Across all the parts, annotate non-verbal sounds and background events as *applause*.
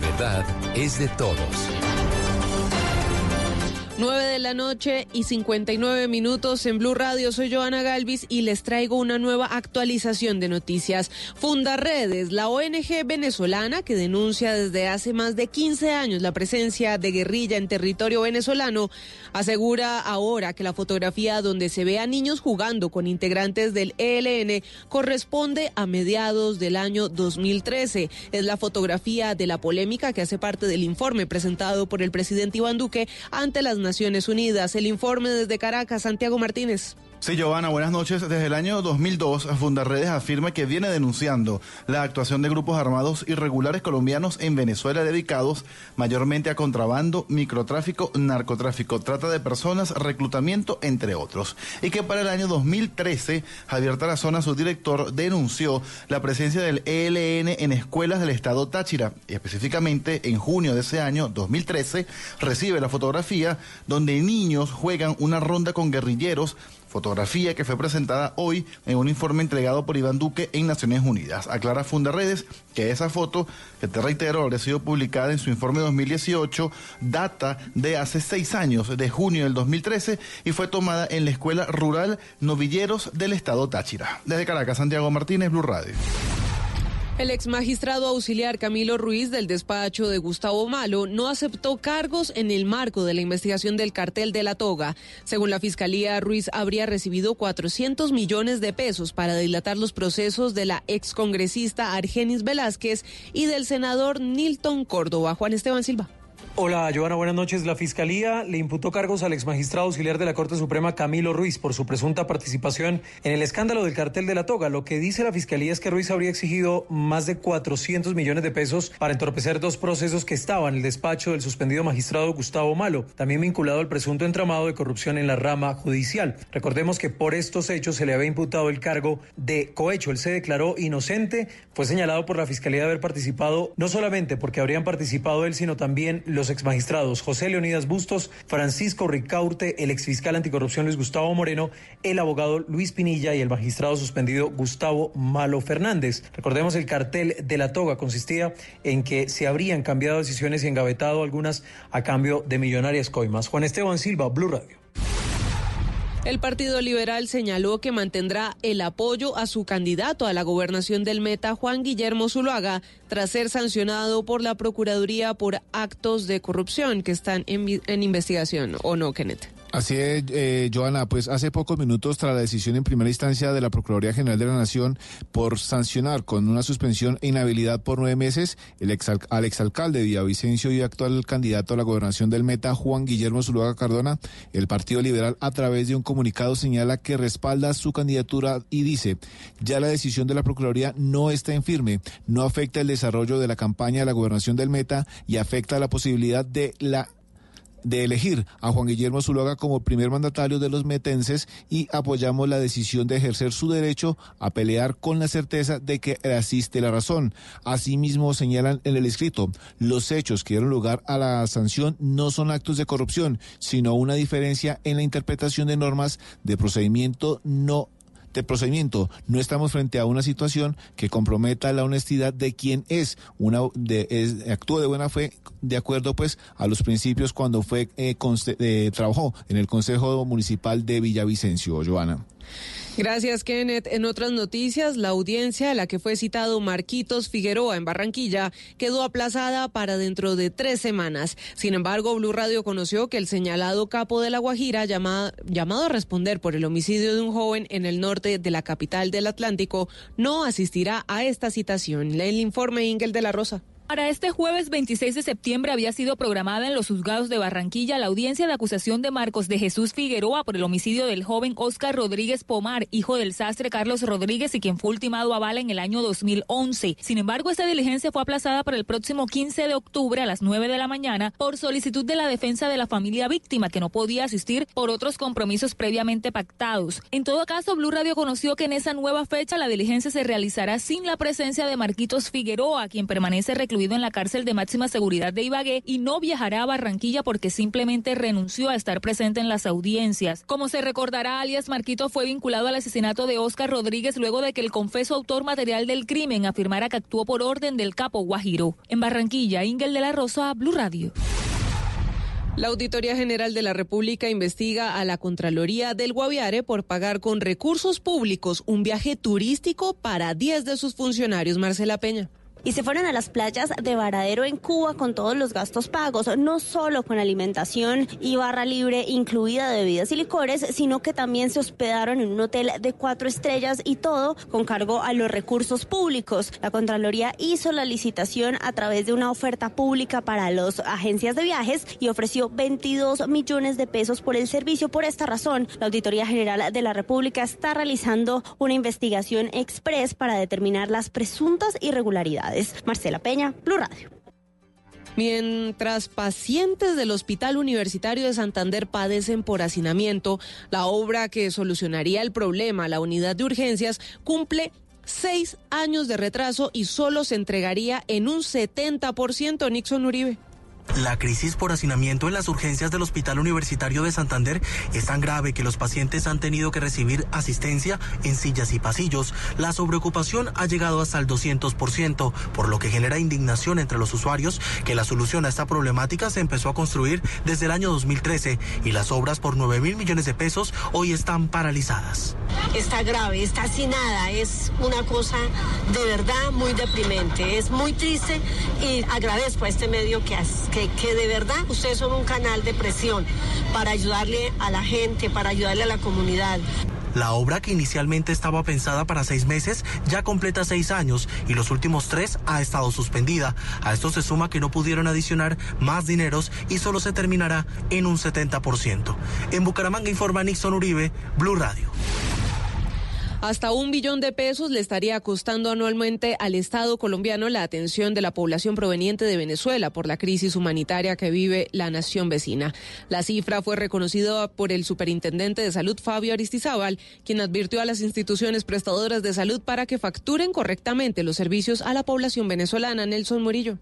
La verdad es de todos. 9 de la noche y 59 minutos en Blue Radio. Soy Joana Galvis y les traigo una nueva actualización de noticias. Fundarredes, la ONG venezolana que denuncia desde hace más de 15 años la presencia de guerrilla en territorio venezolano, asegura ahora que la fotografía donde se ve a niños jugando con integrantes del ELN corresponde a mediados del año 2013. Es la fotografía de la polémica que hace parte del informe presentado por el presidente Iván Duque ante las Naciones Unidas. El informe desde Caracas, Santiago Martínez. Sí, Giovanna, buenas noches. Desde el año 2002, Fundarredes afirma que viene denunciando la actuación de grupos armados irregulares colombianos en Venezuela dedicados mayormente a contrabando, microtráfico, narcotráfico, trata de personas, reclutamiento, entre otros. Y que para el año 2013, Javier Tarazona, su director, denunció la presencia del ELN en escuelas del estado Táchira. Y específicamente en junio de ese año, 2013, recibe la fotografía donde niños juegan una ronda con guerrilleros fotografía que fue presentada hoy en un informe entregado por Iván Duque en Naciones Unidas. Aclara Fundaredes que esa foto, que te reitero, habría sido publicada en su informe 2018, data de hace seis años, de junio del 2013, y fue tomada en la Escuela Rural Novilleros del Estado Táchira. Desde Caracas, Santiago Martínez, Blue Radio. El ex magistrado auxiliar Camilo Ruiz del despacho de Gustavo Malo no aceptó cargos en el marco de la investigación del cartel de la toga. Según la fiscalía, Ruiz habría recibido 400 millones de pesos para dilatar los procesos de la excongresista Argenis Velázquez y del senador Nilton Córdoba. Juan Esteban Silva. Hola, Joana, buenas noches. La Fiscalía le imputó cargos al exmagistrado auxiliar de la Corte Suprema Camilo Ruiz por su presunta participación en el escándalo del cartel de la toga. Lo que dice la Fiscalía es que Ruiz habría exigido más de 400 millones de pesos para entorpecer dos procesos que estaban, el despacho del suspendido magistrado Gustavo Malo, también vinculado al presunto entramado de corrupción en la rama judicial. Recordemos que por estos hechos se le había imputado el cargo de cohecho. Él se declaró inocente, fue señalado por la Fiscalía de haber participado no solamente porque habrían participado él, sino también los ex exmagistrados José Leonidas Bustos, Francisco Ricaurte, el exfiscal anticorrupción Luis Gustavo Moreno, el abogado Luis Pinilla y el magistrado suspendido Gustavo Malo Fernández. Recordemos el cartel de la toga consistía en que se habrían cambiado decisiones y engavetado algunas a cambio de millonarias coimas. Juan Esteban Silva, Blue Radio. El Partido Liberal señaló que mantendrá el apoyo a su candidato a la gobernación del Meta, Juan Guillermo Zuluaga, tras ser sancionado por la Procuraduría por actos de corrupción que están en, en investigación, ¿o no, Kenneth? Así es, eh, Joana, pues hace pocos minutos tras la decisión en primera instancia de la Procuraduría General de la Nación por sancionar con una suspensión e inhabilidad por nueve meses el ex, al exalcalde Villavicencio y actual candidato a la gobernación del Meta, Juan Guillermo Zuluaga Cardona, el Partido Liberal a través de un comunicado señala que respalda su candidatura y dice, ya la decisión de la Procuraduría no está en firme, no afecta el desarrollo de la campaña de la gobernación del Meta y afecta la posibilidad de la de elegir a Juan Guillermo Zuluaga como primer mandatario de los metenses y apoyamos la decisión de ejercer su derecho a pelear con la certeza de que asiste la razón. Asimismo, señalan en el escrito, los hechos que dieron lugar a la sanción no son actos de corrupción, sino una diferencia en la interpretación de normas de procedimiento no de procedimiento. No estamos frente a una situación que comprometa la honestidad de quien es una de es, actúa de buena fe de acuerdo pues a los principios cuando fue eh, eh, trabajó en el Consejo Municipal de Villavicencio, Joana. Gracias, Kenneth. En otras noticias, la audiencia a la que fue citado Marquitos Figueroa en Barranquilla quedó aplazada para dentro de tres semanas. Sin embargo, Blue Radio conoció que el señalado capo de La Guajira, llamado, a responder por el homicidio de un joven en el norte de la capital del Atlántico, no asistirá a esta citación. El informe Ingel de la Rosa. Para este jueves 26 de septiembre había sido programada en los juzgados de Barranquilla la audiencia de acusación de Marcos de Jesús Figueroa por el homicidio del joven Oscar Rodríguez Pomar, hijo del sastre Carlos Rodríguez y quien fue ultimado a bala en el año 2011. Sin embargo, esta diligencia fue aplazada para el próximo 15 de octubre a las 9 de la mañana por solicitud de la defensa de la familia víctima que no podía asistir por otros compromisos previamente pactados. En todo caso, Blue Radio conoció que en esa nueva fecha la diligencia se realizará sin la presencia de Marquitos Figueroa, quien permanece reclutado recluido en la cárcel de máxima seguridad de Ibagué y no viajará a Barranquilla porque simplemente renunció a estar presente en las audiencias. Como se recordará, alias Marquito fue vinculado al asesinato de Oscar Rodríguez luego de que el confeso autor material del crimen afirmara que actuó por orden del capo Guajiro. En Barranquilla, Ingel de la Rosa, Blue Radio. La Auditoría General de la República investiga a la Contraloría del Guaviare por pagar con recursos públicos un viaje turístico para 10 de sus funcionarios. Marcela Peña y se fueron a las playas de Varadero en Cuba con todos los gastos pagos, no solo con alimentación y barra libre incluida de bebidas y licores, sino que también se hospedaron en un hotel de cuatro estrellas y todo con cargo a los recursos públicos. La Contraloría hizo la licitación a través de una oferta pública para las agencias de viajes y ofreció 22 millones de pesos por el servicio. Por esta razón, la Auditoría General de la República está realizando una investigación express para determinar las presuntas irregularidades. Marcela Peña, Blue Radio. Mientras pacientes del Hospital Universitario de Santander padecen por hacinamiento, la obra que solucionaría el problema, la unidad de urgencias, cumple seis años de retraso y solo se entregaría en un 70%, Nixon Uribe. La crisis por hacinamiento en las urgencias del Hospital Universitario de Santander es tan grave que los pacientes han tenido que recibir asistencia en sillas y pasillos. La sobreocupación ha llegado hasta el 200%, por lo que genera indignación entre los usuarios que la solución a esta problemática se empezó a construir desde el año 2013 y las obras por 9 mil millones de pesos hoy están paralizadas. Está grave, está sin nada, es una cosa de verdad muy deprimente, es muy triste y agradezco a este medio que, que que, de verdad ustedes son un canal de presión para ayudarle a la gente, para ayudarle a la comunidad. La obra que inicialmente estaba pensada para seis meses ya completa seis años y los últimos tres ha estado suspendida. A esto se suma que no pudieron adicionar más dineros y solo se terminará en un 70%. En Bucaramanga informa Nixon Uribe, Blue Radio. Hasta un billón de pesos le estaría costando anualmente al Estado colombiano la atención de la población proveniente de Venezuela por la crisis humanitaria que vive la nación vecina. La cifra fue reconocida por el superintendente de salud Fabio Aristizábal, quien advirtió a las instituciones prestadoras de salud para que facturen correctamente los servicios a la población venezolana. Nelson Murillo.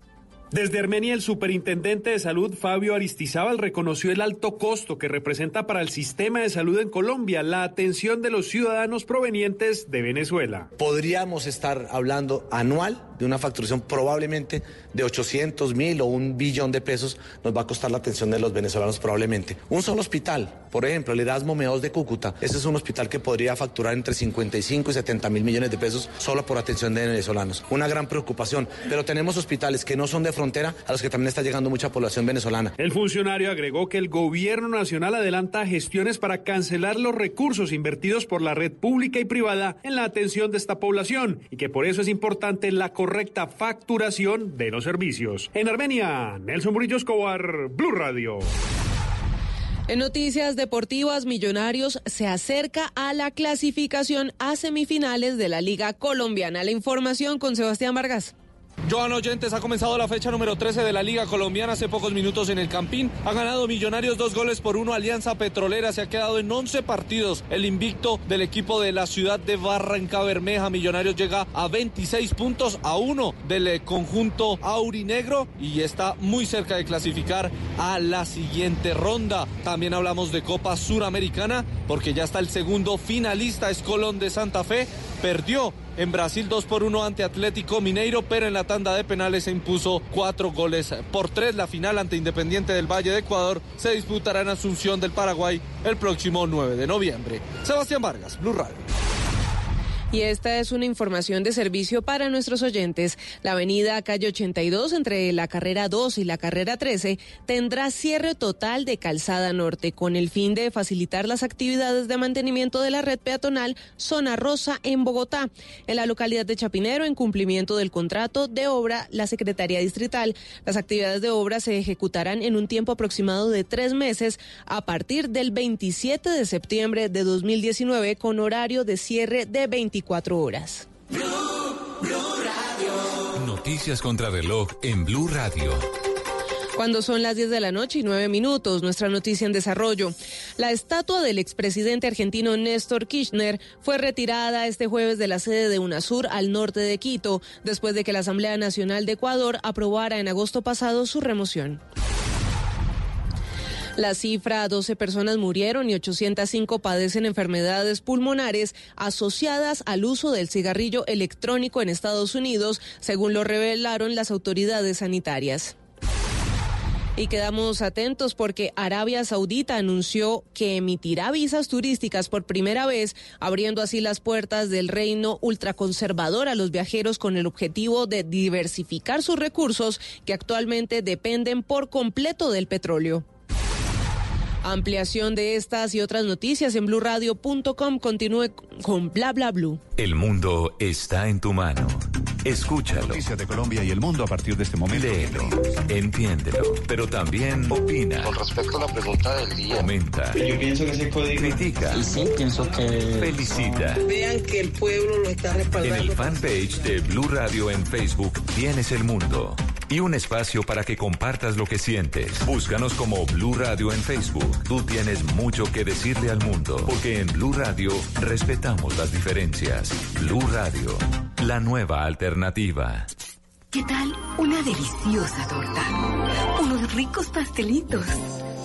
Desde Armenia, el superintendente de salud Fabio Aristizábal reconoció el alto costo que representa para el sistema de salud en Colombia la atención de los ciudadanos provenientes de Venezuela. Podríamos estar hablando anual de una facturación probablemente de 800 mil o un billón de pesos nos va a costar la atención de los venezolanos probablemente. Un solo hospital, por ejemplo, el Erasmo Meos de Cúcuta, ese es un hospital que podría facturar entre 55 y 70 mil millones de pesos solo por atención de venezolanos. Una gran preocupación, pero tenemos hospitales que no son de frontera a los que también está llegando mucha población venezolana. El funcionario agregó que el gobierno nacional adelanta gestiones para cancelar los recursos invertidos por la red pública y privada en la atención de esta población y que por eso es importante la correcta facturación de los servicios. En Armenia, Nelson Murillo Escobar, Blue Radio. En noticias deportivas, Millonarios se acerca a la clasificación a semifinales de la Liga Colombiana. La información con Sebastián Vargas. Joan Oyentes ha comenzado la fecha número 13 de la Liga Colombiana hace pocos minutos en el Campín. Ha ganado Millonarios dos goles por uno. Alianza Petrolera se ha quedado en 11 partidos. El invicto del equipo de la ciudad de Barranca Bermeja. Millonarios llega a 26 puntos a uno del eh, conjunto aurinegro y está muy cerca de clasificar a la siguiente ronda. También hablamos de Copa Suramericana porque ya está el segundo finalista, es Colón de Santa Fe. Perdió en Brasil 2 por 1 ante Atlético Mineiro, pero en la tanda de penales se impuso cuatro goles por tres. La final ante Independiente del Valle de Ecuador se disputará en Asunción del Paraguay el próximo 9 de noviembre. Sebastián Vargas, Blue Radio. Y esta es una información de servicio para nuestros oyentes. La avenida Calle 82 entre la carrera 2 y la carrera 13 tendrá cierre total de calzada norte con el fin de facilitar las actividades de mantenimiento de la red peatonal Zona Rosa en Bogotá. En la localidad de Chapinero, en cumplimiento del contrato de obra, la Secretaría Distrital, las actividades de obra se ejecutarán en un tiempo aproximado de tres meses a partir del 27 de septiembre de 2019 con horario de cierre de 20 24 horas. Noticias contra reloj en Blue Radio. Cuando son las 10 de la noche y 9 minutos, nuestra noticia en desarrollo. La estatua del expresidente argentino Néstor Kirchner fue retirada este jueves de la sede de UNASUR al norte de Quito, después de que la Asamblea Nacional de Ecuador aprobara en agosto pasado su remoción. La cifra, 12 personas murieron y 805 padecen enfermedades pulmonares asociadas al uso del cigarrillo electrónico en Estados Unidos, según lo revelaron las autoridades sanitarias. Y quedamos atentos porque Arabia Saudita anunció que emitirá visas turísticas por primera vez, abriendo así las puertas del reino ultraconservador a los viajeros con el objetivo de diversificar sus recursos que actualmente dependen por completo del petróleo. Ampliación de estas y otras noticias en blurradio.com. Continúe con bla bla blue. El mundo está en tu mano. Escúchalo. Noticias de Colombia y el mundo a partir de este momento. Léelo, entiéndelo, pero también opina. Con respecto a la pregunta del día. Comenta. Yo pienso que ese código. Critica. Y sí, pienso que. Felicita. Vean que el pueblo lo está respaldando. En el fanpage de Blue Radio en Facebook tienes el mundo. Y un espacio para que compartas lo que sientes. Búscanos como Blue Radio en Facebook. Tú tienes mucho que decirle al mundo, porque en Blue Radio respetamos las diferencias. Blue Radio, la nueva alternativa. ¿Qué tal una deliciosa torta? Unos ricos pastelitos,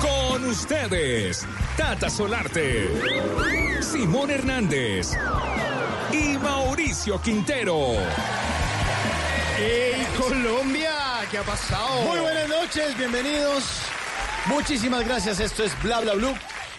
Con ustedes, Tata Solarte, Simón Hernández y Mauricio Quintero. ¡Hey Colombia! ¿Qué ha pasado? Muy buenas noches, bienvenidos. Muchísimas gracias. Esto es Bla Bla Blue.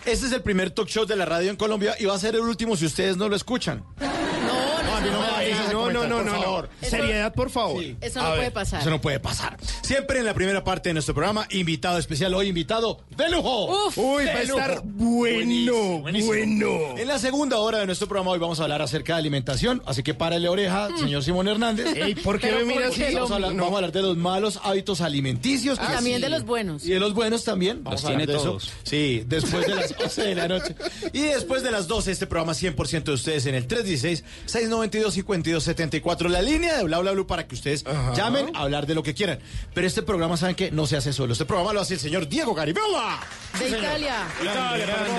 Este es el primer talk show de la radio en Colombia y va a ser el último si ustedes no lo escuchan. No, no, no, no, no. Seriedad, por favor. Eso no puede pasar. Eso no puede pasar. Siempre en la primera parte de nuestro programa, invitado especial, hoy invitado de lujo. Uf, Uy, de va a estar lujo. bueno, bueno. En la segunda hora de nuestro programa hoy vamos a hablar acerca de alimentación, así que párale oreja, señor Simón Hernández. Ey, ¿por qué Pero me mira ¿por así? Vamos a, hablar, lo- vamos a hablar de los malos hábitos alimenticios. Ah, también sí. de los buenos. Y de los buenos también. Vamos Los a tiene de eso. todos. Sí, después de las 11 de la noche. Y después de las 12, este programa 100% de ustedes en el 316-692-5274. La línea de Bla Bla Blue para que ustedes llamen a hablar de lo que quieran. Pero este programa, ¿saben qué? No se hace solo. Este programa lo hace el señor Diego Garibella. De Sí. Italia. Italia, perdón,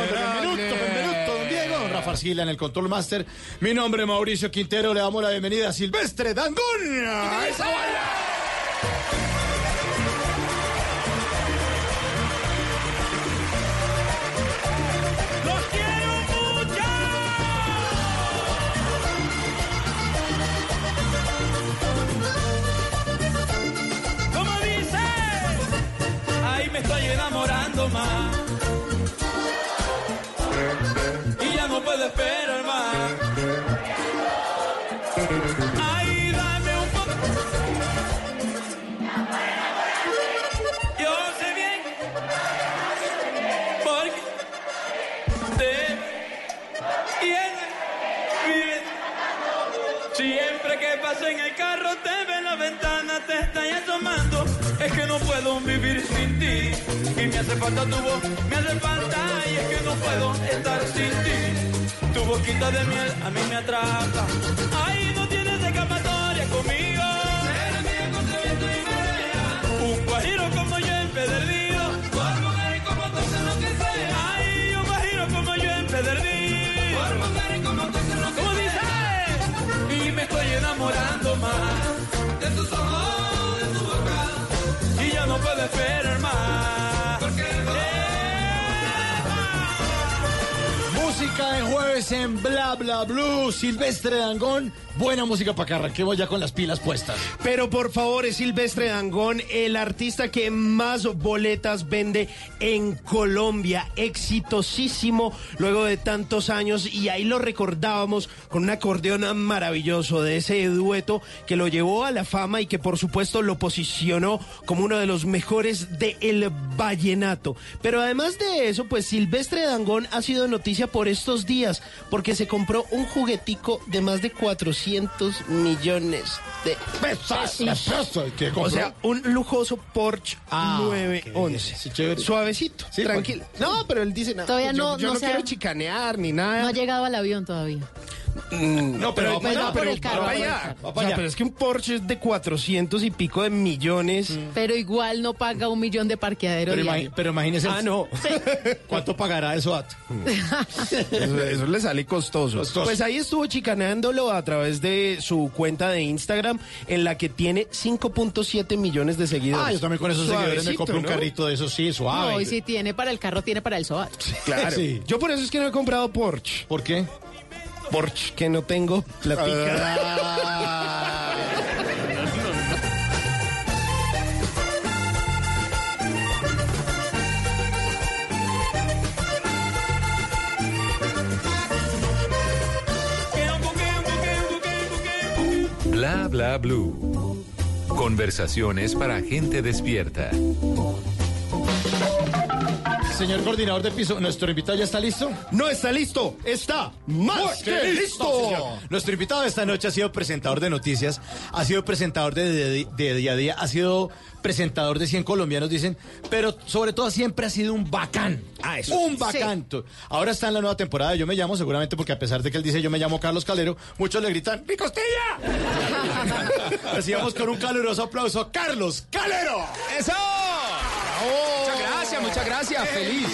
Benvenuto, benvenuto, don Diego. Rafa Arcila en el Control Master. Mi nombre es Mauricio Quintero. Le damos la bienvenida a Silvestre Dangón. ¡A esa baila! estoy enamorando más. Y ya no puedo esperar más. Ay, dame un poco. Yo sé bien. Porque te tiene, vive. Siempre que pase en el carro te ve la ventana, te está asomando. Es que no puedo vivir sin ti. Y me hace falta tu voz, me hace falta. Y es que no puedo estar sin ti. Tu boquita de miel a mí me atrapa. Ay, no tienes escapatoria conmigo. Un guajiro como yo empedernido. Por mujer como tú lo que sea. Ay, un guajiro como yo empedernido. Por mujer como tú lo que ¿Cómo dice? Y me estoy enamorando más De jueves en Bla Bla Blue. Silvestre Dangón. Buena música para que arranquemos ya con las pilas puestas. Pero por favor, es Silvestre Dangón, el artista que más boletas vende en Colombia. Exitosísimo luego de tantos años. Y ahí lo recordábamos con un acordeón maravilloso de ese dueto que lo llevó a la fama y que por supuesto lo posicionó como uno de los mejores del vallenato. Pero además de eso, pues Silvestre Dangón ha sido noticia por estos días porque se compró un juguetico de más de 400 millones de pesos. O sea, un lujoso Porsche Ah, 911. sí, chévere. Suavecito, Sí, tranquilo. No, pero él dice, no, Todavía yo, no- yo no quiero chicanear ni nada. No ha llegado al avión todavía. Mm, No, pero Pues el carro, va allá. Va O sea, pero es que un Porsche es de 400 y pico de millones. Pero igual no paga un millón de parqueadero Pero, imagi- pero imagínese. Ah, no. *laughs* ¿Cuánto pagará eso? SOAT? *laughs* Eso, eso le sale costoso. Costoso. Pues ahí estuvo chicaneándolo a través de su cuenta de Instagram, en la que tiene 5.7 millones de seguidores. Ah, yo también con esos seguidores me compré un carrito de esos, sí, suave. No, y si tiene para el carro, tiene para el SOAT. Claro. *laughs* Sí. Yo por eso es que no he comprado Porsche. ¿Por qué? Porsche, que no tengo platica. Ah. Bla bla blue. Conversaciones para gente despierta. Señor coordinador de piso, ¿nuestro invitado ya está listo? No está listo, está más que listo. Nuestro invitado de esta noche ha sido presentador de noticias, ha sido presentador de, de- de día a día, ha sido presentador de 100 colombianos, dicen, pero sobre todo siempre ha sido un bacán. Ah, eso Un sí. bacán. Ahora está en la nueva temporada Yo Me Llamo, seguramente porque a pesar de que él dice Yo Me Llamo Carlos Calero, muchos le gritan ¡Mi costilla! *laughs* Recibamos con un caluroso aplauso Carlos Calero. ¡Eso! Muchas gracias, muchas gracias. Feliz.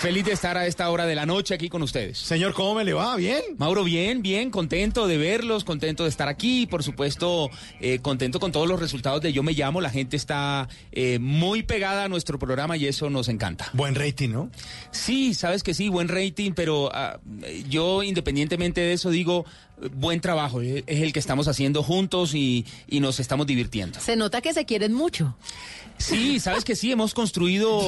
Feliz de estar a esta hora de la noche aquí con ustedes. Señor, ¿cómo me le va? ¿Bien? Mauro, bien, bien, contento de verlos, contento de estar aquí, y, por supuesto, eh, contento con todos los resultados de Yo Me Llamo. La gente está eh, muy pegada a nuestro programa y eso nos encanta. Buen rating, ¿no? Sí, sabes que sí, buen rating, pero ah, yo independientemente de eso digo, buen trabajo, eh, es el que estamos haciendo juntos y, y nos estamos divirtiendo. Se nota que se quieren mucho. Sí, sabes que sí, hemos construido,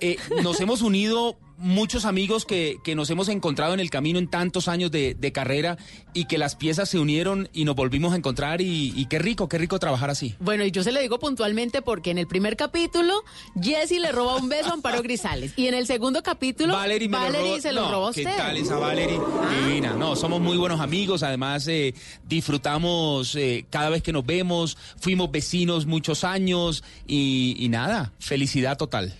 eh, nos hemos unido muchos amigos que, que nos hemos encontrado en el camino en tantos años de, de carrera y que las piezas se unieron y nos volvimos a encontrar y, y qué rico, qué rico trabajar así. Bueno, y yo se lo digo puntualmente porque en el primer capítulo Jesse le roba un beso a Amparo Grisales y en el segundo capítulo Valerie, me lo Valerie robó- se lo no, roba a ¿Qué usted. tal esa Valerie? Divina. No, somos muy buenos amigos. Además, eh, disfrutamos eh, cada vez que nos vemos. Fuimos vecinos muchos años y, y nada, felicidad total.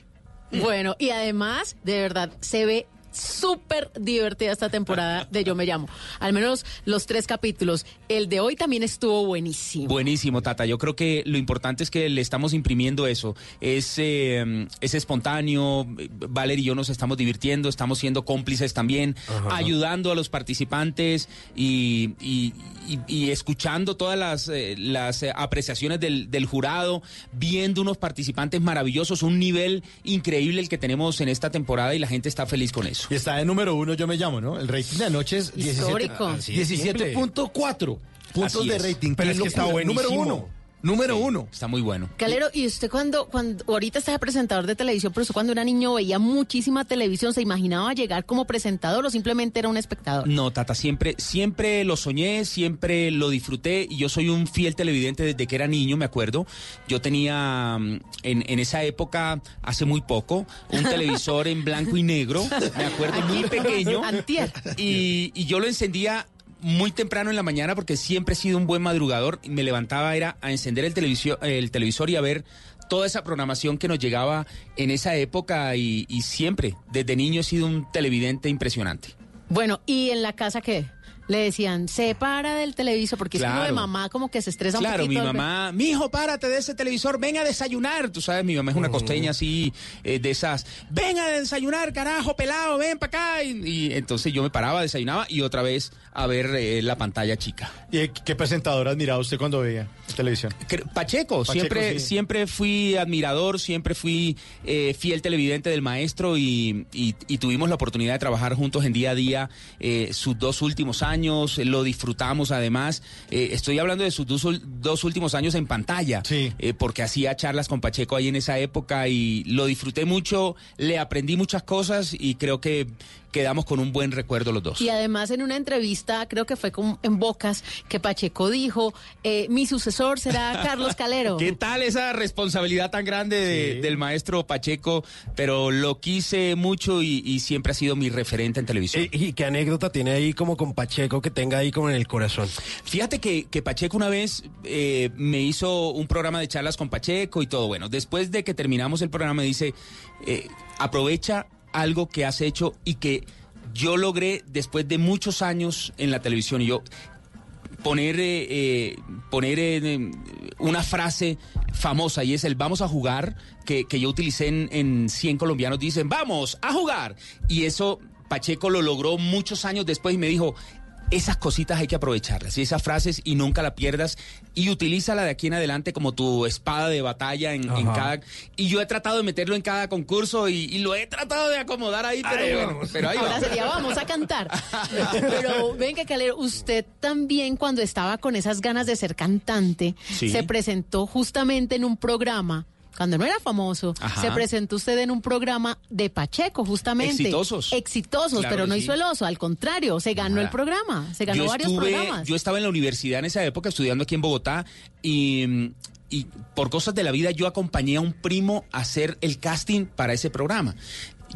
Bueno, y además, de verdad, se ve súper divertida esta temporada de Yo Me Llamo. Al menos los tres capítulos. El de hoy también estuvo buenísimo. Buenísimo, Tata. Yo creo que lo importante es que le estamos imprimiendo eso. Es, eh, es espontáneo. Valer y yo nos estamos divirtiendo, estamos siendo cómplices también, Ajá. ayudando a los participantes y, y- y- y escuchando todas las, eh, las eh, apreciaciones del, del jurado, viendo unos participantes maravillosos, un nivel increíble el que tenemos en esta temporada y la gente está feliz con eso. Y está de número uno, yo me llamo, ¿no? El rating de anoche es 17 Histórico. Así es, 17.4 puntos Así de rating. Pero ¡Qué es que está! Número buenísimo. uno. Número uno. Está muy bueno. Calero, y usted cuando, cuando ahorita está presentador de televisión, pero usted cuando era niño veía muchísima televisión, ¿se imaginaba llegar como presentador o simplemente era un espectador? No, Tata, siempre, siempre lo soñé, siempre lo disfruté y yo soy un fiel televidente desde que era niño, me acuerdo. Yo tenía mm, en, en esa época, hace muy poco, un televisor en blanco y negro, me acuerdo, muy pequeño. Antier. Y, y yo lo encendía muy temprano en la mañana porque siempre he sido un buen madrugador. Me levantaba era a encender el televisor, el televisor y a ver toda esa programación que nos llegaba en esa época y, y siempre, desde niño he sido un televidente impresionante. Bueno, ¿y en la casa qué? Le decían, se para del televisor, porque es uno de Claro. mamá como que se estresa Claro, un mi mamá, mi hijo, párate de ese televisor, ven a desayunar. Tú sabes, mi mamá es una costeña así, eh, de esas, ven a desayunar, carajo, pelado, ven para acá. Y, y entonces yo me paraba, desayunaba y otra vez a ver eh, la pantalla chica. ¿Y qué presentador admiraba usted cuando veía televisión? Pacheco, Pacheco, siempre, sí. siempre fui admirador, siempre fui eh, fiel televidente del maestro y, y- y tuvimos la oportunidad de trabajar juntos en día a día eh, sus dos últimos años, eh, lo disfrutamos además. Eh, estoy hablando de sus dos, dos últimos años en pantalla, eh, porque hacía charlas con Pacheco ahí en esa época y lo disfruté mucho, le aprendí muchas cosas y creo que quedamos con un buen recuerdo los dos. Y además en una entrevista, creo que fue con- en Bocas, que Pacheco dijo, eh, mi sucesor será *laughs* Carlos Calero. ¿Qué tal esa responsabilidad tan grande de- del maestro Pacheco? Pero lo quise mucho y, y siempre ha sido mi referente en televisión. ¿Y, y qué anécdota tiene ahí como con Pacheco que tenga ahí como en el corazón? Fíjate que, que Pacheco una vez eh, me hizo un programa de charlas con Pacheco y todo. Bueno, después de que terminamos el programa me dice, eh, aprovecha algo que has hecho y que yo logré después de muchos años en la televisión. Y yo, poner, eh, eh, poner eh, una frase famosa y es el vamos a jugar, que, que yo utilicé en, en 100 colombianos, dicen vamos a jugar. Y eso Pacheco lo logró muchos años después y me dijo, esas cositas hay que aprovecharlas y esas frases y nunca la pierdas y utilízala de aquí en adelante como tu espada de batalla en, cada... Y yo he tratado de meterlo en cada concurso y, y lo he tratado de acomodar ahí, pero Ahí bueno, vamos. pero ahí Ahora va. sería, vamos a cantar. *laughs* Pero venga, Calero, usted también cuando estaba con esas ganas de ser cantante, Sí. se presentó justamente en un programa. Cuando no era famoso, Ajá. se presentó usted en un programa de Pacheco, justamente. Exitosos. Exitosos, Claro pero no sí. hizo el oso, al contrario, se ganó el programa, se ganó yo varios estuve- programas. Yo estaba en la universidad en esa época estudiando aquí en Bogotá y, y por cosas de la vida yo acompañé a un primo a hacer el casting para ese programa.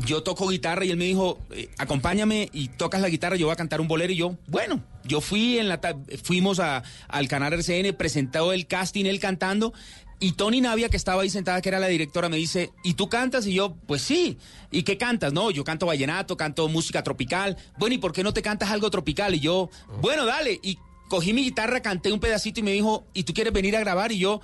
Yo toco guitarra y él me dijo, eh, acompáñame y tocas la guitarra, yo voy a cantar un bolero y yo, bueno, yo fui en la fuimos a- al canal RCN, presentó el casting, él cantando y Tony Navia, que estaba ahí sentada, que era la directora, me dice, ¿y tú cantas? Y yo, pues sí. ¿Y qué cantas? No, yo canto vallenato, canto música tropical. Bueno, ¿y por qué no te cantas algo tropical? Y yo, bueno, dale. Y cogí mi guitarra, canté un pedacito y me dijo, ¿y tú quieres venir a grabar? Y yo,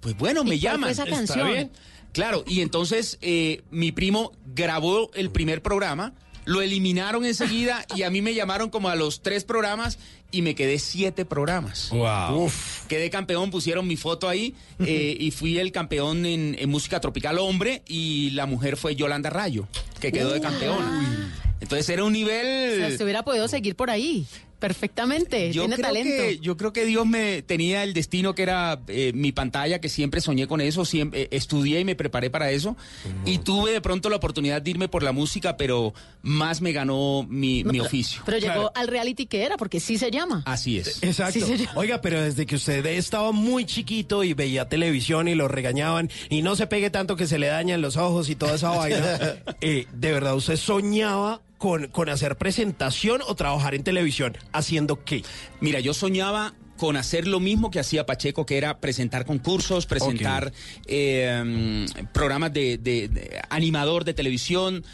pues bueno, me ¿Y cuál llaman. esa canción? Claro, y entonces eh, mi primo grabó el primer programa, lo eliminaron enseguida y a mí me llamaron como a los tres programas y me quedé siete programas. Wow. Quedé campeón, pusieron mi foto ahí eh, y fui el campeón en, en música tropical hombre y la mujer fue Yolanda Rayo, que quedó de campeona. Entonces era un O sea, nivel... usted hubiera podido seguir por ahí, perfectamente, Yo tiene creo, talento. que, yo creo que Dios me tenía el destino que era eh, mi pantalla, que siempre soñé con eso, siempre eh, estudié y me preparé para eso. Y tuve de pronto la oportunidad de irme por la música, pero más me ganó mi, mi oficio. Pero llegó al reality que era, porque sí se llama. Así es. Exacto. Sí, señor. Oiga, pero desde que usted estaba muy chiquito y veía televisión y lo regañaban y no se pegue tanto que se le dañan los ojos y toda esa *laughs* vaina, eh, ¿de verdad usted soñaba con, con hacer presentación o trabajar en televisión? ¿Haciendo qué? Mira, yo soñaba con hacer lo mismo que hacía Pacheco, que era presentar concursos, presentar eh, programas de, de- de animador de televisión,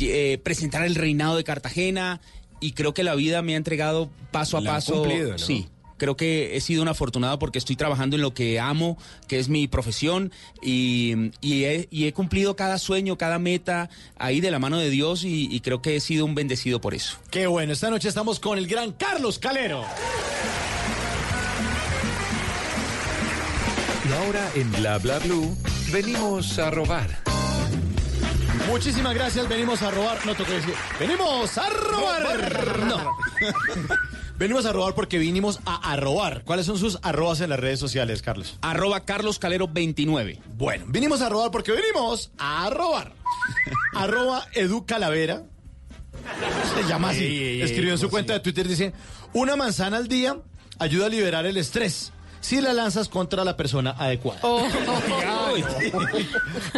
eh, presentar el reinado de Cartagena, y creo que la vida me ha entregado paso a La paso. cumplido, ¿no? Sí. Creo que he sido un afortunado porque estoy trabajando en lo que amo, que es mi profesión, y, y he, y he cumplido cada sueño, cada meta ahí de la mano de Dios, y, y creo que he sido un bendecido por eso. Qué bueno, esta noche estamos con el gran Carlos Calero. Y ahora en Bla Bla Blue venimos a robar. Muchísimas gracias, venimos a robar. No toca decir. Venimos a robar. No. *laughs* venimos a robar porque vinimos a arrobar. ¿Cuáles son sus arrobas en las redes sociales, Carlos? Arroba Carlos Calero 29. Bueno, vinimos a robar porque venimos a robar. *laughs* Arroba Edu Calavera. Se llama así. Ey, ey, ey, Escribió en su ¿cómo cuenta de Twitter, dice, una manzana al día ayuda a liberar el estrés si la lanzas contra la persona adecuada. Oh, *laughs*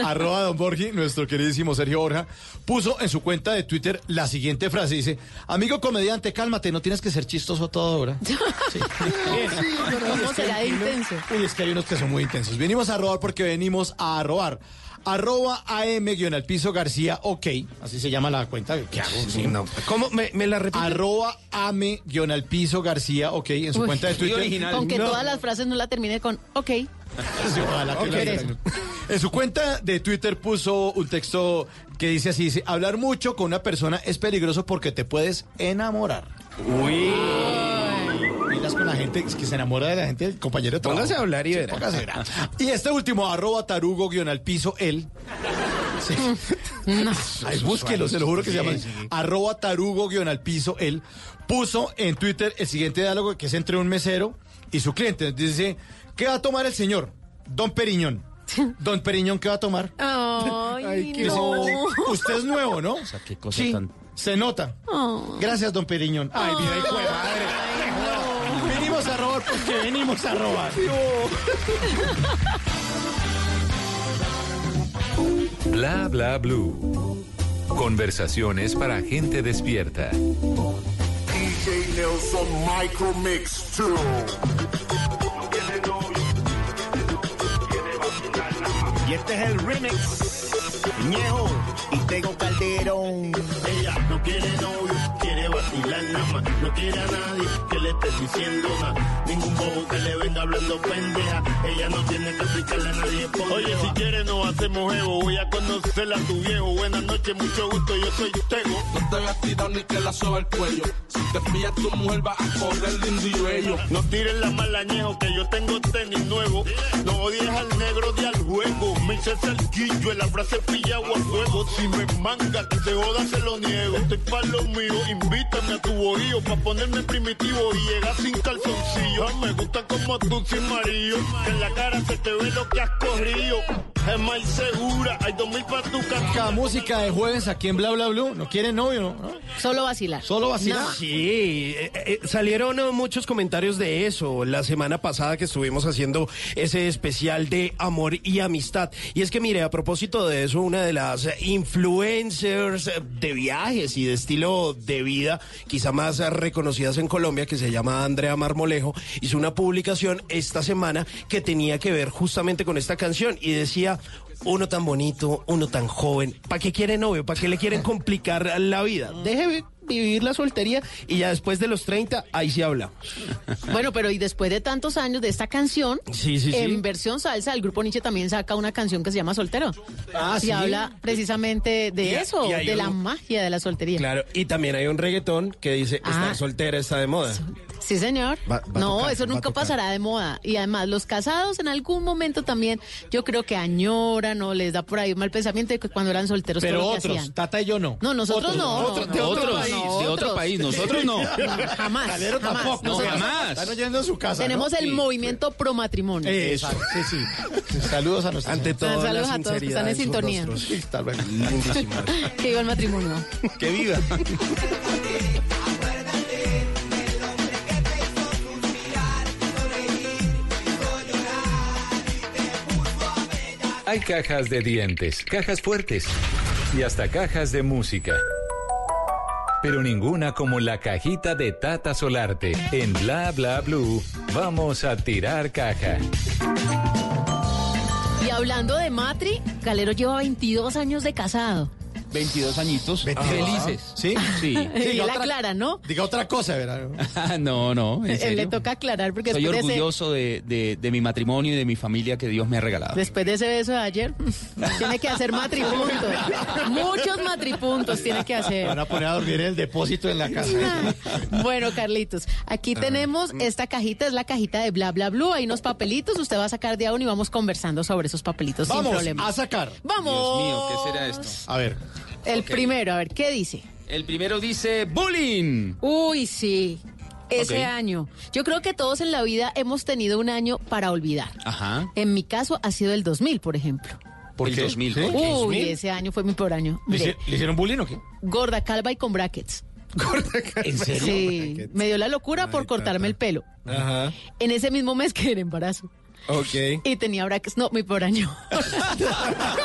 arroba Don Borgi, nuestro queridísimo Sergio Borja, puso en su cuenta de Twitter la siguiente frase. Dice, amigo comediante, cálmate, no tienes que ser chistoso toda hora. *laughs* Sí. ¿Cómo será de intenso? Uy, es que hay unos que son muy intensos. Venimos a robar porque venimos a robar. Arroba AM guion al piso García, ok. Así se llama la cuenta. ¿Qué hago? Sí, no. ¿Cómo? ¿Me, me la repite? Arroba AM guion al piso García, ok. En su Uy, cuenta de Twitter. Con que No. todas las frases no la termine con ok. *laughs* Sí, ojalá que Ok. la- En su cuenta de Twitter puso un texto que dice así, dice, hablar mucho con una persona es peligroso porque te puedes enamorar. Uy. Con la gente es que se enamora de la gente del compañero de. Póngase a hablar y Sí, verá. póngase a ver. Y este último, arroba tarugo guion al piso, él. Sí. Ay, búsquelo, se lo juro que se llama. Arroba tarugo guion al piso, él puso en Twitter el siguiente diálogo que es entre un mesero y su cliente. Dice, ¿qué va a tomar el señor? Don Periñón. Don Periñón, ¿qué va a tomar? Ay, no. Usted es nuevo, ¿no? O sea, qué cosa Sí, tan... se nota. Oh. Gracias, don Periñón. Ay, mira, hijo de madre. Venimos a robar porque venimos a robar. Bla bla blue. Conversaciones para gente despierta. DJ Nelson Micro Mix 2. Y este es el remix. Ñejo y tengo Calderón. Ella no quiere novio, quiere vacilar nada más. No quiere a nadie que le esté diciendo nada. Ningún bobo que le venga hablando pendeja. Ella no tiene que explicarle a nadie. Oye, si quieres no hacemos ego. Voy a conocerla a tu viejo. Buenas noches, mucho gusto, yo soy Tego. No te veas tirado ni que la soba el cuello. Si te pillas tu mujer va a correr lindo y bello. No tires la mala ñejo que yo tengo tenis nuevo. No odies al negro de al juego. Me hice cerquillo en la frase pillado a fuego. Si me manga que se joda se lo niego. Estoy pa' lo mío, invítame a tu bohío pa' ponerme primitivo y llegar sin calzoncillo. Ay, me gusta como tú sin marido. Que en la cara se te ve lo que has corrido. Es más segura, hay dos mil pa' tu La casa. música de jueves aquí en Bla Bla Blue. ¿No quiere novio? ¿no? Solo vacilar. Solo vacilar. Nada. Sí, eh, eh, salieron eh, muchos comentarios de eso la semana pasada que estuvimos haciendo ese especial de amor y amistad. Y es que mire, a propósito de eso, una de las influencers de viajes y de estilo de vida, quizá más reconocidas en Colombia, que se llama Andrea Marmolejo, hizo una publicación esta semana que tenía que ver justamente con esta canción y decía... Uno tan bonito, uno tan joven, ¿para qué quiere novio? ¿Para qué le quieren complicar la vida? Deje vi- vivir la soltería y ya después de los 30, ahí sí hablamos. Bueno, pero y después de tantos años de esta canción, Sí, sí, sí. en versión salsa, el grupo Nietzsche también saca una canción que se llama Soltero. Ah, y habla precisamente de Y- eso, y de la magia de la soltería. Claro, y también hay un reggaetón que dice, Ah. estar soltera está de moda. Sí, señor. Va- va a no, tocar, eso nunca pasará de moda. Y además, los casados en algún momento también, yo creo que añoran o les da por ahí un mal pensamiento de que cuando eran solteros Pero todo lo que otros, hacían. Tata y yo no. No, nosotros Otros, no. otros, no, de no, otro país, no, de otro país, nosotros no. *laughs* jamás. Calero jamás. tampoco. Nosotros jamás. Están oyendo en su casa. Tenemos ¿no? el Sí. movimiento pro matrimonio. Eso, sí, sí. Saludos a nuestros Ante todo, Saludos la a todos que están en sintonía. *laughs* Que viva el matrimonio. Que viva. *laughs* Hay cajas de dientes, cajas fuertes y hasta cajas de música. Pero ninguna como la cajita de Tata Solarte. En Bla Bla Blue, vamos a tirar caja. Y hablando de Matri, Calero lleva 22 años de casado. 22 añitos. Felices. ¿Sí? Sí. *laughs* y diga él otra- aclara, ¿no? Diga otra cosa, ¿verdad? *laughs* no, no. En serio. le toca aclarar porque Soy después de, ese, orgulloso de, de- de mi matrimonio y de mi familia que Dios me ha regalado. después de ese beso de ayer, *laughs* tiene que hacer matripuntos. Muchos matripuntos tiene que hacer. Van a poner a dormir en el depósito en la casa. Bueno, Carlitos, aquí tenemos esta cajita, es la cajita de bla bla blue. Hay unos papelitos, usted va a sacar de aún y vamos conversando sobre esos papelitos sin Vamos problema. a sacar. Vamos. Dios mío, ¿qué será esto? A ver. El primero, a ver, ¿qué dice? El primero dice bullying. Uy, sí. Ese año. Yo creo que todos en la vida hemos tenido un año para olvidar. Ajá. En mi caso ha sido el 2000, por ejemplo. ¿Por el qué? 2000. ¿Sí? ¿por qué? Uy, 2000? ese año fue mi peor año. ¿Le, hicieron bullying o qué? gorda, calva y con brackets. *laughs* ¿En serio? Sí, me dio la locura por cortarme el pelo. Ajá. En ese mismo mes que era embarazo. Ok. Y tenía brackets. No, mi pobre año. *laughs*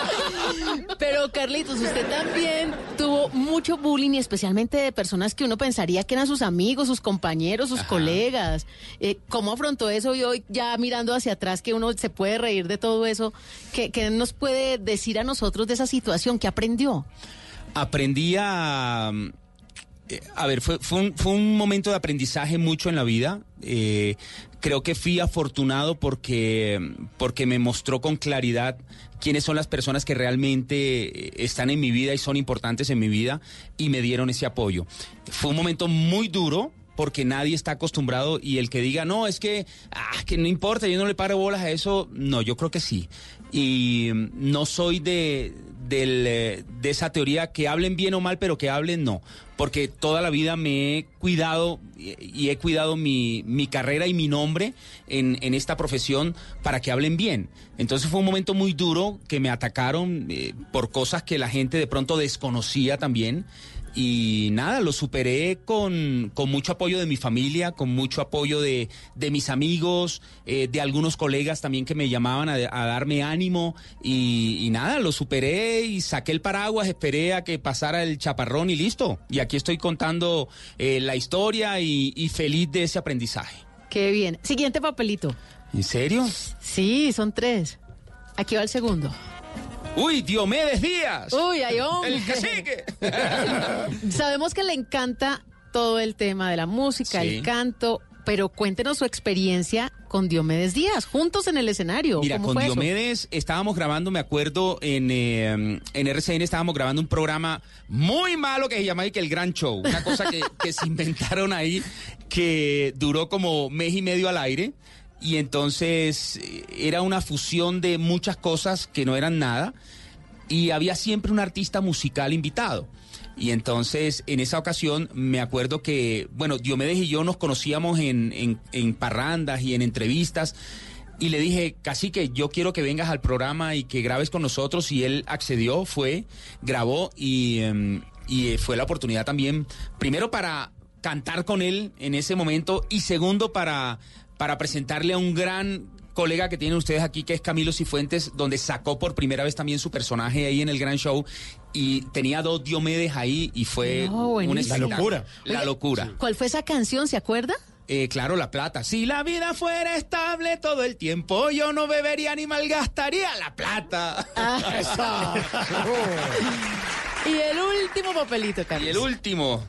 Pero Carlitos, usted también tuvo mucho bullying y especialmente de personas que uno pensaría que eran sus amigos, sus compañeros, sus colegas. Eh, ¿Cómo afrontó eso y hoy ya mirando hacia atrás que uno se puede reír de todo eso? ¿Qué, qué nos puede decir a nosotros de esa situación? ¿Qué aprendió? aprendí a... eh, A ver, fue, fue, un, fue un momento de aprendizaje mucho en la vida. Eh, creo que fui afortunado porque, porque me mostró con claridad quiénes son las personas que realmente eh, están en mi vida y son importantes en mi vida y me dieron ese apoyo. Fue un momento muy duro, porque nadie está acostumbrado y el que diga, no, es que, ah, que no importa, yo no le paro bolas a eso, no, yo creo que sí. Y mm, no soy de, eh, de esa teoría que hablen bien o mal, pero que hablen no, porque toda la vida me he cuidado y he cuidado mi, mi carrera y mi nombre en, en esta profesión para que hablen bien. Entonces fue un momento muy duro que me atacaron eh, por cosas que la gente de pronto desconocía también. Y nada, lo superé con, con mucho apoyo de mi familia, con mucho apoyo de, de mis amigos, eh, de algunos colegas también que me llamaban a, a darme ánimo. Y, y nada, lo superé y saqué el paraguas, esperé a que pasara el chaparrón y listo. Y aquí estoy contando eh, la historia y, y feliz de ese aprendizaje. Qué bien. Siguiente papelito. ¿En serio? Sí, son tres. Aquí va el segundo. Uy, Diomedes Díaz. Uy, ay, hombre. El cacique. *laughs* Sabemos que le encanta todo el tema de la música, Sí. el canto, pero cuéntenos su experiencia con Diomedes Díaz, juntos en el escenario. Mira, ¿Cómo con eso? Diomedes estábamos grabando, me acuerdo, en, eh, en RCN estábamos grabando un programa muy malo que se llamaba que el Gran Show. Una cosa que, que se inventaron ahí que duró como mes y medio al aire. Y entonces eh, era una fusión de muchas cosas que no eran nada. Y había siempre un artista musical invitado. Y entonces, en esa ocasión, me acuerdo que, bueno, Diomedes y yo nos conocíamos en, en, parrandas y en entrevistas. Y le dije, Cacique, yo quiero que vengas al programa y que grabes con nosotros. Y él accedió, fue, grabó y, em, y eh, fue la oportunidad también, primero para cantar con él en ese momento y segundo para, para presentarle a un gran colega que tienen ustedes aquí, que es Camilo Cifuentes, donde sacó por primera vez también su personaje ahí en el gran show y tenía dos Diomedes ahí y fue No, un buenísimo. espectáculo. La locura. La Oye, locura. ¿Cuál fue esa canción? ¿Se acuerda? Eh, claro, la plata. Si la vida fuera estable todo el tiempo, yo no bebería ni malgastaría la plata. *laughs* *laughs* Y el último papelito, Carlos. y el último.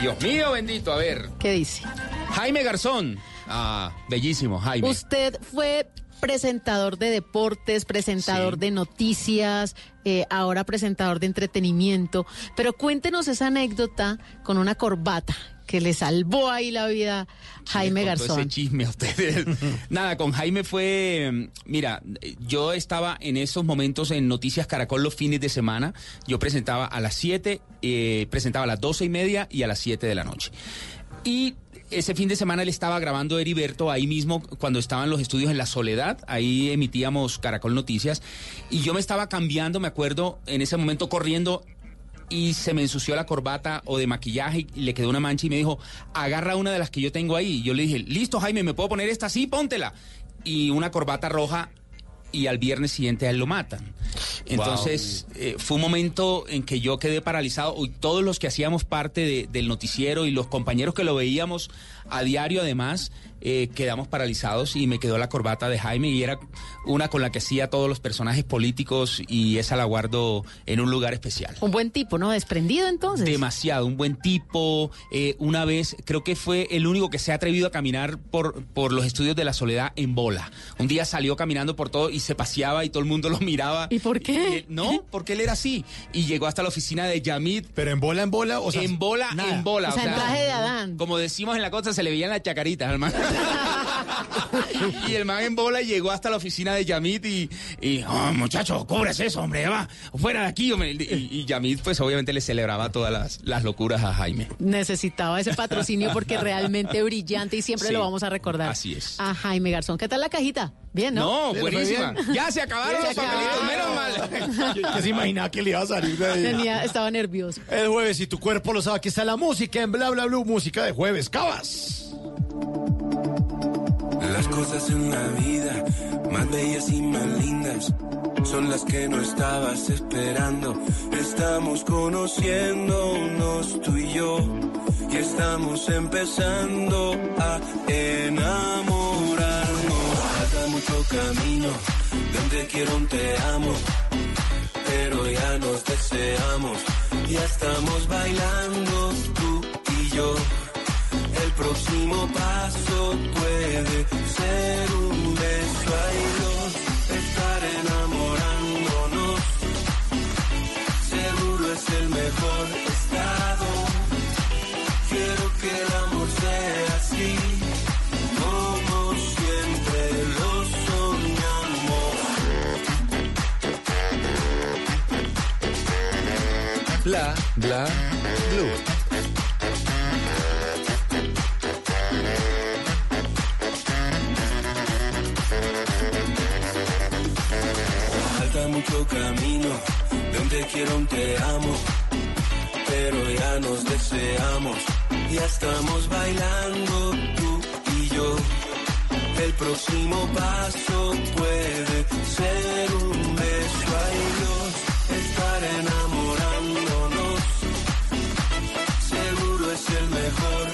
Dios mío bendito, a ver. ¿Qué dice? Jaime Garzón. Ah, bellísimo, Jaime. Usted fue presentador de deportes, presentador Sí. de noticias, eh, ahora presentador de entretenimiento. Pero cuéntenos esa anécdota con una corbata que le salvó ahí la vida a Jaime Me contó Garzón. Ese chisme a ustedes. *laughs* Nada, con Jaime fue, mira, yo estaba en esos momentos en Noticias Caracol los fines de semana. Yo presentaba a las 7, eh, presentaba a las 12 y media y a las 7 de la noche. Y ese fin de semana él estaba grabando Heriberto ahí mismo cuando estaban los estudios en La Soledad, ahí emitíamos Caracol Noticias y yo me estaba cambiando, me acuerdo, en ese momento corriendo y se me ensució la corbata o de maquillaje y le quedó una mancha y me dijo, agarra una de las que yo tengo ahí. Y yo le dije, listo Jaime, ¿me puedo poner esta? Sí, póntela. Y una corbata roja y al viernes siguiente a él lo matan. Entonces eh, fue un momento en que yo quedé paralizado y todos los que hacíamos parte de- del noticiero y los compañeros que lo veíamos a diario además, eh, quedamos paralizados y me quedó la corbata de Jaime y era una con la que hacía todos los personajes políticos y esa la guardo en un lugar especial. Un buen tipo, ¿no? Desprendido entonces. Demasiado, un buen tipo. Eh, una vez, creo que fue el único que se ha atrevido a caminar por, por los estudios de la soledad en bola. Un día salió caminando por todo y se paseaba y todo el mundo lo miraba. ¿Y por qué? no, porque él era así. Y llegó hasta la oficina de Yamid. Pero en bola, en bola, o sea. en bola, nada. en bola. O sea, en traje de Adán. Como decimos en la costa, se le veían las chacaritas al man. *laughs* y el man en bola llegó hasta la oficina de Yamid y, y "Oh, muchacho, cobres eso, hombre, va, fuera de aquí, hombre. Y, y Yamid, pues obviamente le celebraba todas las, las locuras a Jaime. Necesitaba ese patrocinio porque realmente brillante y siempre Sí, lo vamos a recordar. así es. A Jaime Garzón. ¿Qué tal la cajita? Bien, ¿no? No, buenísima. Ya se acabaron Se los papelitos, acabaron. menos mal. *laughs* ¿Qué, qué se imaginaba que le iba a salir de ahí? Tenía, estaba nervioso. El jueves, si tu cuerpo lo sabe, aquí está la música en Bla Bla Blue, música de jueves. ¡Cabas! Las cosas en la vida, más bellas y más lindas, son las que no estabas esperando. Estamos conociéndonos tú y yo, y estamos empezando a enamorarnos. Falta mucho camino, donde quiero te amo, pero ya nos deseamos, ya estamos bailando tú y yo. Próximo paso puede ser un beso hay dos, estar enamorándonos. Seguro es el mejor estado. Quiero que el amor sea así, como siempre lo soñamos. Bla, bla, blue. Mucho camino, donde quiero un te amo, pero ya nos deseamos, ya estamos bailando tú y yo. El próximo paso puede ser un beso hay dos, estar enamorándonos. Seguro es el mejor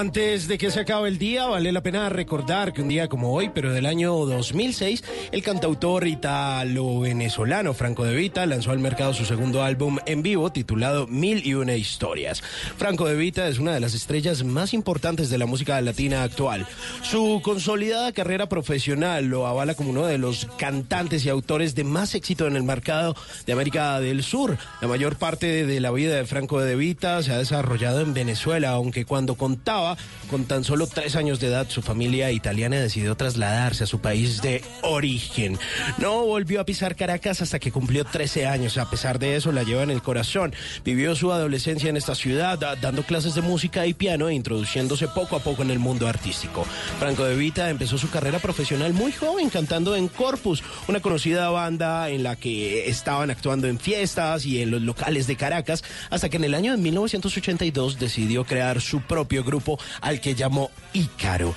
Antes de que se acabe el día, vale la pena recordar que un día como hoy, pero del año 2006, el cantautor italo-venezolano Franco De Vita lanzó al mercado su segundo álbum en vivo titulado Mil y una historias. Franco De Vita es una de las estrellas más importantes de la música latina actual. Su consolidada carrera profesional lo avala como uno de los cantantes y autores de más éxito en el mercado de América del Sur. La mayor parte de la vida de Franco De Vita se ha desarrollado en Venezuela, aunque cuando contaba con tan solo tres años de edad, su familia italiana decidió trasladarse a su país de origen. No volvió a pisar Caracas hasta que cumplió 13 años. A pesar de eso, la lleva en el corazón. Vivió su adolescencia en esta ciudad, da- dando clases de música y piano e introduciéndose poco a poco en el mundo artístico. Franco De Vita empezó su carrera profesional muy joven, cantando en Corpus, una conocida banda en la que estaban actuando en fiestas y en los locales de Caracas, hasta que en el año de 1982 decidió crear su propio grupo al que llamó Ícaro.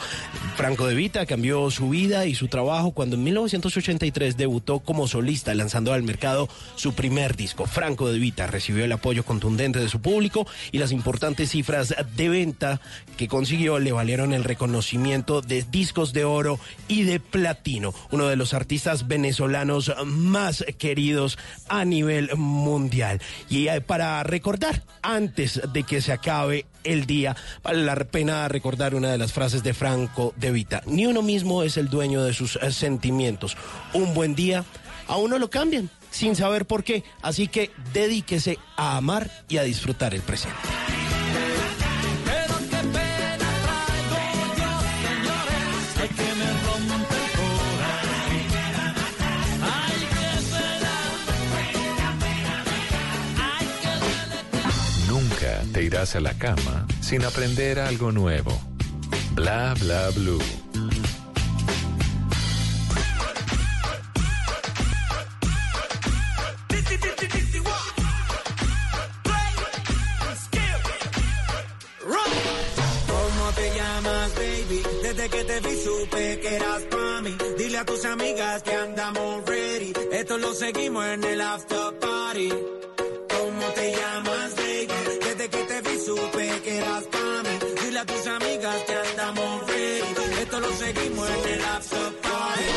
Franco De Vita cambió su vida y su trabajo cuando en 1983 debutó como solista lanzando al mercado su primer disco. Franco De Vita recibió el apoyo contundente de su público y las importantes cifras de venta que consiguió le valieron el reconocimiento de discos de oro y de platino, uno de los artistas venezolanos más queridos a nivel mundial. Y eh, para recordar, antes de que se acabe el día, vale la pena recordar una de las frases de Franco de Vita. Ni uno mismo es el dueño de sus eh, sentimientos. Un buen día, a uno lo cambian sin saber por qué. Así que dedíquese a amar y a disfrutar el presente. Irás a la cama sin aprender algo nuevo. Bla Bla Blue. ¿Cómo te llamas, baby? Desde que te vi supe que eras pa' mí. Dile a tus amigas que andamos ready. Esto lo seguimos en el after party. ¿Cómo te llamas? Que te vi supe que eras pa' mí. Dile a tus amigas que andamos ready. Esto lo seguimos en el after party.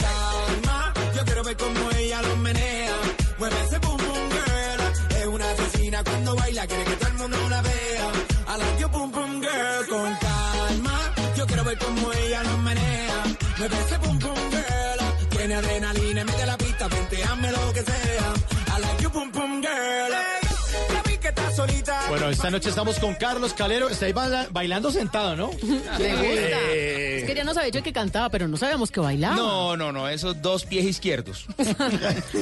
Calma, yo quiero ver cómo ella lo menea. Mueve ese boom boom girl. Es una asesina cuando baila, quiere que todo el mundo la vea. I like your boom boom girl con calma. Yo quiero ver cómo ella lo menea. Mueve ese boom boom girl. Tiene adrenalina, mete la pista, vente, hazme lo que sea. I like your boom boom girl. Bueno, esta noche estamos con Carlos Calero. Está ahí baila- bailando sentado, ¿no? *laughs* Me gusta. Es que ya nos había dicho que cantaba, pero no sabíamos que bailaba. No, no, no, esos dos pies izquierdos. *laughs*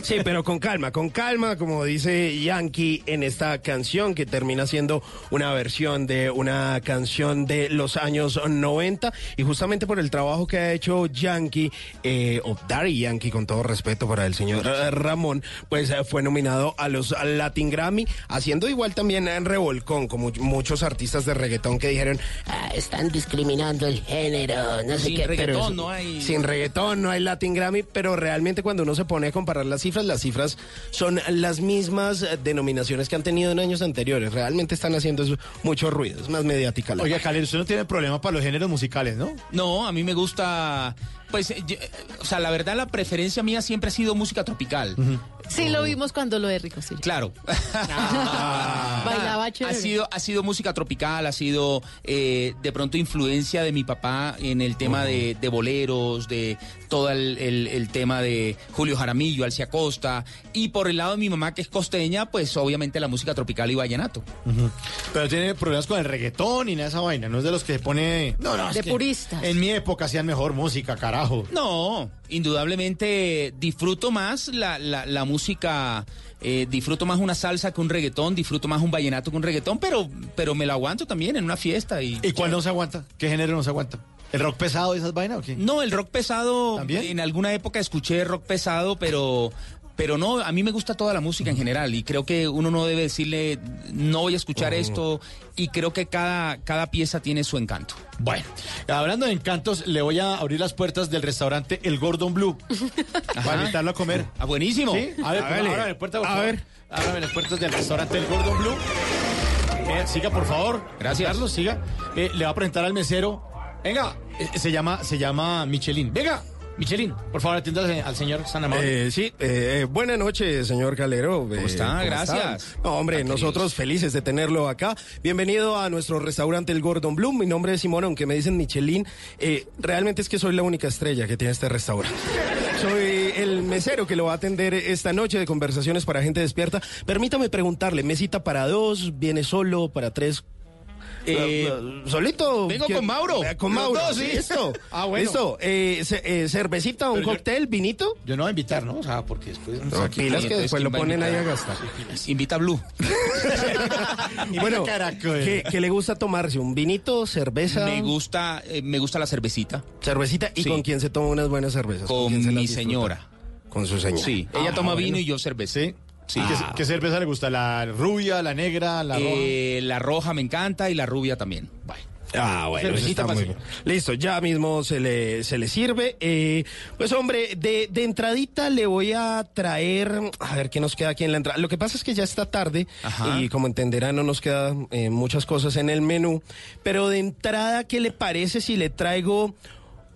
Sí, pero con calma, con calma, como dice Yankee en esta canción que termina siendo una versión de una canción de los años 90 y justamente por el trabajo que ha hecho Yankee, eh, o Daddy Yankee, con todo respeto para el señor eh, Ramón, pues eh, fue nominado a los Latin Grammy, haciendo igual también en revolcón, como muchos artistas de reggaetón que dijeron, "Ah, están discriminando el género, no sé Sin qué. pero reggaetón eso- no hay- Sin reggaetón no hay Latin Grammy, pero realmente cuando uno se pone a comparar las cifras, las cifras son las mismas denominaciones que han tenido en años anteriores. Realmente están haciendo eso mucho ruido, es más mediática la Oiga. Calero, usted no tiene problema para los géneros musicales, ¿no? No, a mí me gusta, pues, eh, yo- eh, o sea, la verdad la preferencia mía siempre ha sido música tropical. Sí, lo vimos cuando lo de Rico, sí. Claro. *laughs* Bailaba ha sido, ha sido música tropical, ha sido eh, de pronto influencia de mi papá en el tema de, de boleros, de todo el, el- el tema de Julio Jaramillo, Alcia Costa, y por el lado de mi mamá que es costeña, pues obviamente la música tropical y vallenato. Pero tiene problemas con el reggaetón y nada de esa vaina. No es de los que pone. No, no. es De puristas. En mi época hacían mejor música, carajo. No, indudablemente disfruto más la, la- la música, eh, disfruto más una salsa que un reggaetón, disfruto más un vallenato que un reggaetón, pero, pero me lo aguanto también en una fiesta. ¿Y, ¿Y cuál no se aguanta? ¿Qué género no se aguanta? ¿El rock pesado y esas vainas o qué? No, el rock pesado, ¿También? en alguna época escuché rock pesado, pero... Pero no, a mí me gusta toda la música en general y creo que uno no debe decirle, no voy a escuchar esto y creo que cada, cada pieza tiene su encanto. Bueno, hablando de encantos, le voy a abrir las puertas del restaurante El Gordon Blue. Para invitarlo a comer. Ah, buenísimo. ¿Sí? A ver, ábrame la puerta, por A ver. Ábrame las puertas del restaurante El Gordon Blue. Eh, siga, por favor. Gracias. Carlos, siga. Eh, le va a presentar al mesero. Venga, eh, se llama, se llama Michelin. Venga, Michelin, por favor, atienda al, señor San Amable. Eh, sí, eh, buenas noches, señor Calero. ¿Cómo está? Gracias. No, hombre, nosotros felices de tenerlo acá. Bienvenido a nuestro restaurante El Gordon Bloom. Mi nombre es Simón, aunque me dicen Michelin. Eh, realmente es que soy la única estrella que tiene este restaurante. Soy el mesero que lo va a atender esta noche de conversaciones para gente despierta. Permítame preguntarle, ¿mesita para dos? ¿Viene solo? ¿Para tres? Eh, ¿Solito? vengo ¿Qué- con Mauro. Eh, Con Mauro, dos, sí. Listo. *laughs* Ah, bueno. Listo. Eh, ce- eh, ¿Cervecita, un Pero yo- cóctel, vinito? Yo no voy a invitar, ¿no? O sea, porque después... No, pilas que después lo ¿quién va a ponen ahí a gastar. Invita a Blue. *laughs* Bueno, Caracol. ¿qué, qué le gusta tomarse? ¿Un vinito, cerveza? Me gusta, eh, me gusta la cervecita. Cervecita. ¿Y Sí. con quién se toma unas buenas cervezas? Con quién se las mi disfruta? señora. Con su señora. Sí, ella Ah, toma bueno. vino y yo cerveza. ¿Sí? Sí. ¿Qué, qué cerveza le gusta? ¿La rubia, la negra, la roja? Eh, la roja me encanta y la rubia también. Ah, bueno, eso está muy bien. Listo, ya mismo se le, se le sirve. Eh, pues hombre, de, de entradita le voy a traer, a ver qué nos queda aquí en la entrada. Lo que pasa es que ya está tarde Ajá. y como entenderán no nos quedan eh, muchas cosas en el menú. Pero de entrada, ¿qué le parece si le traigo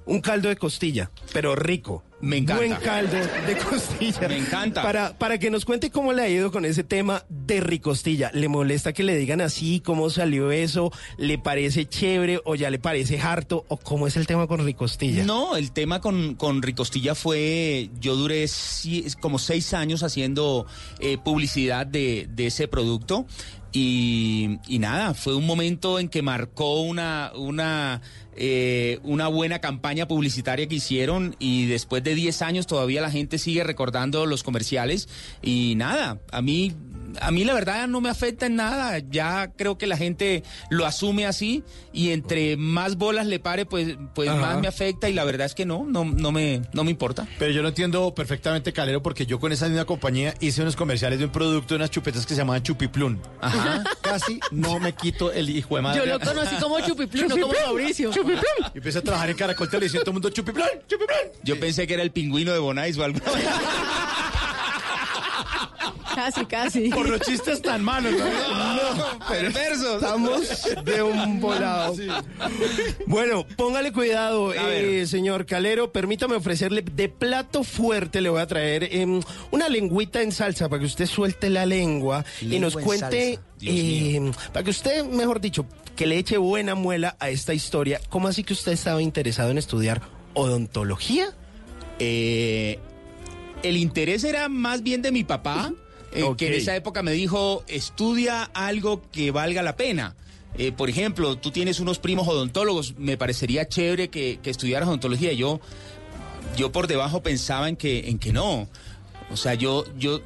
un caldo de costilla? Pero rico. Me encanta. Buen caldo de costilla. Me encanta. Para, para que nos cuente cómo le ha ido con ese tema de ricostilla. ¿Le molesta que le digan así? ¿Cómo salió eso? ¿Le parece chévere o ya le parece harto? ¿O cómo es el tema con ricostilla? No, el tema con, con Ricostilla fue, yo duré como seis años haciendo eh, publicidad de, de ese producto y, y nada, fue un momento en que marcó una, una, eh, una buena campaña publicitaria que hicieron y después de 10 años todavía la gente sigue recordando los comerciales. Y nada, a mí a mí la verdad no me afecta en nada. Ya creo que la gente lo asume así y entre más bolas le pare, pues, pues Ajá. más me afecta y la verdad es que no, no, no me, no me importa. Pero yo lo entiendo perfectamente, Calero, porque yo con esa misma compañía hice unos comerciales de un producto, unas chupetas que se llamaban Chupiplum. Ajá. *laughs* Casi no me quito el hijo de madre. Yo lo conocí como Chupiplum, no como Mauricio. Y empecé a trabajar en Caracol Televisión, todo el mundo Chupiplum, Chupiplum. Yo pensé que era el pingüino de Bonais o algo. *laughs* Casi, casi. Por los chistes tan malos, ¿no? *laughs* Perversos. Estamos de un volado. Bueno, póngale cuidado, eh, señor Calero. Permítame ofrecerle de plato fuerte, le voy a traer em, una lengüita en salsa para que usted suelte la lengua y nos en cuente, em, para que usted, mejor dicho, que le eche buena muela a esta historia. ¿Cómo así que usted estaba interesado en estudiar odontología? Eh, el interés era más bien de mi papá. Eh, que en esa época me dijo, estudia algo que valga la pena. Eh, por ejemplo, tú tienes unos primos odontólogos, me parecería chévere que, que estudiaras odontología. Yo, yo por debajo pensaba en que, en que no. O sea, yo, yo,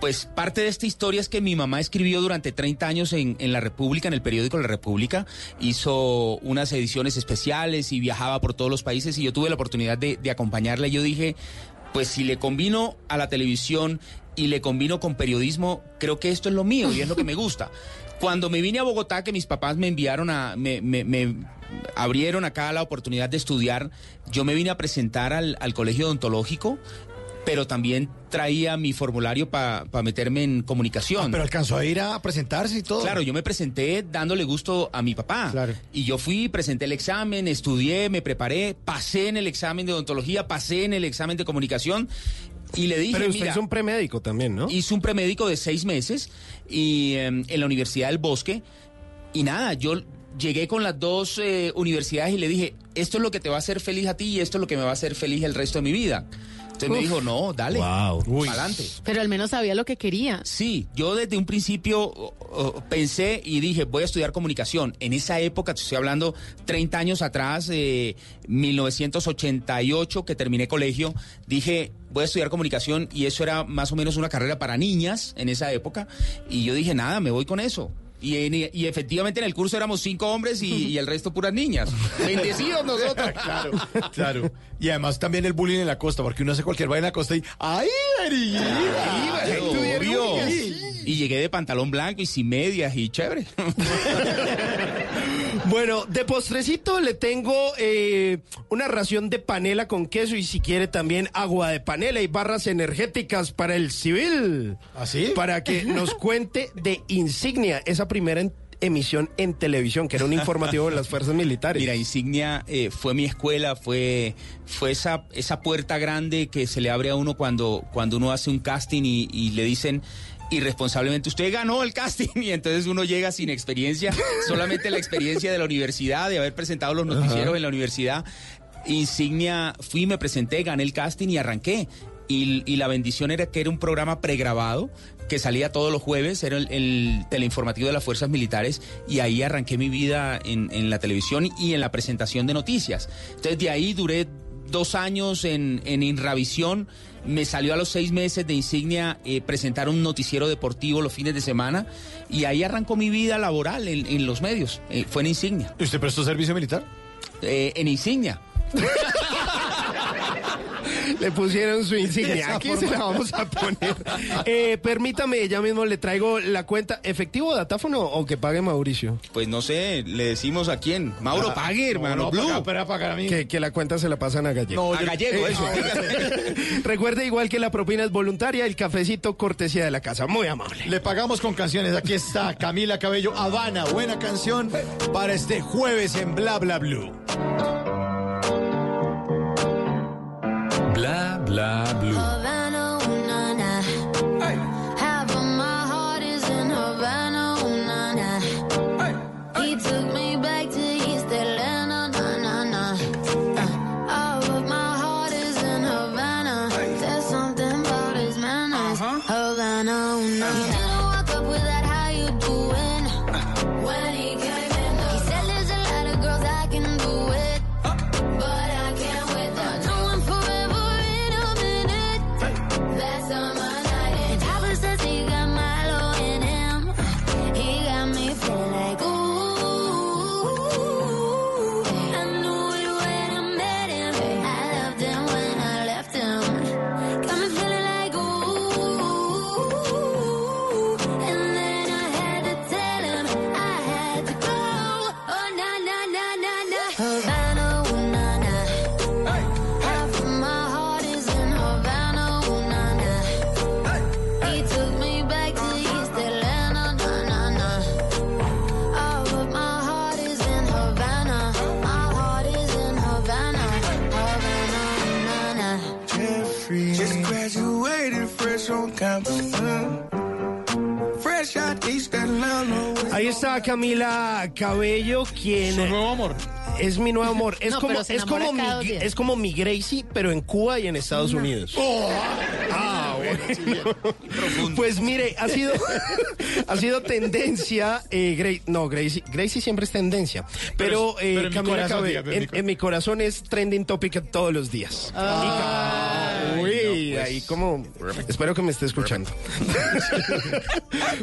pues parte de esta historia es que mi mamá escribió durante 30 años en, en La República, en el periódico La República, hizo unas ediciones especiales y viajaba por todos los países y yo tuve la oportunidad de, de acompañarla y yo dije, pues si le combino a la televisión y le combino con periodismo, creo que esto es lo mío y es lo que me gusta. *laughs* Cuando me vine a Bogotá, que mis papás me enviaron a, me, me- me abrieron acá la oportunidad de estudiar, yo me vine a presentar al, al colegio odontológico, pero también traía mi formulario para meterme en comunicación. Ah, pero alcanzó a ir a presentarse y todo. Claro, yo me presenté dándole gusto a mi papá. Y yo fui, presenté el examen, estudié, me preparé, pasé en el examen de odontología, pasé en el examen de comunicación y le dije, Pero usted mira, es un premédico también, ¿no? hice un premédico de seis meses y em, en la Universidad del Bosque y nada, yo llegué con las dos eh, universidades y le dije, esto es lo que te va a hacer feliz a ti y esto es lo que me va a hacer feliz el resto de mi vida. Entonces me dijo, no, dale, Wow. adelante. Pero al menos sabía lo que quería. Sí, yo desde un principio pensé y dije, voy a estudiar comunicación. En esa época, te estoy hablando 30 años atrás, eh, 1988, que terminé colegio, dije, voy a estudiar comunicación y eso era más o menos una carrera para niñas en esa época. Y yo dije, nada, me voy con eso. Y, en- y efectivamente en el curso éramos cinco hombres y, y el resto puras niñas. *laughs* Bendecidos nosotros. *laughs* claro, claro. Y además también el bullying en la costa, porque uno hace cualquier vaina en la costa y ¡ay. Y llegué de pantalón blanco y sin medias y chévere. *laughs* Bueno, de postrecito le tengo eh, una ración de panela con queso y si quiere también agua de panela y barras energéticas para el civil. ¿Así? Para que nos *laughs* cuente de Insignia, esa primera en- emisión en televisión, que era un informativo de las fuerzas militares. Mira, Insignia eh, fue mi escuela, fue, fue esa, esa puerta grande que se le abre a uno cuando, cuando uno hace un casting y, y le dicen irresponsablemente, usted ganó el casting *laughs* y entonces uno llega sin experiencia, solamente la experiencia de la universidad, de haber presentado los noticieros en la universidad. Insignia, fui, me presenté, gané el casting y arranqué. Y, y la bendición era que era un programa pregrabado que salía todos los jueves, era el, el teleinformativo de las fuerzas militares y ahí arranqué mi vida en, en la televisión y en la presentación de noticias. Entonces de ahí duré dos años en, en Inravisión, me salió a los seis meses de insignia eh, presentar un noticiero deportivo los fines de semana y ahí arrancó mi vida laboral en, en los medios, Eh, fue en insignia. ¿Y usted prestó servicio militar? Eh, en insignia. *laughs* Le pusieron su insignia. Aquí se la vamos a poner. *laughs* Eh, permítame, ya mismo le traigo la cuenta. ¿Efectivo datáfono o que pague Mauricio? Pues no sé, le decimos a quién. Mauro, Ah, pague, hermano. no, Blue. paga, pero pagar a mí. Que, que la cuenta se la pasan a Gallego. a Gallego, Eh, eso. *laughs* Recuerde igual que la propina es voluntaria, el cafecito cortesía de la casa. Muy amable. Le pagamos con canciones. Aquí está Camila Cabello, Habana. Buena canción para este jueves en Bla Bla Blue. Bla bla blue. Está Camila Cabello, quien. Su nuevo amor. Es mi nuevo amor. Es No, como, es como mi, es como mi Gracie, pero en Cuba y en Estados Unidos. Ah, *laughs* Pues mire, ha sido, *laughs* ha sido tendencia, eh, Gra- no, Gracie, Gracie siempre es tendencia, pero, Pero- eh, pero en mi Camila corazón, Cabello, en en, mi corazón es trending topic todos los días. Ay, Uy, no, pues. ahí como, espero que me esté escuchando.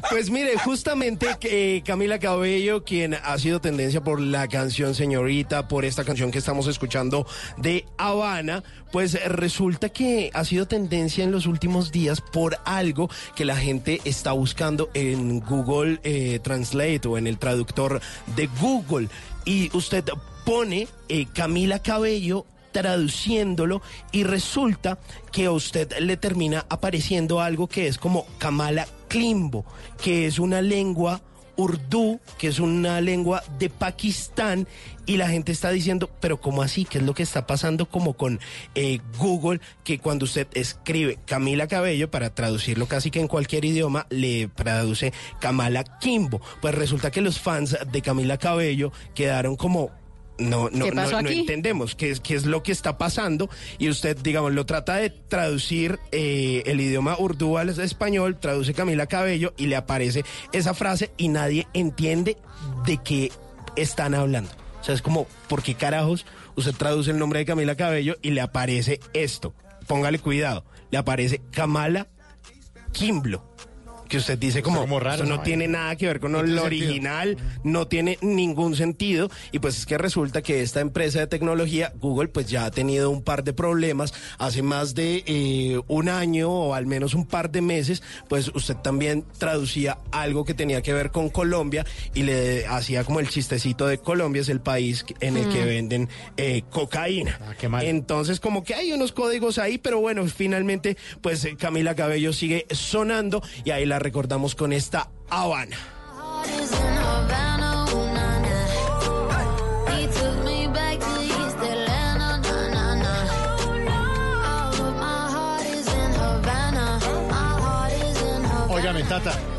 pues mire, justamente eh, Camila Cabello, quien ha sido tendencia por la canción Señorita, por esta canción que estamos escuchando de Habana, pues resulta que ha sido tendencia en los últimos días por algo que la gente está buscando en Google eh, Translate o en el traductor de Google. Y usted pone eh, Camila Cabello traduciéndolo y resulta que a usted le termina apareciendo algo que es como Kamala Klimbo, que es una lengua urdú, que es una lengua de Pakistán y la gente está diciendo, pero ¿cómo así? ¿Qué es lo que está pasando como con eh, Google? Que cuando usted escribe Camila Cabello, para traducirlo casi que en cualquier idioma, le traduce Kamala Kimbo. Pues resulta que los fans de Camila Cabello quedaron como no, no, ¿Qué no, no entendemos qué es, qué es lo que está pasando y usted, digamos, lo trata de traducir eh, el idioma urdú al español, traduce Camila Cabello y le aparece esa frase y nadie entiende de qué están hablando. O sea, es como, ¿por qué carajos usted traduce el nombre de Camila Cabello y le aparece esto? Póngale cuidado, le aparece Kamala Kimblo. Que usted dice como, como raro, eso no ¿no? tiene nada que ver con lo sentido. original, no tiene ningún sentido. Y pues es que resulta que esta empresa de tecnología, Google, pues ya ha tenido un par de problemas. Hace más de eh, un año o al menos un par de meses, pues usted también traducía algo que tenía que ver con Colombia y le hacía como el chistecito de Colombia es el país en el que Mm. venden eh, cocaína. Ah, Entonces como que hay unos códigos ahí, pero bueno, finalmente pues eh, Camila Cabello sigue sonando y ahí la recordamos con esta Habana. Óigame, Tata,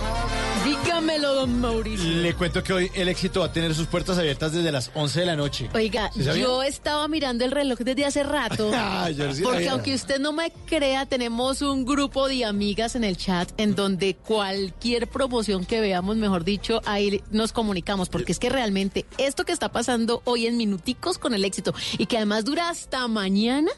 Dígamelo, don Mauricio. le cuento que hoy el éxito va a tener sus puertas abiertas desde las 11 de la noche. Oiga, yo estaba mirando el reloj desde hace rato. *laughs* Ah, sí porque aunque usted no me crea, tenemos un grupo de amigas en el chat en donde cualquier promoción que veamos, mejor dicho, ahí nos comunicamos. Porque es que realmente esto que está pasando hoy en minuticos con el éxito y que además dura hasta mañana,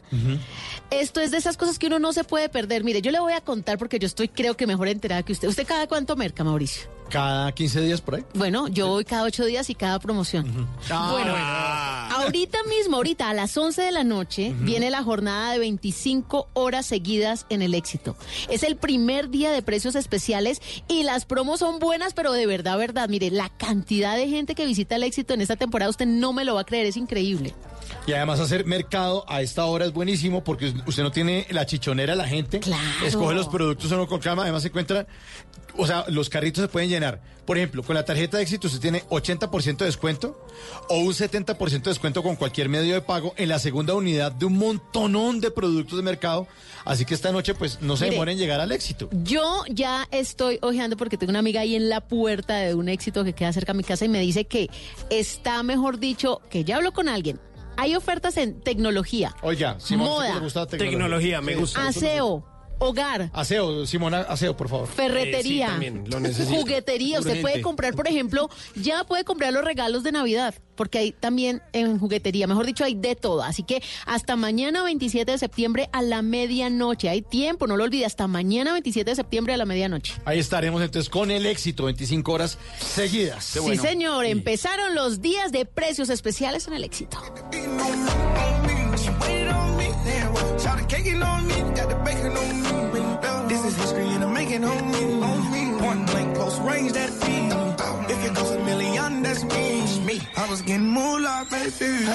esto es de esas cosas que uno no se puede perder. Mire, yo le voy a contar porque yo estoy creo que mejor enterada que usted. ¿Usted cada cuánto merca, Mauricio? Cada 15 días por ahí. Bueno, yo voy cada ocho días y cada promoción. Ah, bueno, ahorita mismo, ahorita a las 11 de la noche, viene la jornada de 25 horas seguidas en el éxito. Es el primer día de precios especiales y las promos son buenas, pero de verdad, verdad. Mire, la cantidad de gente que visita el éxito en esta temporada, usted no me lo va a creer, es increíble. Y además hacer mercado a esta hora es buenísimo porque usted no tiene la chichonera la gente. Escoge los productos uno con calma. Además se encuentra, o sea, los carritos se pueden llenar. Por ejemplo, con la tarjeta de éxito usted tiene 80% de descuento o un 70% de descuento con cualquier medio de pago en la segunda unidad de un montonón de productos de mercado. Así que esta noche pues no se Mire, demoren en llegar al éxito. Yo ya estoy ojeando porque tengo una amiga ahí en la puerta de un éxito que queda cerca de mi casa y me dice que está, mejor dicho, que ya habló con alguien. Hay ofertas en tecnología, Oiga, Simón, Moda. ¿sí le gusta la tecnología? Tecnología, me Sí. gusta. aseo, hogar. Aseo, Simona, aseo, por favor. Ferretería, Eh, sí, también lo necesito. juguetería. Usted puede comprar, por ejemplo, ya puede comprar los regalos de Navidad, porque hay también en juguetería, mejor dicho, hay de todo. Así que hasta mañana 27 de septiembre a la medianoche. Hay tiempo, no lo olvide, hasta mañana 27 de septiembre a la medianoche. Ahí estaremos entonces con el éxito, 25 horas seguidas. Sí, señor, empezaron los días de precios especiales en el éxito. She waited on me, then what? Shot caking on me, got the bacon on me. This is history and I'm making on me. Point blank, close range, that feed. If it goes a million, that's me. me. I was getting moolah, baby.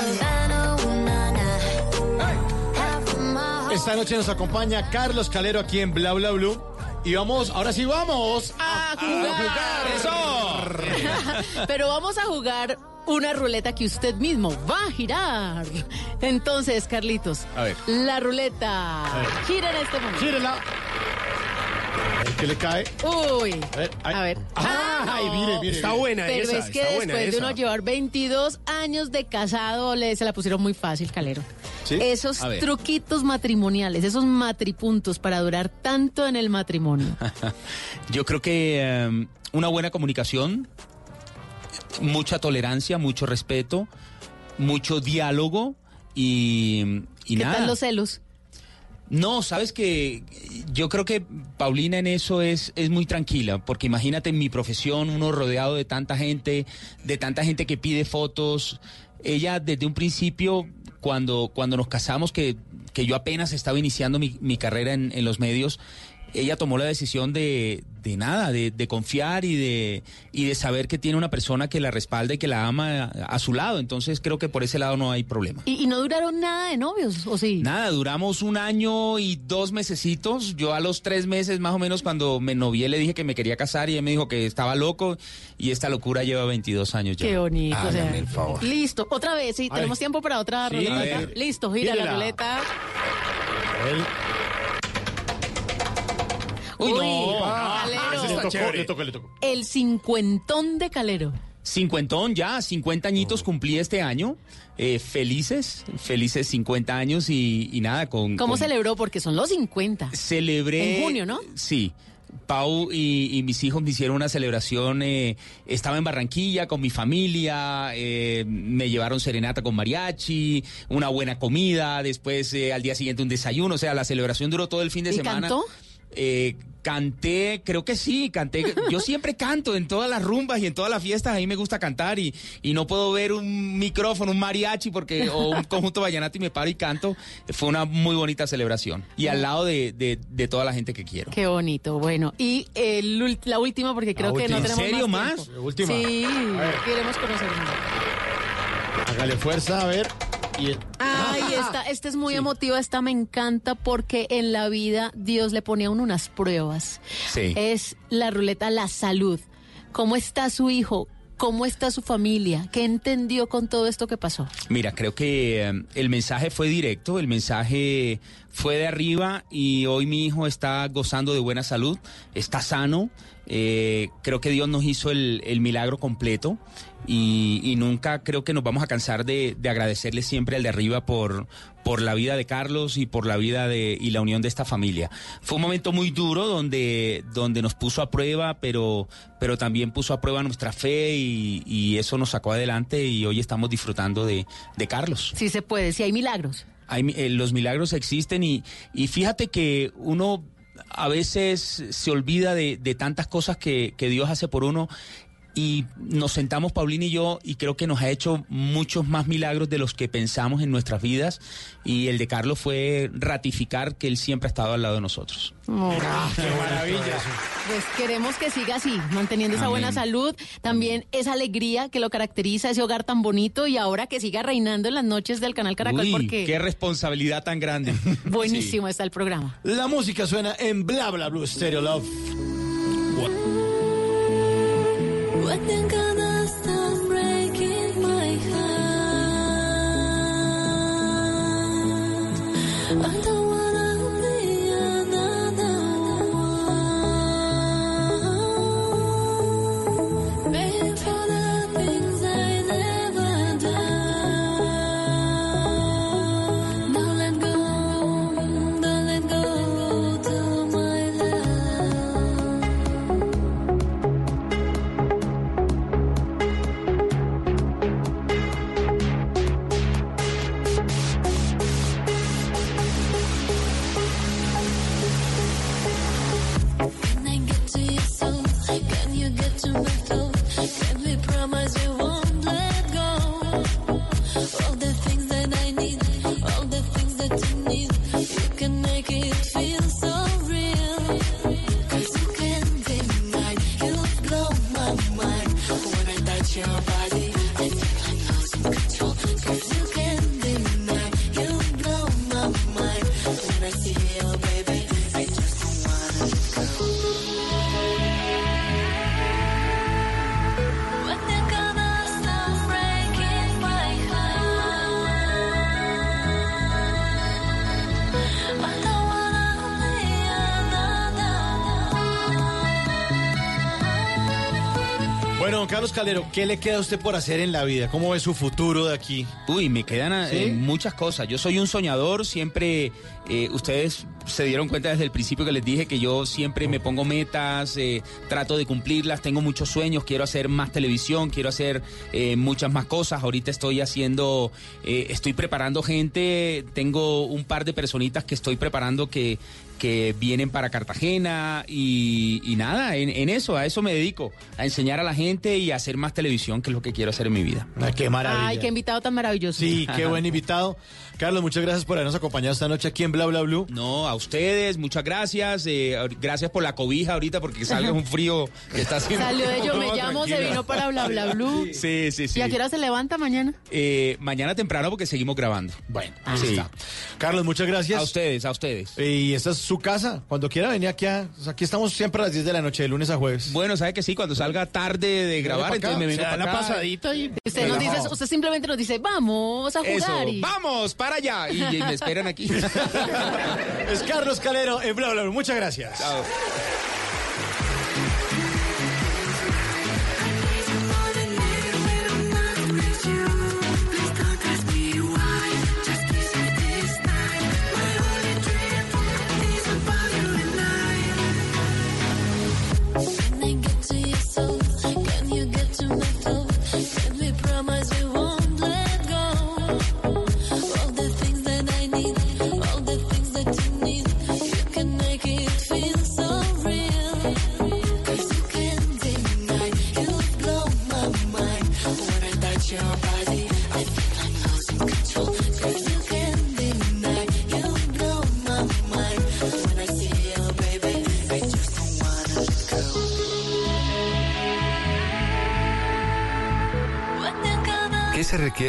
Esta noche nos acompaña Carlos Calero aquí en Bla Bla Blue. Y vamos, ahora sí vamos a jugar. ¡Eso! *laughs* Pero vamos a jugar una ruleta que usted mismo va a girar. Entonces, Carlitos, A ver. la ruleta gira en este momento. Gírela. A ver ¿Qué le cae? Uy. A ver. ay. A ver. Ay, no. mire, mire. Está buena Pero esa, es que está después de uno llevar 22 años de casado, le, se la pusieron muy fácil, Calero. Esos A ver. truquitos matrimoniales, esos matripuntos para durar tanto en el matrimonio. *laughs* Yo creo que eh, una buena comunicación, mucha tolerancia, mucho respeto, mucho diálogo y, y ¿Qué nada. tal los celos? No, sabes que yo creo que Paulina en eso es, es muy tranquila, porque imagínate en mi profesión, uno rodeado de tanta gente, de tanta gente que pide fotos. Ella desde un principio, cuando, cuando nos casamos, que, que yo apenas estaba iniciando mi, mi carrera en, en los medios, ella tomó la decisión de, de nada, de, de confiar y de, y de saber que tiene una persona que la respalda y que la ama a, a su lado. Entonces creo que por ese lado no hay problema. ¿Y, y no duraron nada de novios, ¿o sí? Nada, duramos un año y dos mesecitos. Yo a los tres meses más o menos cuando me novié le dije que me quería casar y él me dijo que estaba loco y esta locura lleva 22 años ya. Qué bonito. o sea, el favor. Listo, otra vez, sí, tenemos tiempo para otra Sí, ruleta. Listo, gira la ruleta. Uy, no. Calero. ese está chévere. Le tocó, le tocó. El cincuentón de Calero. Cincuentón ya, 50 añitos cumplí este año. Eh, felices, felices 50 años y, y nada, con... ¿Cómo con- celebró? Porque son los 50. Celebré. En junio, ¿no? Sí. Pau y, y mis hijos me hicieron una celebración. eh, estaba en Barranquilla con mi familia. eh, me llevaron serenata con mariachi, una buena comida. Después, eh, al día siguiente, un desayuno. O sea, la celebración duró todo el fin de ¿Y semana. cantó? Eh, canté, creo que sí, canté. Yo siempre canto en todas las rumbas y en todas las fiestas. A mí me gusta cantar y, y no puedo ver un micrófono, un mariachi porque, o un conjunto vallenato y me paro y canto. Fue una muy bonita celebración. Y al lado de, de- de toda la gente que quiero. Qué bonito, bueno. Y el la última, porque creo que no tenemos ¿En serio más? Última. Sí, queremos conocer Hágale fuerza, a ver. Y... Ay, esta, *laughs* esta es muy emotiva, esta me encanta porque en la vida Dios le pone a uno unas pruebas. Sí. Es la ruleta La Salud. ¿Cómo está su hijo? ¿Cómo está su familia? ¿Qué entendió con todo esto que pasó? Mira, creo que eh, el mensaje fue directo, el mensaje fue de arriba y hoy mi hijo está gozando de buena salud, está sano. eh, creo que Dios nos hizo el, el milagro completo y, nunca creo que nos vamos a cansar de, de agradecerle siempre al de arriba por, por la vida de Carlos y por la vida de, y la unión de esta familia. Fue un momento muy duro donde, donde nos puso a prueba, pero, pero también puso a prueba nuestra fe y, eso nos sacó adelante y hoy estamos disfrutando de, de Carlos. Sí se puede, si hay milagros. Hay eh, los milagros existen y, y fíjate que uno a veces se olvida de, de tantas cosas que, que Dios hace por uno y nos sentamos Paulina y yo y creo que nos ha hecho muchos más milagros de los que pensamos en nuestras vidas y el de Carlos fue ratificar que él siempre ha estado al lado de nosotros. ¡Qué maravilla! Pues queremos que siga así, manteniendo esa Amén. buena salud, también esa alegría que lo caracteriza, ese hogar tan bonito y ahora que siga reinando en las noches del canal Caracol Uy, porque qué responsabilidad tan grande. *laughs* buenísimo está el programa. La música suena en Bla Bla Blue Stereo Love. I I don't Calero, ¿qué le queda a usted por hacer en la vida? ¿Cómo ve su futuro de aquí? Uy, me quedan eh, muchas cosas. Yo soy un soñador, siempre, eh, ustedes se dieron cuenta desde el principio que les dije que yo siempre me pongo metas, eh, trato de cumplirlas, tengo muchos sueños, quiero hacer más televisión, quiero hacer eh, muchas más cosas. Ahorita estoy haciendo, eh, estoy preparando gente, tengo un par de personitas que estoy preparando que que vienen para Cartagena y, y nada, en, en eso, a eso me dedico, a enseñar a la gente y a hacer más televisión, que es lo que quiero hacer en mi vida. Ah, qué maravilla. Ay, qué invitado tan maravilloso. Sí, qué *laughs* buen invitado. Carlos, muchas gracias por habernos acompañado esta noche aquí en Bla Bla Blue. No, a ustedes, muchas gracias. eh, gracias por la cobija ahorita porque sale *laughs* un frío que está haciendo. Salió de yo me llamo, se vino para bla bla blue. Sí, sí, sí. ¿Y a qué hora se levanta mañana? Eh, mañana temprano porque seguimos grabando. Bueno, Ah. ahí está. Carlos, muchas gracias. A ustedes, a ustedes. Y esta es su casa. Cuando quiera venir aquí, a- o sea, aquí estamos siempre a las 10 de la noche, de lunes a jueves. Bueno, sabe que sí, cuando salga tarde de grabar, entonces me vengo se da para la acá. pasadita y... Usted, nos dice, usted simplemente nos dice, vamos a jugar. Eso, y- vamos para allá. Y, y me esperan aquí. *laughs* Es Carlos Calero en Bla Bla. Muchas gracias. Chao.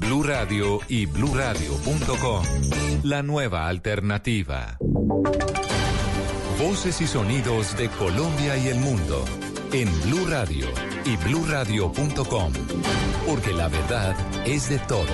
Blue Radio y bluradio.com. La nueva alternativa. Voces y sonidos de Colombia y el mundo en Blue Radio y bluradio.com, porque la verdad es de todos.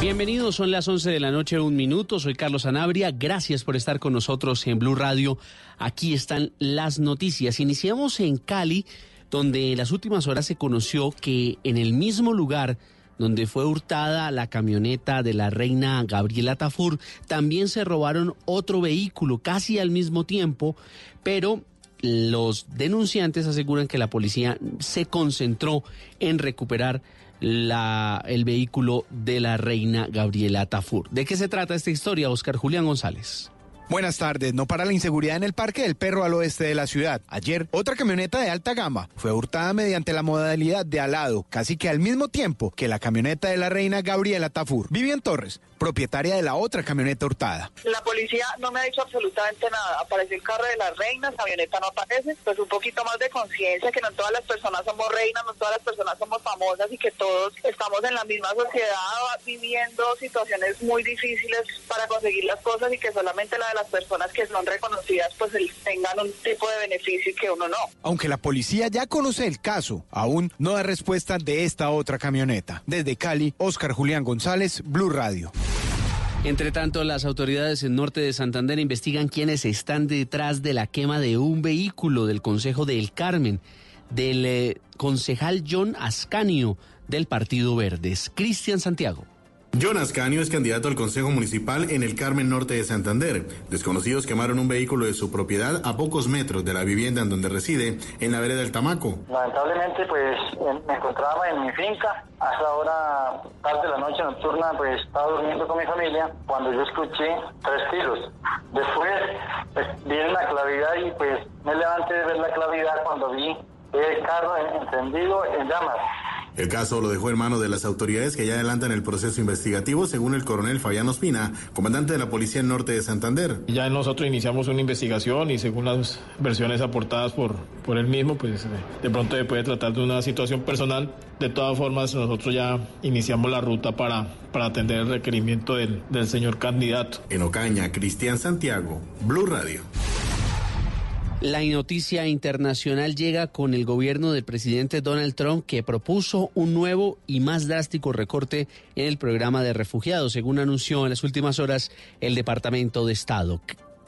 Bienvenidos, son las 11 de la noche, un minuto. Soy Carlos Anabria. Gracias por estar con nosotros en Blue Radio. Aquí están las noticias. Iniciamos en Cali, donde en las últimas horas se conoció que en el mismo lugar donde fue hurtada la camioneta de la reina Gabriela Tafur, también se robaron otro vehículo casi al mismo tiempo, pero los denunciantes aseguran que la policía se concentró en recuperar el vehículo de la reina Gabriela Tafur. ¿De qué se trata esta historia, Oscar Julián González? Buenas tardes. No para la inseguridad en el Parque del Perro al oeste de la ciudad. Ayer, otra camioneta de alta gama fue hurtada mediante la modalidad de alado, casi que al mismo tiempo que la camioneta de la reina Gabriela Tafur. Vivian Torres, propietaria de la otra camioneta hurtada. La policía no me ha dicho absolutamente nada. Apareció el carro de las reinas, la avioneta no aparece. Pues un poquito más de conciencia que no todas las personas somos reinas, no todas las personas somos famosas y que todos estamos en la misma sociedad viviendo situaciones muy difíciles para conseguir las cosas y que solamente la de las personas que son reconocidas pues tengan un tipo de beneficio y que uno no. Aunque la policía ya conoce el caso, aún no da respuesta de esta otra camioneta. Desde Cali, Oscar Julián González, Blue Radio. Entre tanto, las autoridades en norte de Santander investigan quiénes están detrás de la quema de un vehículo del Consejo del Carmen, del eh, concejal John Ascanio del Partido Verdes. Cristian Santiago. Jonas Canio es candidato al Consejo Municipal en el Carmen Norte de Santander. Desconocidos quemaron un vehículo de su propiedad a pocos metros de la vivienda en donde reside, en la vereda del Tamaco. Lamentablemente, pues me encontraba en mi finca. Hasta ahora, tarde de la noche nocturna, pues estaba durmiendo con mi familia cuando yo escuché tres tiros. Después, pues vi la claridad y pues me levanté de ver la claridad cuando vi el carro en- encendido en llamas. El caso lo dejó en manos de las autoridades que ya adelantan el proceso investigativo, según el coronel Fabián Ospina, comandante de la Policía Norte de Santander. Ya nosotros iniciamos una investigación y según las versiones aportadas por, por él mismo, pues de pronto se puede tratar de una situación personal. De todas formas, nosotros ya iniciamos la ruta para, para atender el requerimiento del, del señor candidato. En Ocaña, Cristian Santiago, Blue Radio. La noticia internacional llega con el gobierno del presidente Donald Trump que propuso un nuevo y más drástico recorte en el programa de refugiados, según anunció en las últimas horas el Departamento de Estado.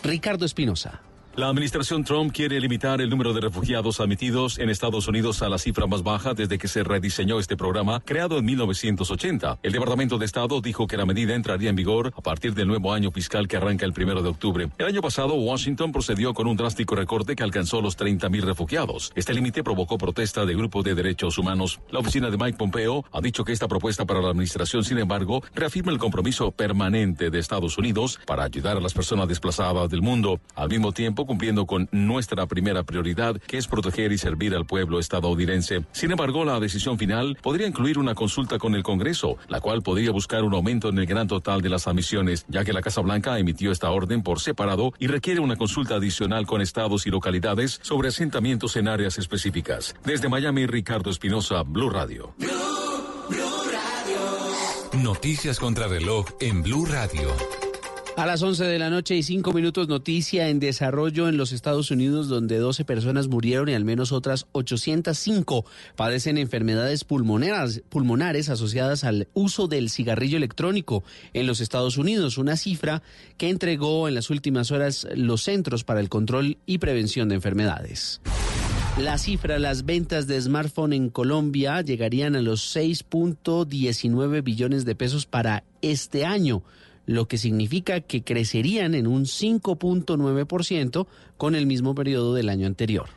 Ricardo Espinosa. La administración Trump quiere limitar el número de refugiados admitidos en Estados Unidos a la cifra más baja desde que se rediseñó este programa, creado en 1980. El Departamento de Estado dijo que la medida entraría en vigor a partir del nuevo año fiscal que arranca el primero de octubre. El año pasado, Washington procedió con un drástico recorte que alcanzó los 30.000 refugiados. Este límite provocó protesta de grupos de derechos humanos. La oficina de Mike Pompeo ha dicho que esta propuesta para la administración, sin embargo, reafirma el compromiso permanente de Estados Unidos para ayudar a las personas desplazadas del mundo. Al mismo tiempo, cumpliendo con nuestra primera prioridad, que es proteger y servir al pueblo estadounidense. Sin embargo, la decisión final podría incluir una consulta con el Congreso, la cual podría buscar un aumento en el gran total de las admisiones, ya que la Casa Blanca emitió esta orden por separado y requiere una consulta adicional con estados y localidades sobre asentamientos en áreas específicas. Desde Miami, Ricardo Espinosa, Blue Radio. Noticias contra reloj en Blue Radio. A las 11 de la noche y 5 minutos noticia en desarrollo en los Estados Unidos donde 12 personas murieron y al menos otras 805 padecen enfermedades pulmonares, pulmonares asociadas al uso del cigarrillo electrónico en los Estados Unidos, una cifra que entregó en las últimas horas los Centros para el Control y Prevención de Enfermedades. La cifra, las ventas de smartphone en Colombia llegarían a los 6.19 billones de pesos para este año lo que significa que crecerían en un 5.9% con el mismo periodo del año anterior.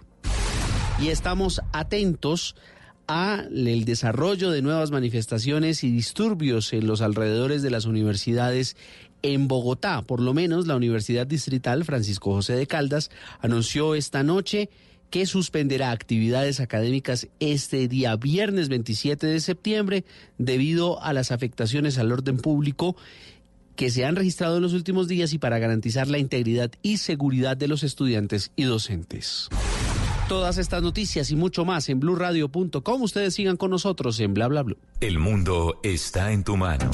Y estamos atentos al desarrollo de nuevas manifestaciones y disturbios en los alrededores de las universidades en Bogotá. Por lo menos la Universidad Distrital Francisco José de Caldas anunció esta noche que suspenderá actividades académicas este día viernes 27 de septiembre debido a las afectaciones al orden público que se han registrado en los últimos días y para garantizar la integridad y seguridad de los estudiantes y docentes. Todas estas noticias y mucho más en blurradio.com. Ustedes sigan con nosotros en bla bla bla. El mundo está en tu mano.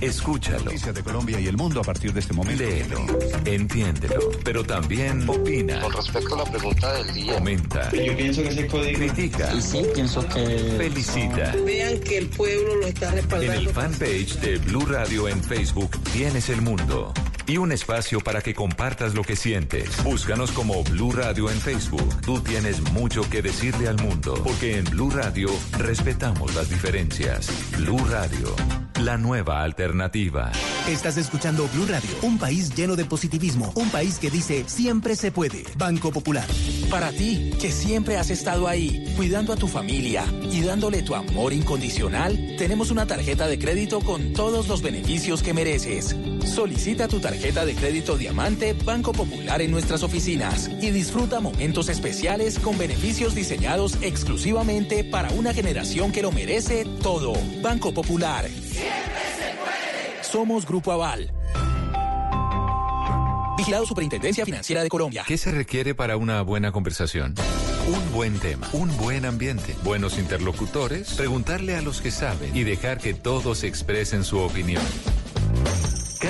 Escúchalo. Noticias de Colombia y el mundo a partir de este momento. Léelo, entiéndelo, pero también opina. Con respecto a la pregunta del día. Comenta. Yo pienso que ese código. Critica. Y sí, pienso que. Felicita. Vean que el pueblo lo está respaldando. En el fanpage de Blue Radio en Facebook tienes el mundo. Y un espacio para que compartas lo que sientes. Búscanos como Blue Radio en Facebook. Tú tienes mucho que decirle al mundo. Porque en Blue Radio respetamos las diferencias. Blue Radio, la nueva alternativa. Estás escuchando Blue Radio, un país lleno de positivismo, un país que dice siempre se puede. Banco Popular. Para ti, que siempre has estado ahí, cuidando a tu familia y dándole tu amor incondicional, tenemos una tarjeta de crédito con todos los beneficios que mereces. Solicita tu tarjeta de crédito Diamante Banco Popular en nuestras oficinas y disfruta momentos especiales con beneficios diseñados exclusivamente para una generación que lo merece todo. Banco Popular. Somos Grupo Aval. Vigilado Superintendencia Financiera de Colombia. ¿Qué se requiere para una buena conversación? Un buen tema, un buen ambiente, buenos interlocutores, preguntarle a los que saben y dejar que todos expresen su opinión.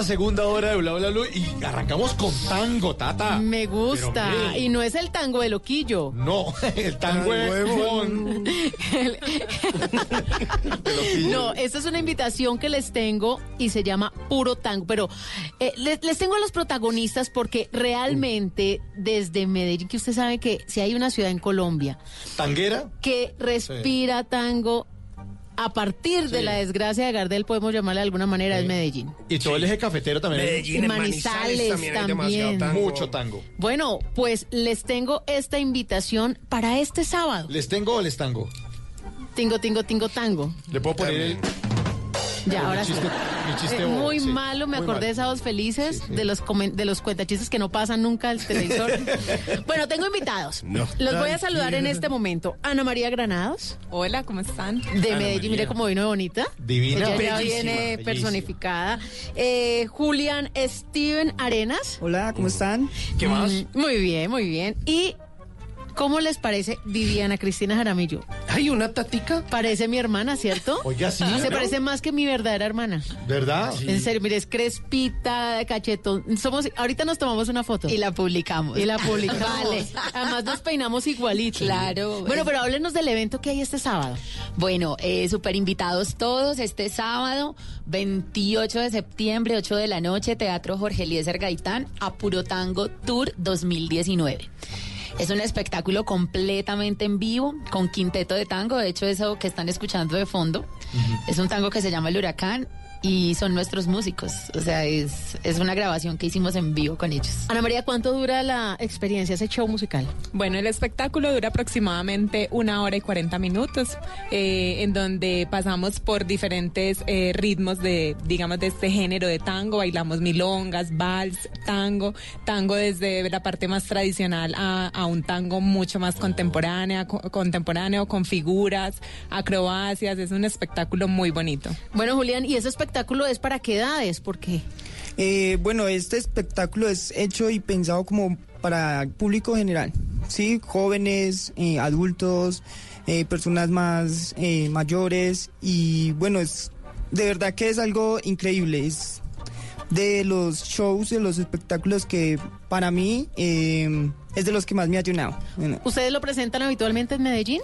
Esta segunda hora de Bla Bla Blue y arrancamos con tango, Tata. Me gusta. Pero, y no es el tango de loquillo. No, *laughs* el tango es con... *laughs* No, esta es una invitación que les tengo y se llama Puro Tango. Pero eh, les, les tengo a los protagonistas porque realmente desde Medellín, que usted sabe que si hay una ciudad en Colombia ¿Tanguera? que respira tango a partir de Sí. la desgracia de Gardel, podemos llamarle de alguna manera, es Medellín. Y todo el eje cafetero también. Medellín, en Manizales también hay tango. Mucho tango. Bueno, pues les tengo esta invitación para este sábado. ¿Les tengo o les tango? Tingo, tingo, tingo, tango. Le puedo poner el... Ya, ahora sí. chiste- mi chiste Eh, bobo, muy sí, malo, me muy acordé malo. de Sábados Felices, de los de los cuentachistes que no pasan nunca al televisor. *laughs* bueno, tengo invitados. No. Los voy a saludar en este momento. Ana María Granados. Hola, ¿cómo están? De Medellín, mire cómo vino de bonita. Divina. Ella ya Bellísima, viene bellísima. personificada. Eh, Julián Steven Arenas. Hola, ¿cómo están? ¿Qué más? Mm, muy bien, muy bien. Y ¿cómo les parece Viviana Cristina Jaramillo? Hay una tatica. Parece mi hermana, ¿cierto? Oiga, sí. Se ¿no? parece más que mi verdadera hermana. ¿Verdad? En serio, mire, es crespita, cachetón. Somos, ahorita nos tomamos una foto. Y la publicamos. Y la publicamos. Vale. Además nos peinamos igualito. Claro. Bueno, pero háblenos del evento que hay este sábado. Bueno, eh, súper invitados todos este sábado, 28 de septiembre, 8 de la noche, Teatro Jorge Eliezer Gaitán, a Puro Tango Tour 2019. Es un espectáculo completamente en vivo, con quinteto de tango, de hecho eso que están escuchando de fondo, es un tango que se llama El Huracán y son nuestros músicos, o sea, es, es una grabación que hicimos en vivo con ellos. Ana María, ¿cuánto dura la experiencia, ese show musical? Bueno, el espectáculo dura aproximadamente una hora y 40 minutos, eh, en donde pasamos por diferentes eh, ritmos de, digamos, de este género de tango. Bailamos milongas, vals, tango, tango desde la parte más tradicional a, a un tango mucho más contemporáneo, contemporáneo, con figuras, acrobacias. Es un espectáculo muy bonito. Bueno, Julián, ¿y ese espectáculo es para qué edades? ¿Por qué? Eh, bueno, este espectáculo es hecho y pensado como para el público general, ¿sí? Jóvenes, eh, adultos, eh, personas más eh, mayores y bueno, es de verdad que es algo increíble, es de los shows, de los espectáculos que para mí eh, es de los que más me ha llenado. ¿Ustedes lo presentan habitualmente en Medellín?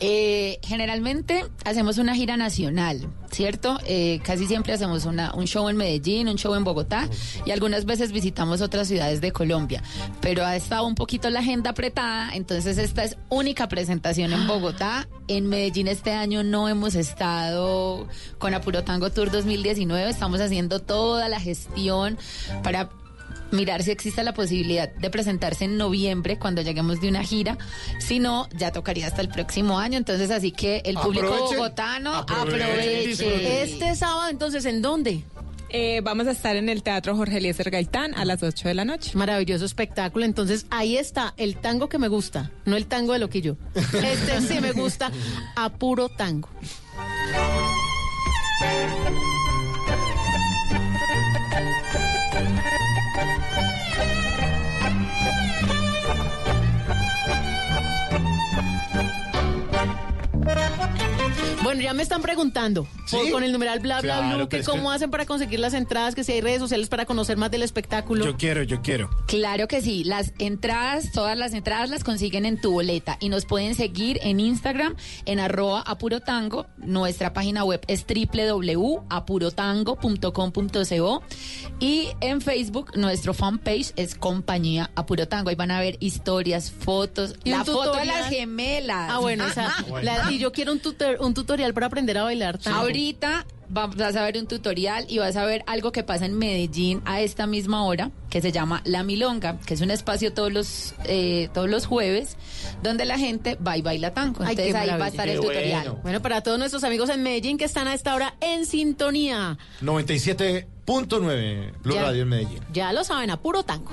Eh, generalmente hacemos una gira nacional, ¿cierto? Eh, casi siempre hacemos una, un show en Medellín, un show en Bogotá y algunas veces visitamos otras ciudades de Colombia. Pero ha estado un poquito la agenda apretada, entonces esta es única presentación en Bogotá. En Medellín este año no hemos estado con Apuro Tango Tour 2019, estamos haciendo toda la gestión para mirar si existe la posibilidad de presentarse en noviembre cuando lleguemos de una gira. Si no, ya tocaría hasta el próximo año. Entonces, así que el público Aproveche, bogotano aproveche, aproveche. Este sábado, entonces, ¿en dónde? Eh, vamos a estar en el Teatro Jorge Eliezer Gaitán a las 8 de la noche. Maravilloso espectáculo. Entonces, ahí está el tango que me gusta, no el tango de loquillo. Este sí me gusta a puro tango. Bueno, ya me están preguntando con el numeral bla bla Claro, bla, que cómo que- hacen para conseguir las entradas, que si hay redes sociales para conocer más del espectáculo. Yo quiero, yo quiero. Claro que sí, las entradas, todas las entradas las consiguen en tu boleta y nos pueden seguir en Instagram en arroba apurotango. Nuestra página web es www.apurotango.com.co y en Facebook nuestro fanpage es compañía Apurotango. Ahí van a ver historias, fotos, la foto de las gemelas. Ah, bueno, esa, la- y yo quiero un, tutor- un tutorial para aprender a bailar tango. Ahorita va- vas a ver un tutorial y vas a ver algo que pasa en Medellín a esta misma hora, que se llama La Milonga, que es un espacio todos los eh, todos los jueves donde la gente va y baila tango. Ay, Entonces ahí va a estar el Qué tutorial. Bueno. para todos nuestros amigos en Medellín que están a esta hora en sintonía, 97.9 Blue Ya. Radio en Medellín. ya lo saben, a puro tango.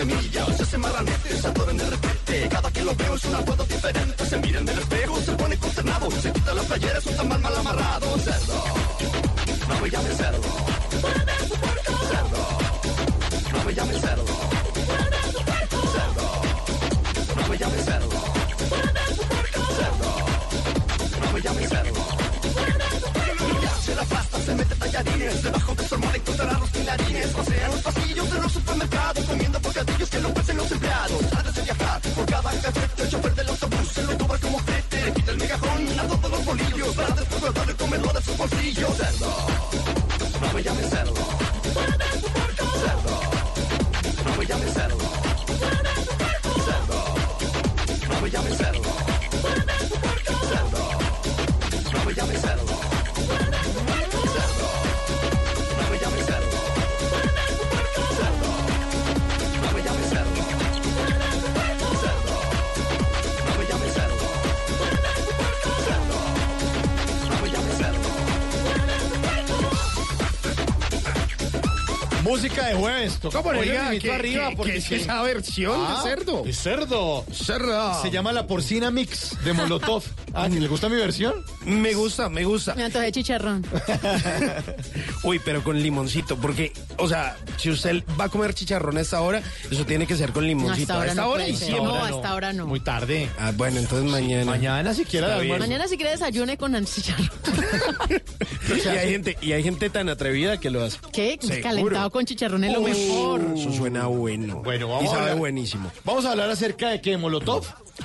semilla o se hacen marranetes, se adoran de repente. Cada que lo veo es un acuerdo diferente. Se miran del espejo, se pone consternado. Se quita las playeras, son tan mal, mal amarrados. Cerdo, no me llames cerdo. Vuelve a tu puerto. Cerdo, no me llames cerdo. Vuelve a tu puerto. Cerdo, no me llames cerdo. Vuelve a tu puerto. Cerdo, no me llames cerdo. Vuelve a tu puerto. Y ya se la pasta, se mete tallarines. Debajo de su armada encontrará los pilarines. Pasean los pasillos de los supermercados me llames Música de jueves. Toca ponerle Oiga, ¿qué- arriba porque es esa versión de cerdo? De cerdo. Cerdo. Se llama la porcina mix de Molotov. *laughs* Ah, ¿le gusta mi versión? Me gusta, me gusta. Me antojé chicharrón. *laughs* Uy, pero con limoncito, porque, o sea, si usted va a comer chicharrón a esta hora, eso tiene que ser con limoncito. hasta ahora a esta no hora puede y ser. siempre. No, hasta ahora no. Muy tarde. Ah, bueno, entonces mañana. Mañana bien. almuerzo. Mañana si quiere desayune con chicharrón. *laughs* Y hay gente, y hay gente tan atrevida que lo hace. ¿Qué? Seguro. Calentado con chicharrón es lo mejor. Eso suena bueno. Bueno, y vamos a sabe hablar- buenísimo. Vamos a hablar acerca de qué, Molotov.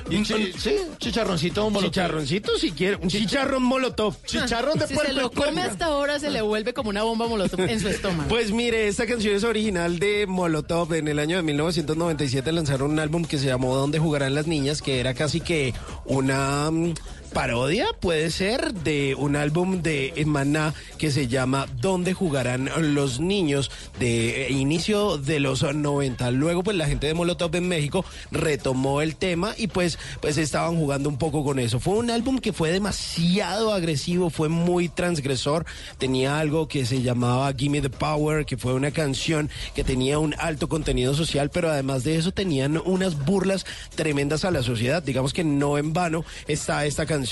Y chi- sí, chicharroncito Molotov. Chicharroncito si quiere, un chicharrón molotov. *laughs* Chicharrón de Si puerco se lo come hasta ahora, se le vuelve como una bomba molotov en su estómago. Pues mire, esta canción es original de Molotov. En el año de 1997 lanzaron un álbum que se llamó ¿Dónde jugarán las niñas? Que era casi que una mm, parodia, puede ser, de un álbum de Maná que se llama ¿Dónde jugarán los niños? De inicio de los 90. Luego, pues la gente de Molotov en México retomó el tema y pues, pues estaban jugando un poco con eso. Fue un álbum que fue demasiado agresivo, fue muy transgresor. Tenía algo que se llamaba Gimme the Power, que fue una canción que tenía un alto contenido social, pero además de eso tenían unas burlas tremendas a la sociedad. Digamos que no en vano está esta canción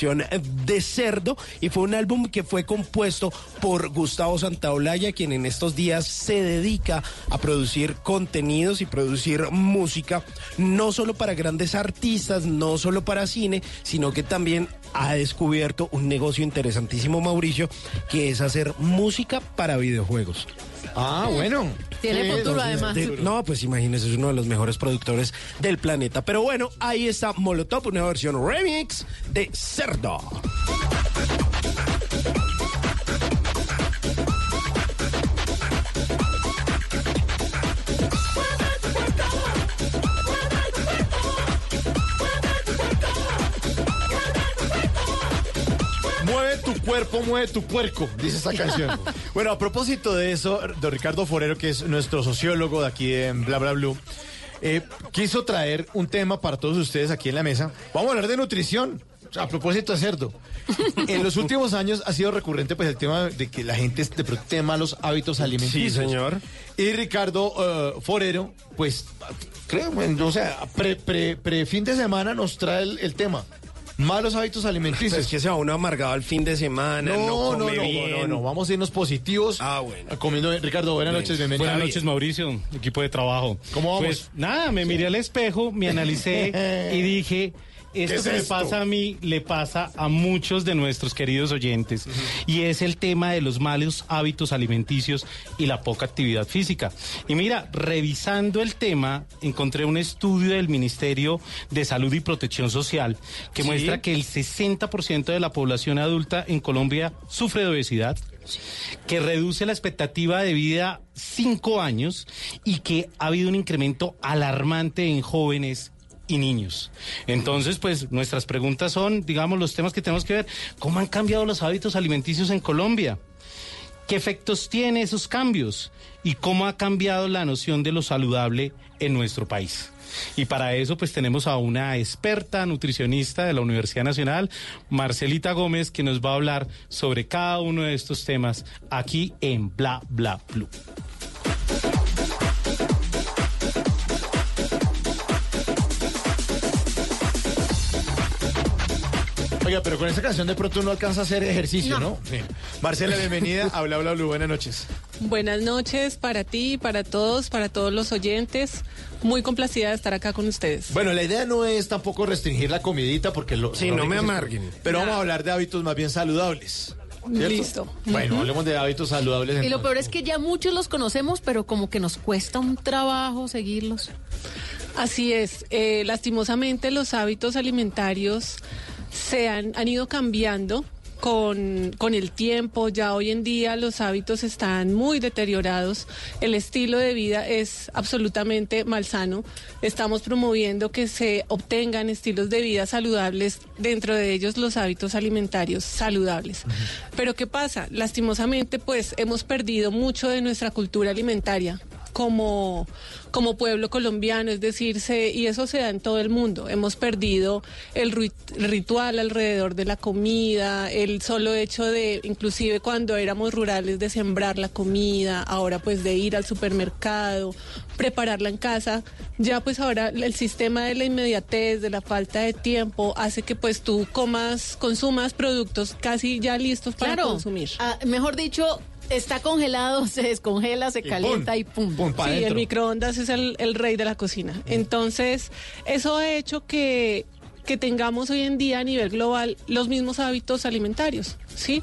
de cerdo y fue un álbum que fue compuesto por Gustavo Santaolalla, quien en estos días se dedica a producir contenidos y producir música, no solo para grandes artistas, no solo para cine, sino que también ha descubierto un negocio interesantísimo, Mauricio, que es hacer música para videojuegos. Ah, bueno. Tiene Sí, futuro, entonces, además. de- No, pues imagínese, es uno de los mejores productores del planeta. Pero bueno, ahí está Molotov, una versión remix de Cerdo. Tu cuerpo, mueve tu puerco, dice esta canción. *laughs* bueno, a propósito de eso, don Ricardo Forero, que es nuestro sociólogo de aquí en Bla Bla Blue, eh, quiso traer un tema para todos ustedes aquí en la mesa. Vamos a hablar de nutrición. A propósito de cerdo, en los últimos años ha sido recurrente pues el tema de que la gente de pronto tiene malos hábitos alimenticios. Sí, señor. Y Ricardo eh, Forero, pues, creo, bueno, o sea, pre, pre, pre fin de semana nos trae el, el tema. Malos hábitos alimenticios. Es que se va uno amargado al fin de semana, no, No, no, come no, bien. no, no, vamos a irnos positivos. Ah, bueno. Comiendo, Ricardo, buenas noches, bienvenido. Buenas noches, Mauricio, equipo de trabajo. ¿Cómo vamos? Pues nada, me miré al espejo, me analicé *laughs* y dije, esto es que me pasa a mí le pasa a muchos de nuestros queridos oyentes y es el tema de los malos hábitos alimenticios y la poca actividad física. Y mira, revisando el tema, encontré un estudio del Ministerio de Salud y Protección Social que Sí. muestra que el 60% de la población adulta en Colombia sufre de obesidad que reduce la expectativa de vida cinco años y que ha habido un incremento alarmante en jóvenes niños. Entonces, pues nuestras preguntas son, digamos, los temas que tenemos que ver, ¿cómo han cambiado los hábitos alimenticios en Colombia? ¿Qué efectos tiene esos cambios? ¿Y cómo ha cambiado la noción de lo saludable en nuestro país? Y para eso pues tenemos a una experta nutricionista de la Universidad Nacional, Marcelita Gómez, que nos va a hablar sobre cada uno de estos temas aquí en Bla Bla Blue. Oiga, pero con esta canción de pronto uno alcanza a hacer ejercicio, ¿no? Sí. Marcela, bienvenida. *laughs* Habla, habla, Blue. Buenas noches. Buenas noches para ti, para todos, para todos los oyentes. Muy complacida de estar acá con ustedes. Bueno, la idea no es tampoco restringir la comidita porque lo... Sí, lo no me amarguen. Pero vamos a hablar de hábitos más bien saludables. ¿cierto? Listo. Bueno, hablemos de hábitos saludables. Y lo peor es que ya muchos los conocemos, pero como que nos cuesta un trabajo seguirlos. Así es. eh, lastimosamente los hábitos alimentarios se han, han ido cambiando. Con, con el tiempo, ya hoy en día los hábitos están muy deteriorados, el estilo de vida es absolutamente malsano. Estamos promoviendo que se obtengan estilos de vida saludables, dentro de ellos los hábitos alimentarios saludables. Pero ¿qué pasa? Lastimosamente, pues hemos perdido mucho de nuestra cultura alimentaria como, como pueblo colombiano, es decir, se- y eso se da en todo el mundo. Hemos perdido el rit- ritual alrededor de la comida, el solo hecho de, inclusive cuando éramos rurales, de sembrar la comida, ahora pues de ir al supermercado, prepararla en casa. Ya pues ahora el sistema de la inmediatez, de la falta de tiempo, hace que pues tú comas, consumas productos casi ya listos para Claro. consumir. Ah, mejor dicho, está congelado, *laughs* se descongela, se calienta y pum. sí, el microondas es el, el rey de la cocina. Entonces, eso ha hecho que, que tengamos hoy en día a nivel global los mismos hábitos alimentarios, ¿sí?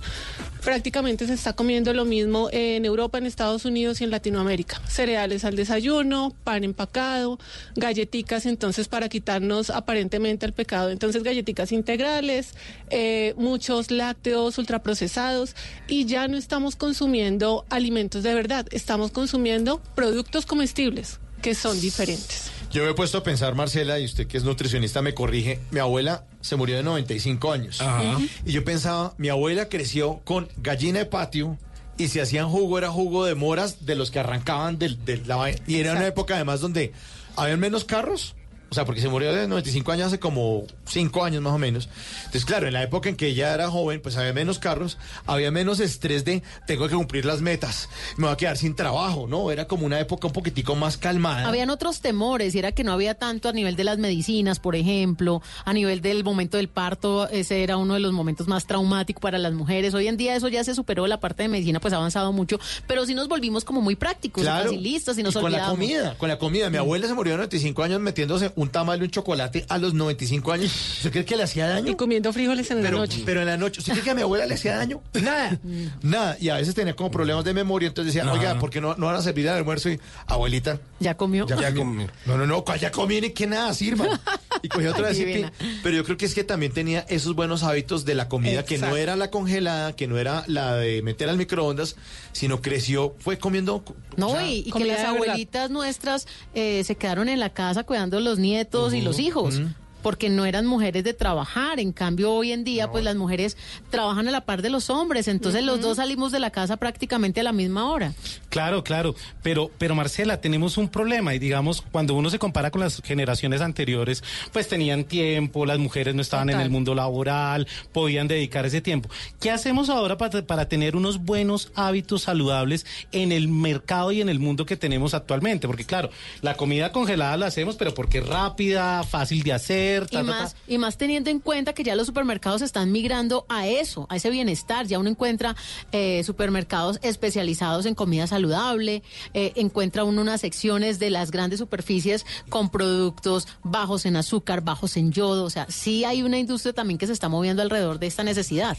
Prácticamente se está comiendo lo mismo en Europa, en Estados Unidos y en Latinoamérica. Cereales al desayuno, pan empacado, galletitas, entonces para quitarnos aparentemente el pecado. Entonces galletitas integrales, eh, muchos lácteos ultraprocesados y ya no estamos consumiendo alimentos de verdad, estamos consumiendo productos comestibles que son diferentes. Yo me he puesto a pensar, Marcela, y usted que es nutricionista me corrige, mi abuela se murió de 95 años. Ajá. Y yo pensaba, mi abuela creció con gallina de patio y si hacían jugo era jugo de moras de los que arrancaban del, de la. Y era una época además donde había menos carros. O sea, porque se murió de 95 años hace como 5 años más o menos. Entonces, claro, en la época en que ella era joven, pues había menos carros, había menos estrés de tengo que cumplir las metas, me voy a quedar sin trabajo, ¿no? Era como una época un poquitico más calmada. Habían otros temores, y era que no había tanto a nivel de las medicinas, por ejemplo, a nivel del momento del parto, ese era uno de los momentos más traumáticos para las mujeres. Hoy en día eso ya se superó, la parte de medicina pues ha avanzado mucho, pero sí nos volvimos como muy prácticos, Claro. facilistas y nos con la comida, con la comida. Mi abuela se murió a 95 años metiéndose un tamal y un chocolate a los 95 años. *laughs* ¿Usted cree que le hacía daño? Y comiendo frijoles en pero, la noche. Pero en la noche. ¿Usted cree que a mi abuela le hacía daño? *laughs* Nada. Nada. Y a veces tenía como problemas de memoria. Entonces decía, Ajá. oiga, ¿por qué no, no van a servir el almuerzo? Y, abuelita. ¿Ya comió? Ya, comió. No, no, no, ya comí ni que nada sirva. *laughs* Y cogió otra vez. pero yo creo que es que también tenía esos buenos hábitos de la comida, que no era la congelada, que no era la de meter al microondas, sino creció, fue comiendo. No, o sea, y, y que las abuelitas nuestras eh, se quedaron en la casa cuidando a los nietos y los hijos. Porque no eran mujeres de trabajar, en cambio hoy en día pues las mujeres trabajan a la par de los hombres, entonces los dos salimos de la casa prácticamente a la misma hora. Claro, claro, pero, pero Marcela, tenemos un problema y digamos, cuando uno se compara con las generaciones anteriores, pues tenían tiempo, las mujeres no estaban en el mundo laboral, podían dedicar ese tiempo. ¿Qué hacemos ahora para, para tener unos buenos hábitos saludables en el mercado y en el mundo que tenemos actualmente? Porque claro, la comida congelada la hacemos, pero porque es rápida, fácil de hacer. Y ta, ta, más, ta. y más teniendo en cuenta que ya los supermercados están migrando a eso, a ese bienestar. Ya uno encuentra eh, supermercados especializados en comida saludable, eh, encuentra uno unas secciones de las grandes superficies con productos bajos en azúcar, bajos en yodo. O sea, sí hay una industria también que se está moviendo alrededor de esta necesidad.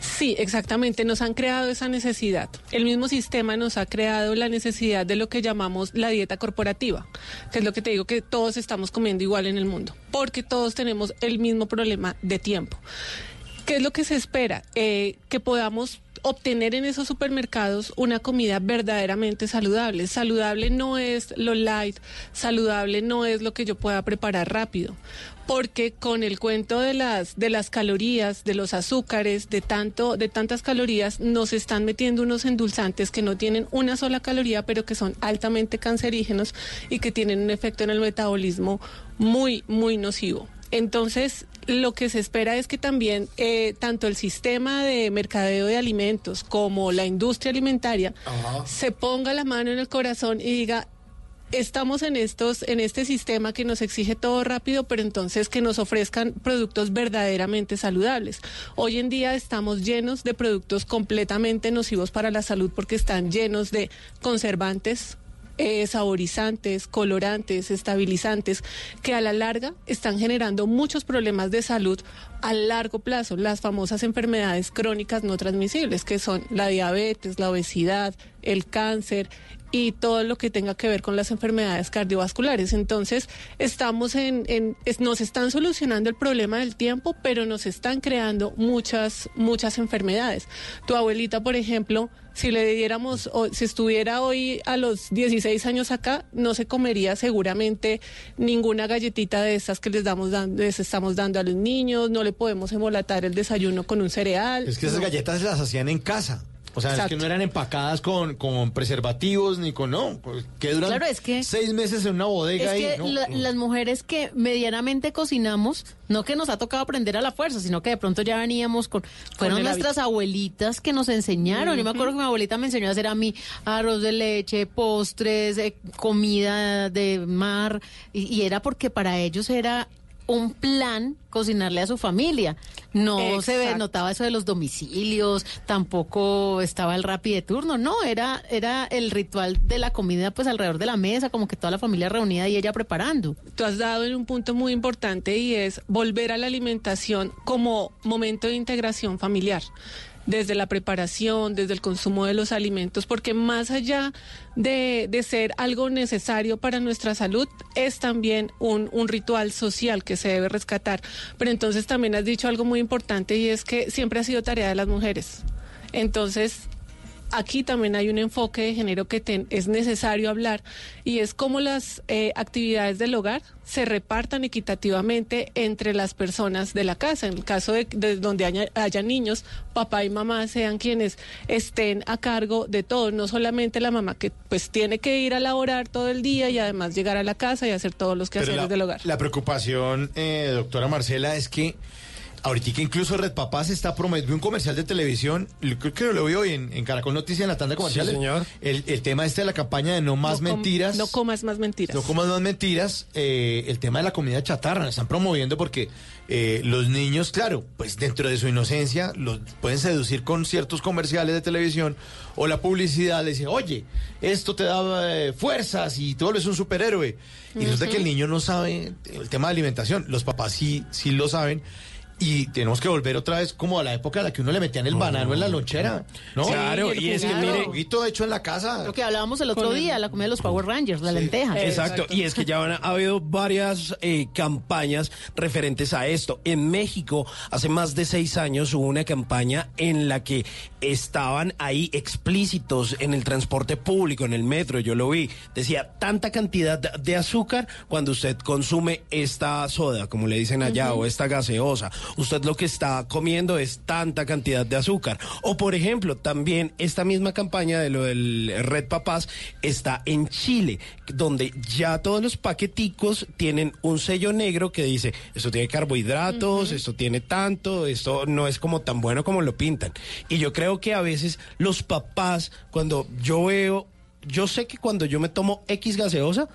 Sí, exactamente, nos han creado esa necesidad. El mismo sistema nos ha creado la necesidad de lo que llamamos la dieta corporativa, que es lo que te digo que todos estamos comiendo igual en el mundo, porque todos tenemos el mismo problema de tiempo. ¿Qué es lo que se espera? Eh, que podamos obtener en esos supermercados una comida verdaderamente saludable. Saludable no es lo light, saludable no es lo que yo pueda preparar rápido, porque con el cuento de las de las calorías, de los azúcares, de tanto de tantas calorías nos están metiendo unos endulzantes que no tienen una sola caloría, pero que son altamente cancerígenos y que tienen un efecto en el metabolismo muy muy nocivo. Entonces, lo que se espera es que también eh, tanto el sistema de mercadeo de alimentos como la industria alimentaria se ponga la mano en el corazón y diga, estamos en estos, en este sistema que nos exige todo rápido, pero entonces que nos ofrezcan productos verdaderamente saludables. Hoy en día estamos llenos de productos completamente nocivos para la salud porque están llenos de conservantes, eh, saborizantes, colorantes, estabilizantes, que a la larga están generando muchos problemas de salud a largo plazo, las famosas enfermedades crónicas no transmisibles, que son la diabetes, la obesidad, el cáncer y todo lo que tenga que ver con las enfermedades cardiovasculares. Entonces, estamos en, en es- nos están solucionando el problema del tiempo, pero nos están creando muchas, muchas enfermedades. Tu abuelita, por ejemplo, si le diéramos, o si estuviera hoy a los 16 años acá, no se comería seguramente ninguna galletita de estas que les damos dan- les estamos dando a los niños, no le podemos embolatar el desayuno con un cereal. Es que esas galletas las hacían en casa. O sea, es que no eran empacadas con, con preservativos ni con no, pues, que duran Claro, es que- seis meses en una bodega Es y que no, la- no. las mujeres que medianamente cocinamos, no que nos ha tocado aprender a la fuerza, sino que de pronto ya veníamos con... Fueron nuestras abuelitas que nos enseñaron. Yo me acuerdo que mi abuelita me enseñó a hacer a mí arroz de leche, postres, eh, comida de mar, y, y era porque para ellos era un plan cocinarle a su familia. No se notaba eso de los domicilios, tampoco estaba el rapi de turno, no, era, era el ritual de la comida pues alrededor de la mesa, como que toda la familia reunida y ella preparando. Tú has dado en un punto muy importante y es volver a la alimentación como momento de integración familiar desde la preparación, desde el consumo de los alimentos, porque más allá de, de ser algo necesario para nuestra salud, es también un, un ritual social que se debe rescatar. Pero entonces también has dicho algo muy importante y es que siempre ha sido tarea de las mujeres. Entonces, aquí también hay un enfoque de género que ten- es necesario hablar y es cómo las eh, actividades del hogar se repartan equitativamente entre las personas de la casa. En el caso de, de donde haya, haya niños, papá y mamá sean quienes estén a cargo de todo, no solamente la mamá que pues tiene que ir a laborar todo el día y además llegar a la casa y hacer todos los quehaceres la, del hogar. la preocupación, eh, doctora Marcela, es que ahorita incluso Red Papás está prometiendo un comercial de televisión, creo que lo vi hoy en, en Caracol Noticias en la tanda comercial. señor. El, el tema este de la campaña de no más No com- mentiras. No comas más mentiras. No comas más mentiras. eh, el tema de la comida chatarra, la están promoviendo porque eh, los niños, claro, pues dentro de su inocencia, los pueden seducir con ciertos comerciales de televisión o la publicidad le dice, oye, esto te da eh, fuerzas y tú es un superhéroe. Y resulta que el niño no sabe el tema de alimentación. Los papás sí, sí lo saben. Y tenemos que volver otra vez como a la época en la que uno le metían el banano en la lonchera, ¿no? Claro, y es que mire, juguito hecho en la casa. Lo que hablábamos el otro día, la comida de los Power Rangers, la lenteja. Exacto, y es que ya han, ha habido varias eh, campañas referentes a esto. En México, hace más de seis años, hubo una campaña en la que estaban ahí explícitos en el transporte público, en el metro, yo lo vi. Decía, tanta cantidad de- azúcar cuando usted consume esta soda, como le dicen allá, o esta gaseosa. Usted lo que está comiendo es tanta cantidad de azúcar. O, por ejemplo, también esta misma campaña de lo del Red Papás está en Chile, donde ya todos los paqueticos tienen un sello negro que dice, esto tiene carbohidratos, esto tiene tanto, esto no es como tan bueno como lo pintan. Y yo creo que a veces los papás, cuando yo veo, yo sé que cuando yo me tomo X gaseosa,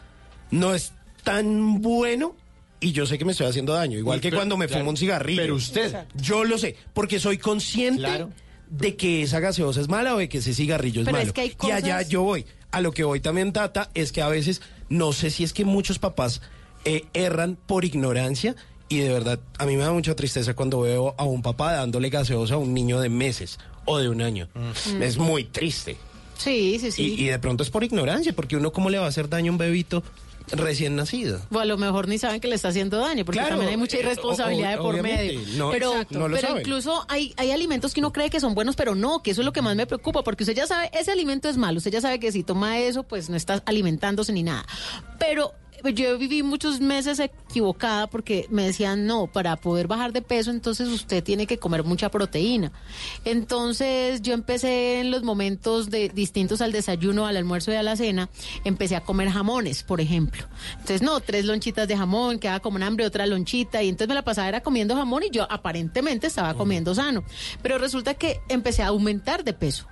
no es tan bueno y yo sé que me estoy haciendo daño, igual que pero- cuando me claro, fumo un cigarrillo. pero usted- Yo lo sé, porque soy consciente Claro. de que esa gaseosa es mala o de que ese cigarrillo es Pero es malo. que hay Y allá yo voy. A lo que voy también, Tata, es que a veces, no sé si es que muchos papás eh, erran por ignorancia y de verdad, a mí me da mucha tristeza cuando veo a un papá dándole gaseosa a un niño de meses o de un año. Mm. Es muy triste. Sí, sí, sí. Y, y de pronto es por ignorancia, porque uno cómo le va a hacer daño a un bebito recién nacido. O a lo mejor ni saben que le está haciendo daño, porque Claro, también hay mucha eh, irresponsabilidad de por medio. no, pero exacto, no lo pero saben. incluso hay, hay alimentos que uno cree que son buenos, pero no, que eso es lo que más me preocupa, porque usted ya sabe, ese alimento es malo, usted ya sabe que si toma eso, pues no está alimentándose ni nada. Pero yo viví muchos meses equivocada porque me decían, no, para poder bajar de peso, entonces usted tiene que comer mucha proteína. Entonces yo empecé en los momentos de, distintos al desayuno, al almuerzo y a la cena, empecé a comer jamones, por ejemplo. Entonces, no, tres lonchitas de jamón, quedaba como un hambre, otra lonchita, y entonces me la pasaba era comiendo jamón y yo aparentemente estaba comiendo sano. Pero resulta que empecé a aumentar de peso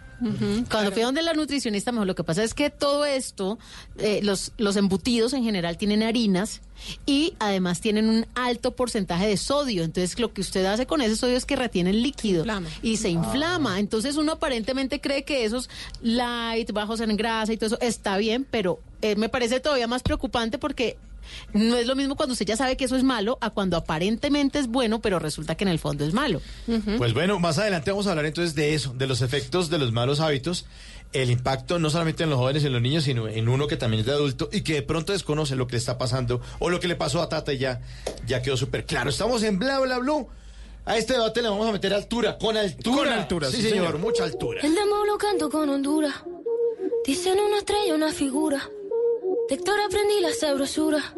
Cuando fui a donde la nutricionista, mejor lo que pasa es que todo esto, eh, los, los embutidos en general tienen harinas y además tienen un alto porcentaje de sodio. Entonces, lo que usted hace con ese sodio es que retiene el líquido y se inflama. Entonces, uno aparentemente cree que esos light, bajos en grasa y todo eso está bien, pero eh, me parece todavía más preocupante porque no es lo mismo cuando usted ya sabe que eso es malo a cuando aparentemente es bueno, pero resulta que en el fondo es malo. Pues bueno, más adelante vamos a hablar entonces de eso, de los efectos de los malos hábitos, el impacto no solamente en los jóvenes y en los niños, sino en uno que también es de adulto y que de pronto desconoce lo que le está pasando o lo que le pasó a Tata y ya, ya quedó súper claro. Estamos en Bla Bla Blue. A este debate le vamos a meter altura, con altura. Con altura, sí, sí, señor, señor. mucha altura. El demo lo canto con Honduras. Dicen una estrella, una figura. De Héctor aprendí la sabrosura.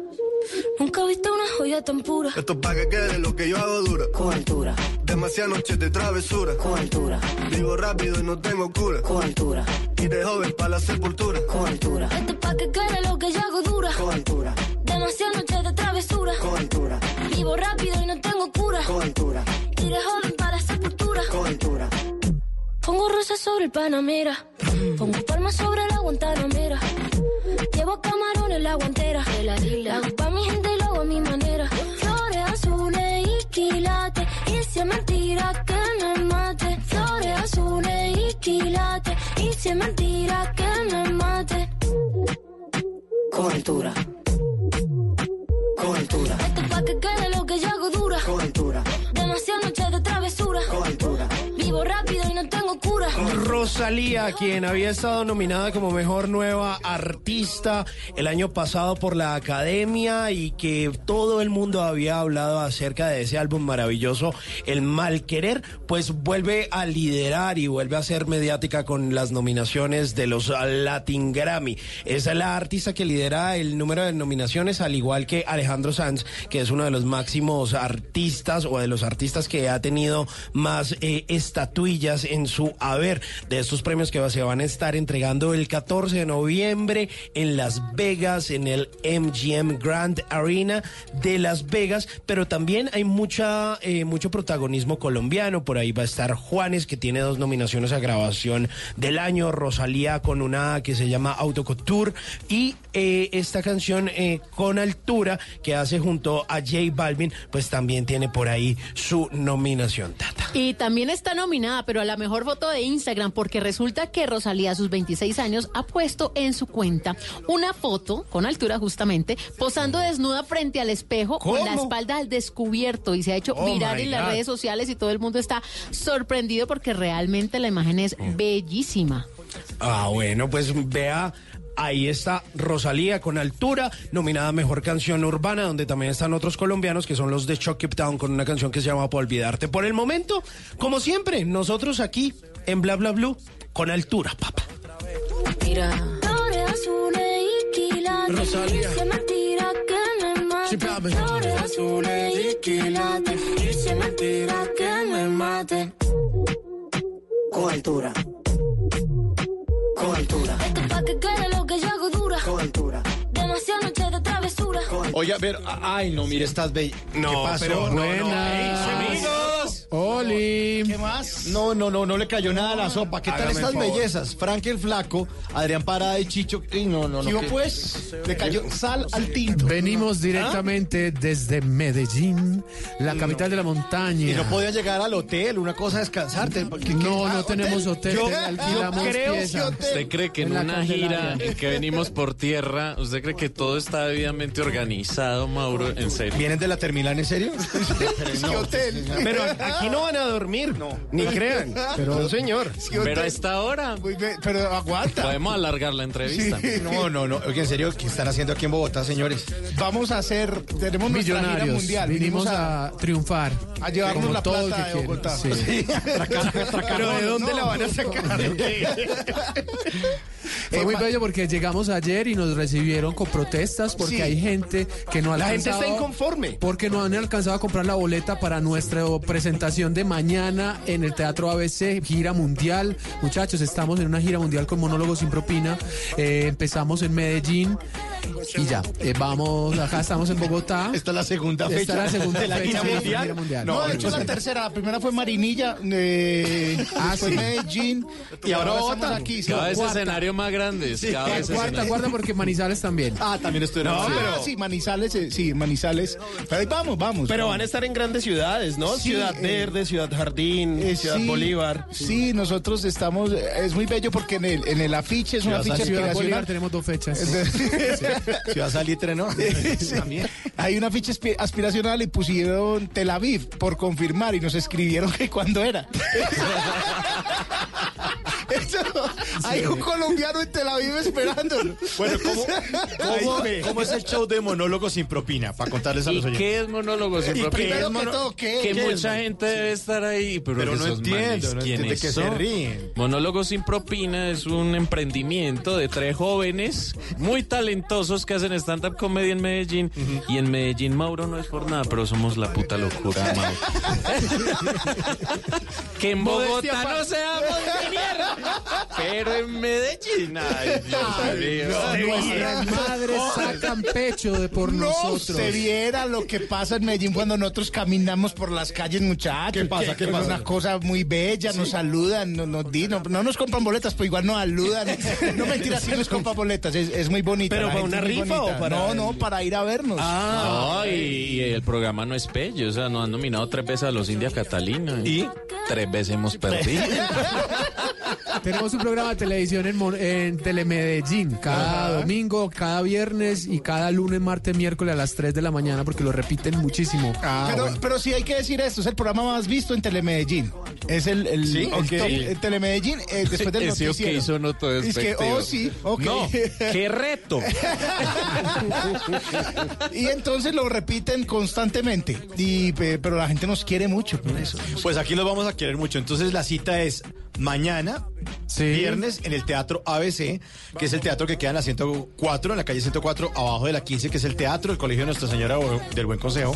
Nunca he visto una joya tan pura. Esto es pa' que quede lo que yo hago dura. Con altura. Demasiadas noches de travesura. Con altura. Vivo rápido y no tengo cura. Con altura. Y de joven para la sepultura. Con altura. Esto es pa' que quede lo que yo hago dura. Con altura. Demasiadas noches de travesura. Con altura. Vivo rápido y no tengo cura. Con altura. Y de joven para la sepultura. Con altura. Pongo rosas sobre el Panamera. Pongo palmas sobre la Guantanamera. Llevo camarones en la guantera. La hago pa' mi gente y lo hago a mi manera. Flores azules y quilates. Y si es mentira que me mate. Flores azules y quilates. Y si es mentira que me mate. Con altura. Esto es pa' que quede lo que yo hago dura. Con Rosalía, quien había estado nominada como mejor nueva artista el año pasado por la Academia y que todo el mundo había hablado acerca de ese álbum maravilloso, El Mal Querer, pues vuelve a liderar y vuelve a ser mediática con las nominaciones de los Latin Grammy. Es la artista que lidera el número de nominaciones, al igual que Alejandro Sanz, que es uno de los máximos artistas o de los artistas que ha tenido más eh, estatuillas en su haber de estos premios que se van a estar entregando el 14 de noviembre en Las Vegas, en el MGM Grand Arena de Las Vegas, pero también hay mucha eh, mucho protagonismo colombiano. Por ahí va a estar Juanes, que tiene dos nominaciones a grabación del año, Rosalía con una que se llama Autocouture y eh, esta canción eh, con altura que hace junto a J Balvin, pues también tiene por ahí su nominación. Tata. Y también está nominada, pero a la mejor foto de Instagram, porque resulta que Rosalía a sus 26 años ha puesto en su cuenta una foto, con altura justamente, posando desnuda frente al espejo, con la espalda al descubierto y se ha hecho Oh, viral en las God. redes sociales y todo el mundo está sorprendido porque realmente la imagen es bellísima. Ah, bueno, pues vea. Ahí está Rosalía con altura, nominada Mejor Canción Urbana, donde también están otros colombianos que son los de Chuck It Down con una canción que se llama Por Olvidarte. Por el momento, como siempre, nosotros aquí en Bla Bla Blue con altura, papá. Mira. Flores azules y quilates. Rosalía. Sí. Flores azules y quilates. Y si mentira que me mate. Con altura. Con altura. Esto es pa' que quede lo que yo hago dura. Con altura. Demasiadas noches de travesura. Oye, a ver, a- ay, no, mire, estás bella. No, ¿Qué pasó? pero no, Buenas. amigos. Oli. ¿Qué más? No, no, no, no le cayó nada a la sopa. ¿Qué tal estas bellezas? Frank el Flaco, Adrián Parada y Chicho. Y no, no, no. ¿Qué hubo, ¿qué? pues? Le cayó sal al tinto. Venimos directamente desde Medellín, la capital de la montaña. Y no podían llegar al hotel, una cosa es descansarte. ¿Qué- qué- No, ah, no tenemos hotel, Yo, alquilamos yo creo pieza. que hotel. ¿Usted cree que en, En una gira en que venimos por tierra, usted cree que todo está debidamente organizado, Mauro? En serio. ¿Vienen de la terminal en serio? *laughs* *laughs* ¿Qué hotel? Pero aquí no van a dormir, ni crean. Pero- no, señor. Pero a esta hora Pero aguanta. podemos alargar la entrevista. No, no, no. Oye, en serio, ¿qué están haciendo aquí en Bogotá, señores? Vamos a hacer, tenemos nuestra gira millonarios. mundial. Vinimos a, triunfar. a llevarnos Como la todo el plata de. Bogotá. Sí. Pero ¿de dónde la van a sacar? *laughs* Fue muy bello porque llegamos ayer y nos recibieron con protestas porque Sí. hay gente que no ha La gente está inconforme. Porque no han alcanzado a comprar la boleta para nuestra presentación de mañana en el Teatro ABC, gira mundial. Muchachos, estamos en una gira mundial con monólogos sin propina. Eh, empezamos en Medellín y ya. Eh, vamos, acá estamos en Bogotá. Esta es la segunda fecha Esta es la segunda de la fecha gira de la mundial. gira mundial. No, de hecho la tercera. La primera fue Marinilla, eh, Ah, después sí. Medellín y ahora estamos aquí. Cada vez Cuarta. escenario más grandes. Sí, cada vez Cuarta, escenario. cuarta, porque Manizales también. Ah, también estoy No, pero- sí, Manizales, eh, sí, Manizales. Pero ahí vamos, vamos. Pero vamos. van a estar en grandes ciudades, ¿no? Sí, Ciudad eh, Verde, Ciudad Jardín, Eh, Ciudad sí, Bolívar. Sí, nosotros estamos, es muy bello porque en el, en el afiche es un Ciudad, afiche Ciudad Bolívar tenemos dos fechas. *laughs* *laughs* Ciudad Salitre, ¿no? Sí. Hay un afiche aspi- aspiracional y pusieron Tel Aviv por confirmar y nos escribieron que cuándo era. *laughs* Eso, hay un colombiano en Tel Aviv esperándolo. Bueno, ¿cómo, cómo, Ay, cómo es el show de monólogo sin propina? Para contarles a ¿Y los oyentes. qué es monólogo sin propina? primero que todo, ¿qué? Que ¿Qué es, mucha gente debe estar ahí, pero, Pero no entiendo, no entiendo ¿quiénes de qué se son? ríen. Monólogo sin propina es un emprendimiento de tres jóvenes muy talentosos que hacen stand-up comedy en Medellín. Y en Medellín, Mauro, no es por nada, pero somos la puta locura, Mauro. *laughs* que en Bogotá no seamos ni mierda, pero en Medellín, ay, Dios mío. Nuestras madres sacan pecho de por no nosotros. se viera lo que pasa en Medellín cuando nosotros caminamos por las calles, muchachos. ¿Qué pasa? Que ¿Qué es pasa? una cosa muy bella, nos saludan, no, nos di- no, no nos compran boletas, pero igual nos saludan. *laughs* No mentiras, sí nos compran boletas, es, es muy bonita. ¿Pero para una rifa o para No, no, para ir a vernos. No, y, y el programa no es pello, o sea, nos han nominado tres veces a los India Catalina. Y tres veces hemos perdido. *laughs* Tenemos un programa de televisión en, Mon- en Telemedellín cada domingo, cada viernes y cada lunes, martes, miércoles a las 3 de la mañana porque lo repiten muchísimo. pero, pero sí hay que decir esto, es el programa más visto en Telemedellín. Es el, el, Sí, el ok. top en Telemedellín eh, después del *laughs* Ese ok noticiero. sonó todo Es que, oh sí, ok. No, qué reto. *laughs* y entonces lo repiten constantemente. Y, pe- pero la gente nos quiere mucho por eso. Pues aquí los vamos a querer mucho. Entonces la cita es mañana, viernes, en el Teatro ABC, que es el teatro que queda en la 104, en la calle 104, abajo de la 15, que es el teatro del Colegio de Nuestra Señora del Buen Consejo.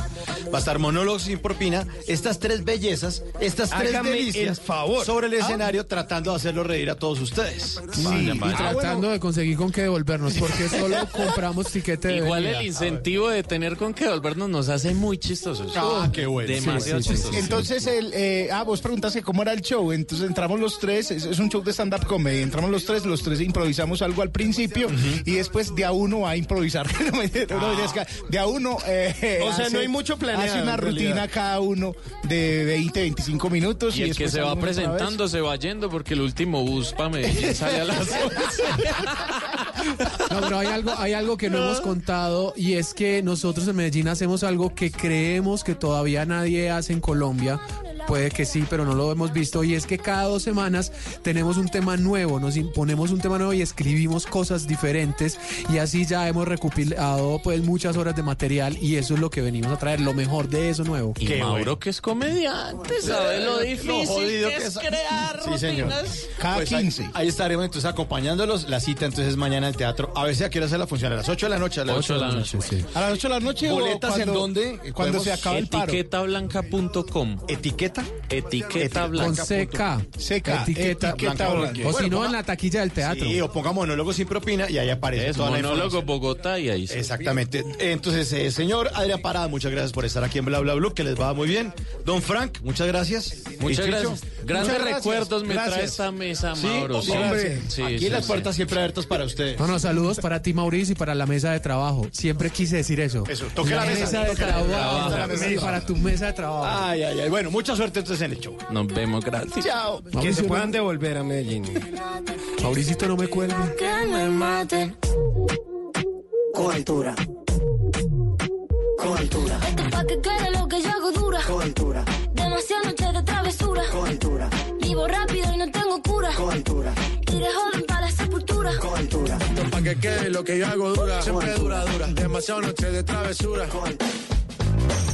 Va a estar monólogos sin propina. Estas tres bellezas, estas tres Hágame delicias el favor. sobre el Ah. escenario, tratando de hacerlo reír a todos ustedes. Sí, y tratando de conseguir con qué devolvernos porque solo *laughs* compramos tiquete de Igual venida. el incentivo de tener con qué volvernos nos hace muy chistosos. Ah, qué bueno. Demasiado Sí, sí, sí. chistosos. Entonces, el, eh, ah, vos preguntaste cómo era el show. Entonces entramos los tres, es, es un show de stand-up comedy. Entramos los tres, los tres improvisamos algo al principio y después de a uno va a improvisar. *laughs* No, mentira, no, es que de a uno. eh, O sea, no hay mucho planeado, Hace una rutina cada uno de 20, 25 minutos. Y el que se va presentando se va yendo porque el último bus para Medellín sale a las 11. *laughs* No, pero hay algo, hay algo que no hemos contado y es que nosotros en Medellín hacemos algo que creemos que todavía nadie hace en Colombia. Puede que sí, pero no lo hemos visto. Y es que cada dos semanas tenemos un tema nuevo, nos imponemos un tema nuevo y escribimos cosas diferentes. Y así ya hemos recopilado pues muchas horas de material y eso es lo que venimos a traer, lo mejor de eso nuevo. Y Mauro, que es comediante, sabe lo difícil que es crear Sí, señor. rutinas. Cada Pues ahí- 15. Ahí, estaremos entonces acompañándolos. La cita entonces es mañana en el teatro. A ver si a qué hora la función. A las 8 de la noche. A las 8 de la noche, sí. A las 8 de la noche. ¿Boletas en dónde? Cuando ¿Podemos- se acaba el paro. Etiquetablanca.com. ¿Etiqueta? Etiqueta Con blanca. CK. Seca. Etiqueta Etiqueta blanca. blanca. O si no, en la taquilla del teatro. Sí, o ponga monólogo sin propina y ahí aparece Es toda monólogo. Bogotá y ahí sí. Exactamente. Entonces, eh, señor Adrián Parada, muchas gracias por estar aquí en Bla Bla Blue, que les va muy bien. Don Frank, muchas gracias. Muchas Chicho, gracias. Grandes muchas gracias. recuerdos me trae esta mesa, Sí, Mauro. Sí, hombre, sí, aquí sí, las sí. puertas siempre abiertas para ustedes. No, no, saludos para ti, Mauricio, y para la mesa de trabajo. Siempre quise decir eso. Eso, toque la de la trabajo. mesa, mesa. Sí, para tu mesa de trabajo. Ay, ay, ay. Bueno, mucha suerte entonces en el show. Nos vemos gratis. Chao. Que se no- puedan devolver a Medellín. Mauricito, no me cuelgue. Que me maten. Con altura. Con altura. Esto pa' que quede lo que yo hago dura. Con altura. Demasiadas noches de travesura. Con altura. Vivo rápido y no tengo cura. Y de joven para la sepultura. Con altura. Pa' que quede lo que yo hago dura, siempre dura, dura. Demasiado noche de travesura.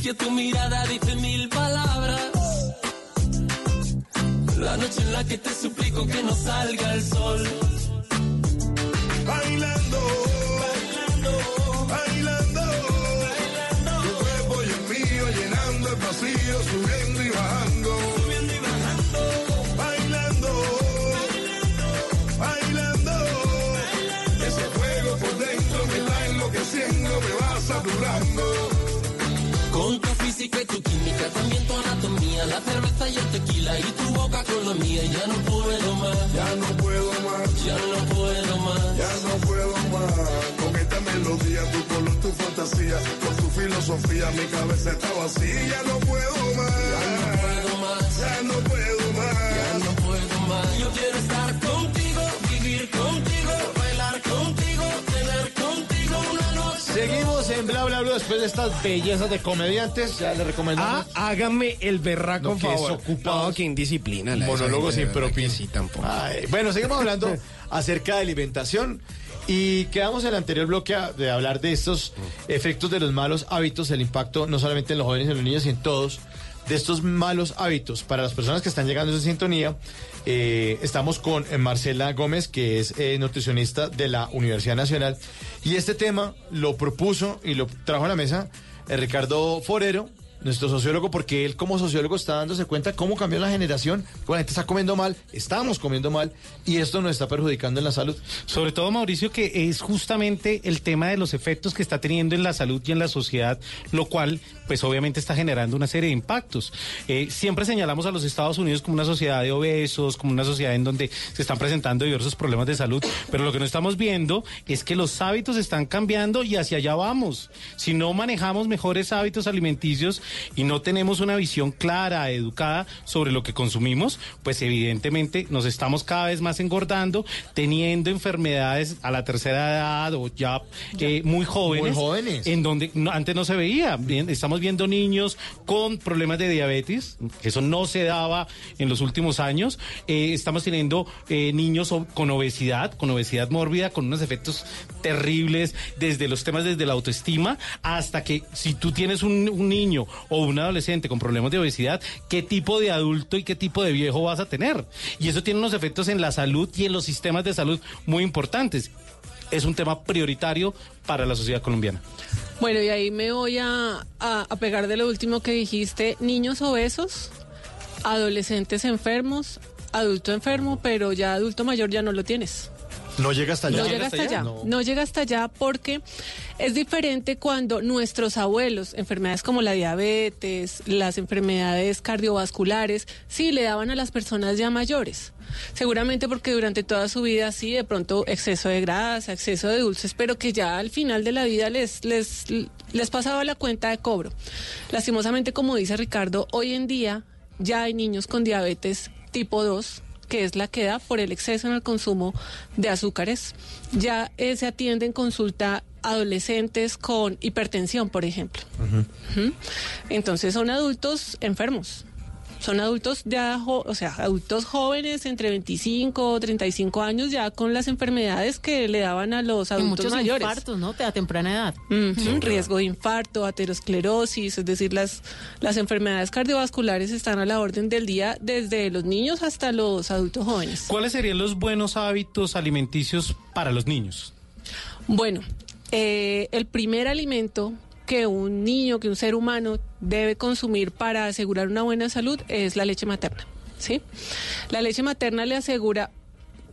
Silencio tu mirada dice mil palabras. La noche en la que te suplico que no salga el sol. Bailando, Con física y tu química, también tu anatomía, la cerveza y el tequila y tu boca con la mía. Ya no puedo más, Ya no puedo más, ya no puedo más. ya no puedo más. Con esta melodía, tu color, tu fantasía, con tu filosofía, mi cabeza está vacía. Ya no puedo más, Ya no puedo más, ya no puedo más. ya no puedo más. Yo quiero estar contigo, Seguimos en Bla Bla Bla después de estas bellezas de comediantes. Ya les Ah, recomendamos. hágame el berraco No, que favor. desocupados. No, que indisciplina. Monólogos impropios. que Sí, tampoco. Ay, bueno, seguimos hablando *laughs* acerca de alimentación y quedamos en el anterior bloque a- de hablar de estos efectos de los malos hábitos, el impacto no solamente en los jóvenes, en los niños y en todos, de estos malos hábitos. Para las personas que están llegando a esa sintonía, eh, estamos con eh, Marcela Gómez, que es eh, nutricionista de la Universidad Nacional, y este tema lo propuso y lo trajo a la mesa eh, Ricardo Forero, nuestro sociólogo, porque él como sociólogo está dándose cuenta cómo cambió la generación, que la gente está comiendo mal, estamos comiendo mal y esto nos está perjudicando en la salud. Sobre todo, Mauricio, que es justamente el tema de los efectos que está teniendo en la salud y en la sociedad, lo cual, pues obviamente está generando una serie de impactos. Eh, siempre señalamos a los Estados Unidos como una sociedad de obesos, como una sociedad en donde se están presentando diversos problemas de salud, pero lo que no estamos viendo es que los hábitos están cambiando y hacia allá vamos. Si no manejamos mejores hábitos alimenticios y no tenemos una visión clara, educada sobre lo que consumimos, pues evidentemente nos estamos cada vez más engordando, teniendo enfermedades a la tercera edad o ya, eh, muy jóvenes. Muy jóvenes. En donde no- antes no se veía. Bien, estamos viendo niños con problemas de diabetes, que eso no se daba en los últimos años. Eh, estamos teniendo eh, niños con obesidad, con obesidad mórbida, con unos efectos terribles, desde los temas desde la autoestima, hasta que si tú tienes un, un niño o un adolescente con problemas de obesidad, ¿qué tipo de adulto y qué tipo de viejo vas a tener? Y eso tiene unos efectos en la salud y en los sistemas de salud muy importantes. Es un tema prioritario para la sociedad colombiana. Bueno, y ahí me voy a, a- pegar de lo último que dijiste. Niños obesos, adolescentes enfermos, adulto enfermo, pero ya adulto mayor ya no lo tienes. No llega hasta allá. No llega hasta allá. No. llega hasta allá porque es diferente cuando nuestros abuelos, enfermedades como la diabetes, las enfermedades cardiovasculares, sí le daban a las personas ya mayores. Seguramente porque durante toda su vida sí, de pronto exceso de grasa, exceso de dulces, pero que ya al final de la vida les, les, les pasaba la cuenta de cobro. Lastimosamente, como dice Ricardo, hoy en día ya hay niños con diabetes tipo 2 que es la que da por el exceso en el consumo de azúcares. Ya eh, se atiende en consulta adolescentes con hipertensión, por ejemplo. Entonces son adultos enfermos. Son adultos ya, o sea, adultos jóvenes entre 25 o 35 años ya con las enfermedades que le daban a los Y adultos muchos mayores. infartos, ¿no? A temprana edad. Riesgo de infarto, aterosclerosis, es decir, las, las enfermedades cardiovasculares están a la orden del día desde los niños hasta los adultos jóvenes. ¿Cuáles serían los buenos hábitos alimenticios para los niños? Bueno, eh, el primer alimento que un niño, que un ser humano debe consumir para asegurar una buena salud es la leche materna. ¿sí? La leche materna le asegura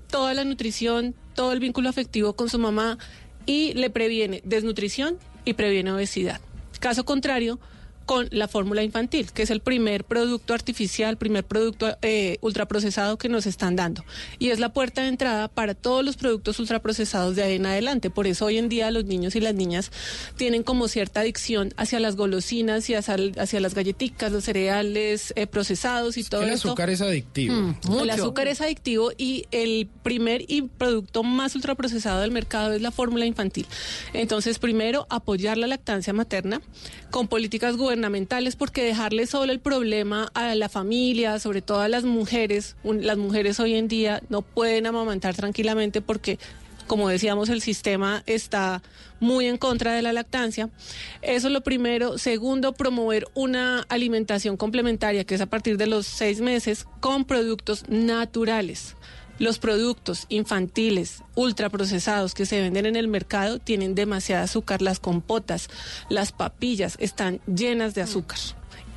toda la nutrición, todo el vínculo afectivo con su mamá y le previene desnutrición y previene obesidad. Caso contrario, con la fórmula infantil, que es el primer producto artificial, primer producto eh, ultraprocesado que nos están dando. Y es la puerta de entrada para todos los productos ultraprocesados de ahí en adelante. Por eso hoy en día los niños y las niñas tienen como cierta adicción hacia las golosinas y hacia, hacia las galletitas, los cereales eh, procesados y todo el esto. azúcar es adictivo. Mm, el azúcar es adictivo y el primer y producto más ultraprocesado del mercado es la fórmula infantil. Entonces, primero, apoyar la lactancia materna con políticas gubernamentales gubernamentales porque dejarle solo el problema a la familia, sobre todo a las mujeres, un- las mujeres hoy en día no pueden amamantar tranquilamente porque como decíamos, el sistema está muy en contra de la lactancia. Eso es lo primero. Segundo, promover una alimentación complementaria, que es a partir de los seis meses, con productos naturales. Los productos infantiles ultraprocesados que se venden en el mercado tienen demasiada azúcar. Las compotas, las papillas están llenas de azúcar,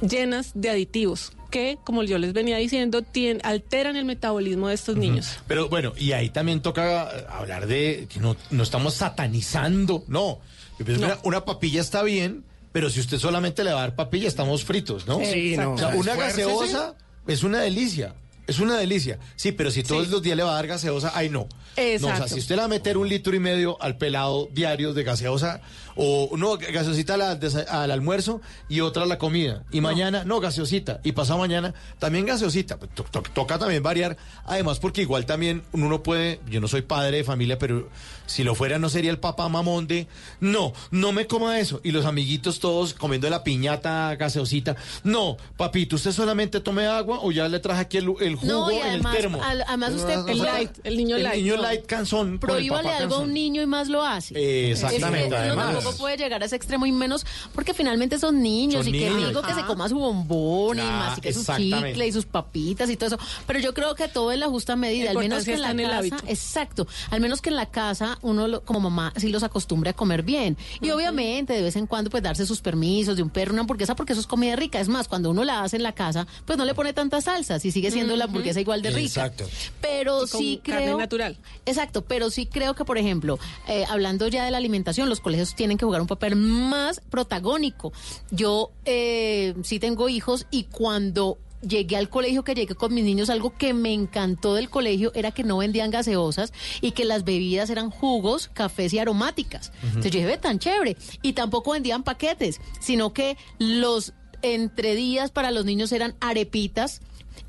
llenas de aditivos que, como yo les venía diciendo, tien- alteran el metabolismo de estos niños. Pero bueno, y ahí también toca eh, hablar de que no, no estamos satanizando, no. Pienso. Una, una papilla está bien, pero si usted solamente le va a dar papilla, estamos fritos, ¿no? Sí, no. O sea, una gaseosa es una delicia. Es una delicia. Sí, pero si todos los días le va a dar gaseosa, ay no. No, o sea, Exacto. si usted le va a meter un litro y medio al pelado diario de gaseosa, o no, gaseosita al, almuerzo y otra a la comida. Y mañana, no, gaseosita. Y pasado mañana, también gaseosita. Pues, to- to- toca también variar. Además, porque igual también uno puede, yo no soy padre de familia, pero si lo fuera no sería el papá mamón de, no, no me coma eso. Y los amiguitos todos comiendo la piñata gaseosita. No, papito, usted solamente tome agua o ya le traje aquí el, el jugo No, y en el termo. al- además usted- No, no, el no, light, el niño el light, niño no. light cansón. con el Prohíbale algo a un niño y más lo hace. Exactamente, Es que uno además. Tampoco puede llegar a ese extremo y menos porque finalmente son niños Son y que niños. rico que se Ajá. coma su bombón y Ah, mastique su exactamente. chicle y sus papitas y todo eso. Pero yo creo que todo en la justa medida, al menos que en la en casa, hábito. exacto, al menos que en la casa uno lo- como mamá sí los acostumbre a comer bien. Y obviamente de vez en cuando pues darse sus permisos de un perro, una hamburguesa porque eso es comida rica. Es más, cuando uno la hace en la casa, pues no le pone tantas salsas y sigue siendo la hamburguesa igual de rica. Exacto. Pero Y con sí carne creo natural. Exacto, pero sí creo que, por ejemplo, eh, hablando ya de la alimentación, los colegios tienen que jugar un papel más protagónico. Yo eh, sí tengo hijos y cuando llegué al colegio, que llegué con mis niños, algo que me encantó del colegio era que no vendían gaseosas y que las bebidas eran jugos, cafés y aromáticas. Entonces yo dije, "Ve, tan chévere. Y tampoco vendían paquetes, sino que los entredías para los niños eran arepitas.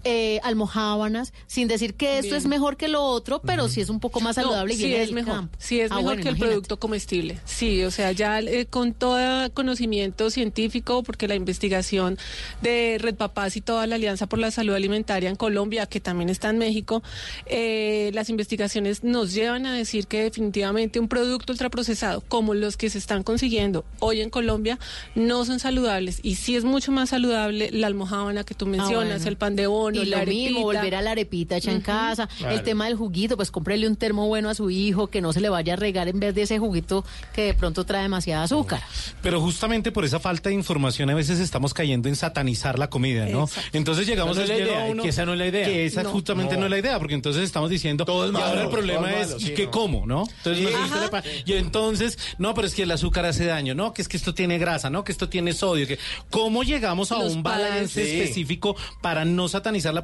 Eh, almojábanas, sin decir que esto Bien. es mejor que lo otro, pero sí es un poco más saludable No, y sí viene es del mejor, campo. sí es Ah, mejor bueno, que el producto comestible. Sí, o sea, ya eh, con todo conocimiento científico, porque la investigación de Red Papás y toda la Alianza por la Salud Alimentaria en Colombia, que también está en México, eh, las investigaciones nos llevan a decir que definitivamente un producto ultraprocesado, como los que se están consiguiendo hoy en Colombia, no son saludables. Y sí es mucho más saludable la almojábana que tú mencionas, Ah, bueno. el pan de bono, y la lo mismo, arepita. volver a la arepita hecha en casa. Claro. El tema del juguito, pues cómprele un termo bueno a su hijo, que no se le vaya a regar en vez de ese juguito que de pronto trae demasiada azúcar. Pero justamente por esa falta de información a veces estamos cayendo en satanizar la comida, ¿no? Exacto. Entonces llegamos no es la idea, uno- que esa no es la idea. Que esa No. justamente no. No. es la idea, porque entonces estamos diciendo Todo es y ahora el problema todo es ¿y sí, qué no. como, no? Entonces pa- y entonces, no, pero es que el azúcar hace daño, no, que es que esto tiene grasa, no, que esto tiene sodio, que ¿cómo llegamos a Los un padres- balance Sí. específico para no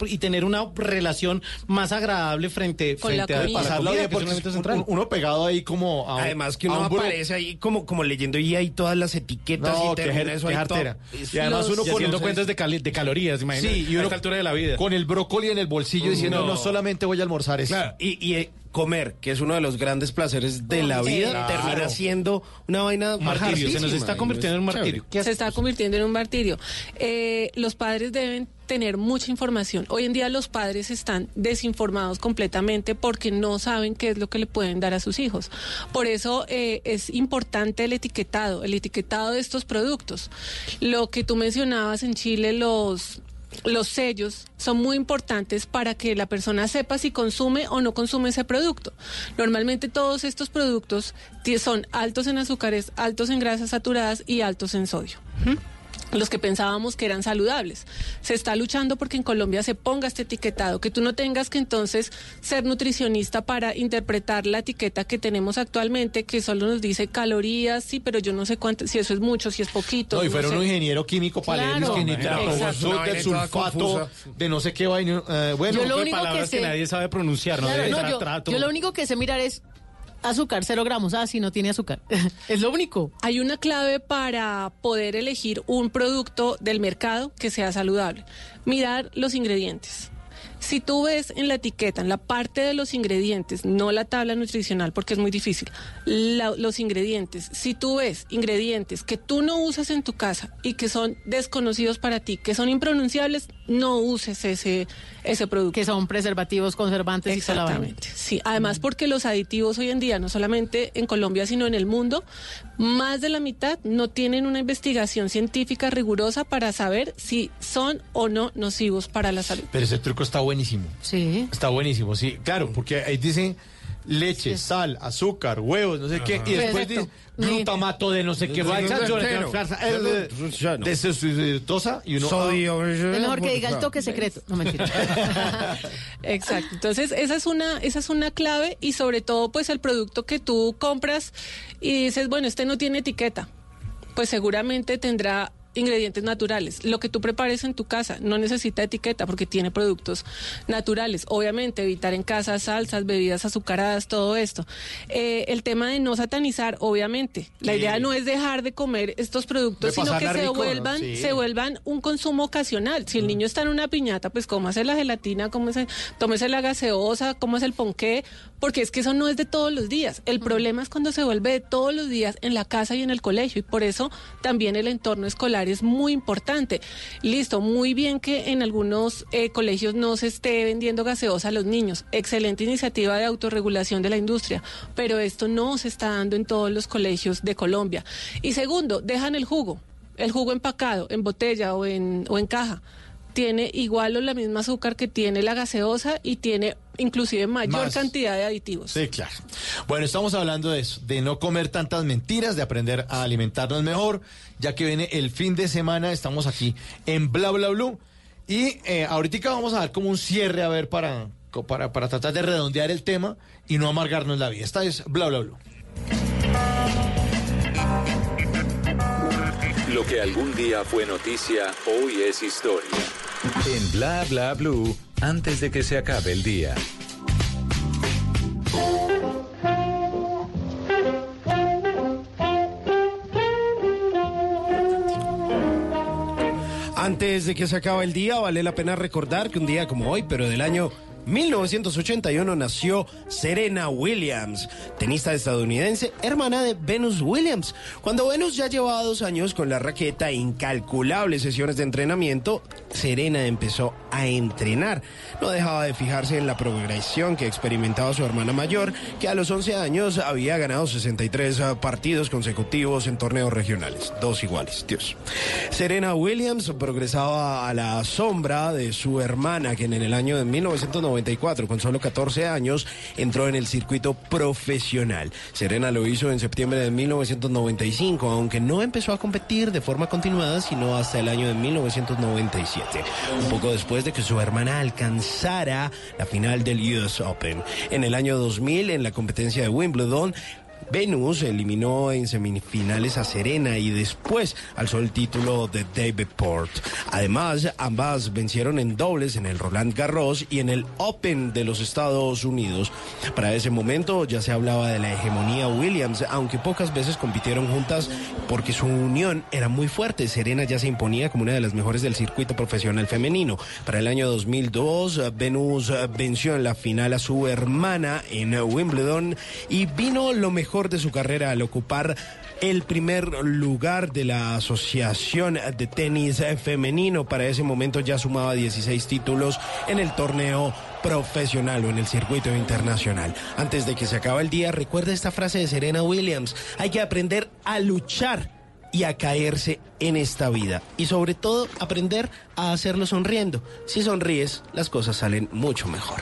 y tener una relación más agradable frente, Con la frente a Pasarla bien que es un porque es un- uno pegado ahí como a un- Además que a uno un aparece ahí como, como leyendo y hay todas las etiquetas No, y termina jer- eso Y además uno los- cuentas de, cali- de calorías, imagínate, Sí, y a uno esta altura de la vida. Con el brócoli en el bolsillo diciendo, no, solamente voy a almorzar eso. Claro, y, y, eh, comer, que es uno de los grandes placeres de la vida, Claro. termina siendo una vaina martirio, se nos está convirtiendo en un martirio. se está convirtiendo en un martirio. Eh, los padres deben tener mucha información. Hoy en día los padres están desinformados completamente porque no saben qué es lo que le pueden dar a sus hijos. Por eso eh, es importante el etiquetado, el etiquetado de estos productos. Lo que tú mencionabas en Chile, los los sellos son muy importantes para que la persona sepa si consume o no consume ese producto. Normalmente todos estos productos son altos en azúcares, altos en grasas saturadas y altos en sodio. Los que pensábamos que eran saludables. Se está luchando porque en Colombia se ponga este etiquetado, que tú no tengas que entonces ser nutricionista para interpretar la etiqueta que tenemos actualmente, que solo nos dice calorías, sí, pero yo no sé cuánto, si eso es mucho, si es poquito. No, y fueron sé. un ingeniero químico para leer Claro. que Una del vaina toda sulfato, de no sé qué vaina. eh, bueno, Yo lo de único palabras que que, sé- nadie sabe pronunciar, ¿no? Claro, De no, yo, trato. yo lo único que sé mirar es azúcar, cero gramos. Ah, sí, no tiene azúcar. *laughs* es lo único. Hay una clave para poder elegir un producto del mercado que sea saludable. Mirar los ingredientes. Si tú ves en la etiqueta, en la parte de los ingredientes, no la tabla nutricional porque es muy difícil, la- los ingredientes, si tú ves ingredientes que tú no usas en tu casa y que son desconocidos para ti, que son impronunciables, no uses ese, ese producto. Que son preservativos, conservantes y. Exactamente. Sí, además porque los aditivos hoy en día, no solamente en Colombia, sino en el mundo, más de la mitad no tienen una investigación científica rigurosa para saber si son o no nocivos para la salud. Pero ese truco está buenísimo. Sí. Está buenísimo, sí. Claro, porque ahí dice leche, sal, azúcar, huevos, no sé qué. Y después dice glutamato de no sé qué. Eh, eh, De sustitutosa y uno. Sodio. Es mejor que diga el toque secreto. No mentira. *laughs* *laughs* Exacto. Entonces, esa es una esa es una clave y sobre todo pues el producto que tú compras y dices, bueno, este no tiene etiqueta. Pues seguramente tendrá ingredientes naturales. Lo que tú prepares en tu casa no necesita etiqueta porque tiene productos naturales. Obviamente, evitar en casa salsas, bebidas azucaradas, todo esto. Eh, el tema de no satanizar, obviamente. La Sí. idea no es dejar de comer estos productos, sino que se rico, ¿no? vuelvan, Sí. se vuelvan un consumo ocasional. Si el niño está en una piñata, pues cómase la gelatina, cómase, tómese la gaseosa, cómase el ponqué, porque es que eso no es de todos los días. El problema es cuando se vuelve de todos los días en la casa y en el colegio, y por eso también el entorno escolar es muy importante. Listo, muy bien que en algunos eh, colegios no se esté vendiendo gaseosa a los niños. Excelente iniciativa de autorregulación de la industria, pero esto no se está dando en todos los colegios de Colombia. Y segundo, dejan el jugo, el jugo empacado, en botella o en, o en caja. Tiene igual o la misma azúcar que tiene la gaseosa y tiene inclusive mayor Más. cantidad de aditivos. Sí, claro. Bueno, estamos hablando de eso, de no comer tantas mentiras, de aprender a alimentarnos mejor, ya que viene el fin de semana, estamos aquí en Bla Bla Blue. Y eh, ahorita vamos a dar como un cierre, a ver, para, para, para tratar de redondear el tema y no amargarnos la vida. Esta es Bla Bla Blue. Lo que algún día fue noticia, hoy es historia. En Bla Bla Blue, antes de que se acabe el día. Antes de que se acabe el día, vale la pena recordar que un día como hoy, pero del año 1981, nació Serena Williams, tenista estadounidense, hermana de Venus Williams. Cuando Venus ya llevaba dos años con la raqueta e incalculables sesiones de entrenamiento, Serena empezó a entrenar. No dejaba de fijarse en la progresión que experimentaba su hermana mayor, que a los 11 años había ganado 63 partidos consecutivos en torneos regionales. Dos iguales, Dios. Serena Williams progresaba a la sombra de su hermana, quien en el año de 1994, con solo 14 años, entró en el circuito profesional. Serena lo hizo en septiembre de 1995, aunque no empezó a competir de forma continuada, sino hasta el año de 1997, un poco después de que su hermana alcanzara la final del US Open. En el año 2000, en la competencia de Wimbledon, Venus eliminó en semifinales a Serena y después alzó el título de David Port. Además, ambas vencieron en dobles en el Roland Garros y en el Open de los Estados Unidos. Para ese momento ya se hablaba de la hegemonía Williams, aunque pocas veces compitieron juntas porque su unión era muy fuerte. Serena ya se imponía como una de las mejores del circuito profesional femenino. Para el año 2002, eh, Venus venció en la final a su hermana en Wimbledon y vino lo mejor de su carrera al ocupar el primer lugar de la Asociación de Tenis Femenino. Para ese momento ya sumaba 16 títulos en el torneo profesional o en el circuito internacional. Antes de que se acabe el día, recuerda esta frase de Serena Williams. Hay que aprender a luchar y a caerse en esta vida. Y sobre todo aprender a hacerlo sonriendo. Si sonríes, las cosas salen mucho mejor.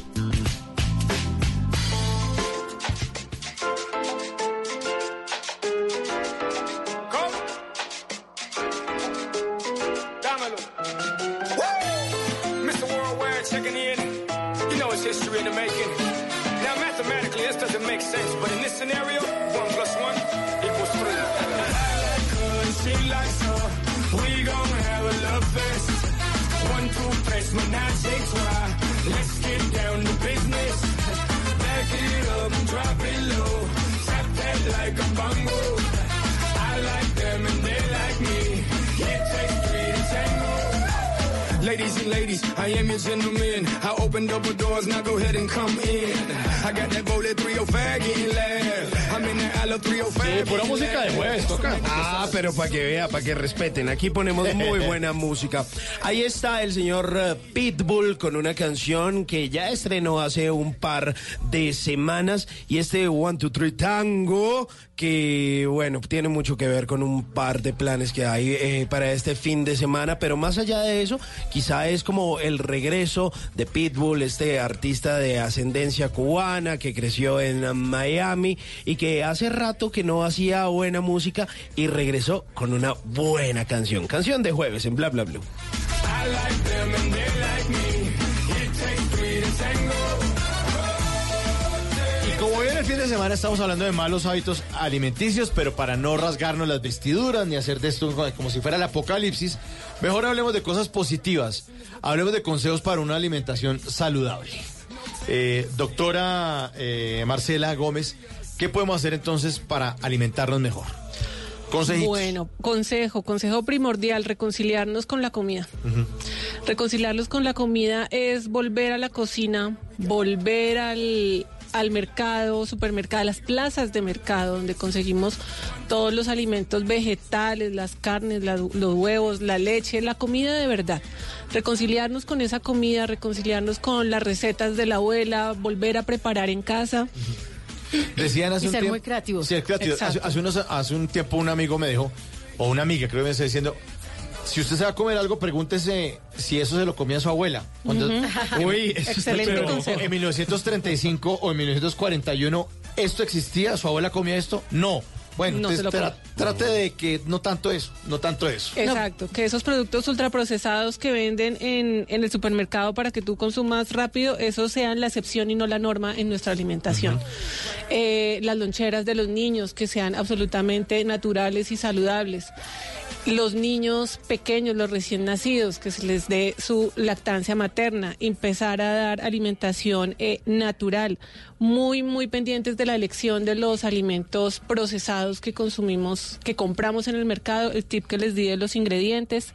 Para que vea, para que respeten. Aquí ponemos muy *laughs* buena música. Ahí está el señor eh, Pitbull con una canción que ya estrenó hace un par de semanas y este One, Two, Three Tango que, bueno, tiene mucho que ver con un par de planes que hay eh, para este fin de semana, pero más allá de eso, quizá es como el regreso de Pitbull, este artista de ascendencia cubana que creció en Miami y que hace rato que no hacía buena música y regresó con una buena canción. Canción de jueves en Bla Bla Blue. I like them and they like me. El fin de semana, estamos hablando de malos hábitos alimenticios, pero para no rasgarnos las vestiduras ni hacer de esto como si fuera el apocalipsis, mejor hablemos de cosas positivas. Hablemos de consejos para una alimentación saludable. Eh, doctora eh, Marcela Gómez, ¿qué podemos hacer entonces para alimentarnos mejor? Consejitos. Bueno, consejo, consejo primordial, reconciliarnos con la comida. Ujú. Reconciliarnos con la comida es volver a la cocina, volver al, al mercado, supermercado, a las plazas de mercado, donde conseguimos todos los alimentos vegetales, las carnes, la- los huevos, la leche, la comida de verdad. Reconciliarnos con esa comida, reconciliarnos con las recetas de la abuela, volver a preparar en casa. Decían hace Y un ser tiempo. muy creativos. Sí, creativos. Hace, Exacto. hace unos- hace un tiempo un amigo me dijo, o una amiga creo que me está diciendo, si usted se va a comer algo, pregúntese si eso se lo comía su abuela. Cuando- Ujú. *laughs* Uy, eso está- Excelente pero consejo. En 1935 o en 1941, ¿esto existía? ¿Su abuela comía esto? No. Bueno, No entonces tra- trate de que no tanto eso, no tanto eso. Exacto, que esos productos ultraprocesados que venden en, en el supermercado para que tú consumas rápido, esos sean la excepción y no la norma en nuestra alimentación. Eh, las loncheras de los niños que sean absolutamente naturales y saludables. Los niños pequeños, los recién nacidos, que se les dé su lactancia materna, empezar a dar alimentación eh, natural, muy, muy pendientes de la elección de los alimentos procesados que consumimos, que compramos en el mercado, el tip que les di de los ingredientes.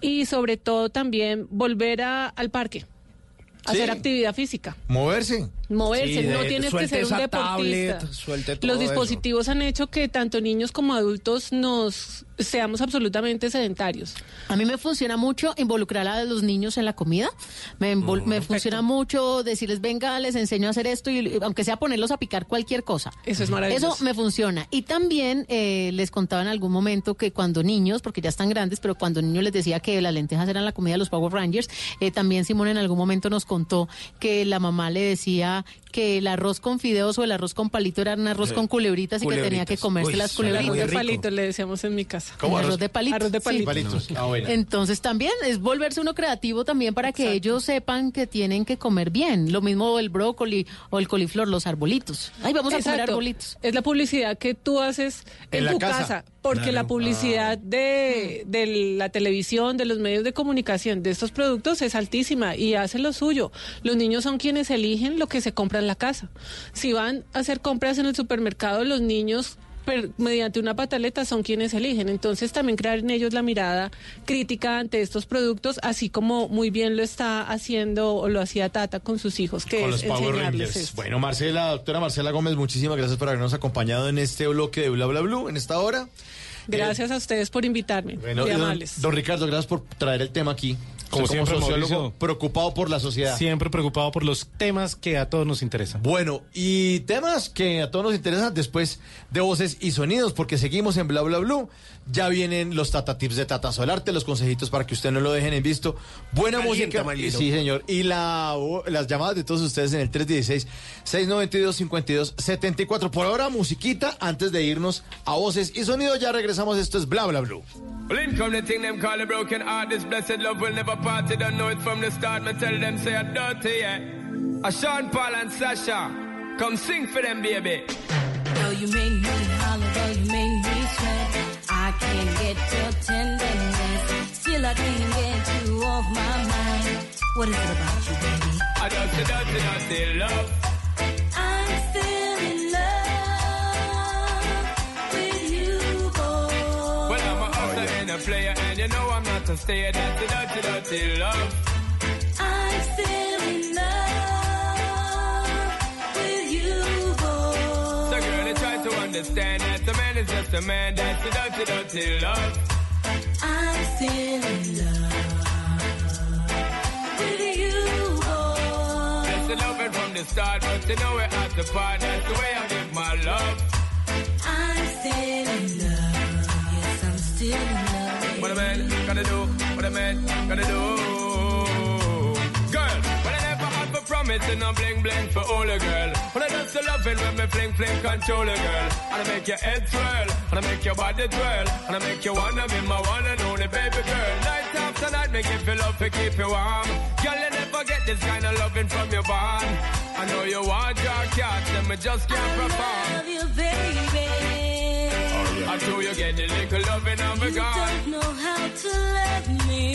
Y sobre todo también volver al parque, Sí. hacer actividad física. Moverse. Moverse, Sí, no de- tienes que ser un deportista. tablet, suelte todo Los eso. dispositivos han hecho que tanto niños como adultos nos seamos absolutamente sedentarios. A mí me funciona mucho involucrar a los niños en la comida. Me, invol- me funciona mucho decirles, venga, les enseño a hacer esto, y aunque sea ponerlos a picar cualquier cosa. Eso es maravilloso. Eso me funciona. Y también eh, les contaba en algún momento que cuando niños, porque ya están grandes, pero cuando niños les decía que las lentejas eran la comida de los Power Rangers, eh, también Simón en algún momento nos contó que la mamá le decía que el arroz con fideos o el arroz con palito era un arroz Sí. con culebritas y que tenía que comerse Uy, las culebritas. Arroz de palito le decíamos en mi casa. ¿Cómo? Arroz de palito. Arroz de Sí. palito. Palitos. Ah, bueno. Entonces también es volverse uno creativo también para que ellos sepan que tienen que comer bien. Lo mismo el brócoli o el coliflor, los arbolitos. Ay, vamos a comer arbolitos. Es la publicidad que tú haces en, En la tu casa. casa. porque Claro. la publicidad de, de la televisión, de los medios de comunicación de estos productos es altísima y hace lo suyo. Los niños son quienes eligen lo que se compra en la casa. Si van a hacer compras en el supermercado, los niños per- mediante una pataleta son quienes eligen. Entonces también crear en ellos la mirada crítica ante estos productos, así como muy bien lo está haciendo o lo hacía Tata con sus hijos, que con es los Power Rangers. esto. Bueno, Marcela, doctora Marcela Gómez, muchísimas gracias por habernos acompañado en este bloque de Bla Bla Blue en esta hora. Gracias a ustedes por invitarme. Bueno, don, don Ricardo, gracias por traer el tema aquí. Como siempre, sociólogo, Mauricio. preocupado por la sociedad. Siempre preocupado por los temas que a todos nos interesan. Bueno, y temas que a todos nos interesan después de voces y sonidos, porque seguimos en Bla Bla Blue. Ya vienen los Tata Tips de Tata Solarte, los consejitos para que usted no lo dejen en visto. Buena Calienta, música. Sí, señor. Y la, las llamadas de todos ustedes en el 316-692-5274. Por ahora, musiquita antes de irnos a voces y sonidos. Ya regresamos. Esto es Bla Bla Blue. Well, I can't get your tenderness. Still, I can't get you off my mind. What is it about you, baby? I dirty, dirty, dirty love. I'm still in love with you, boy. Well, I'm a outside oh, ain't a player, and you know I'm not a stayer. That's the dirty, dirty love. I'm still in love understand that a man is just a man. That's the dirty, dirty love. I'm still in love with you, boy. That's the loving from the start, but you know we're at the part. That's the way I give my love. I'm still in love. Yes, I'm still in love. What a man gotta do, what a man gotta do. Promise and no bling bling for all a girl. But I just love it when me fling fling control a girl. And I make your head swirl, and I make your body twirl, and I make you wanna be my one and only baby girl. Night after night, make you feel love to keep you warm. Girl, you never get this kind of loving from your bond. I know you want your cat, and me just can't perform. I Love you, baby. I told you get the little loving of a You God. don't know how to let me.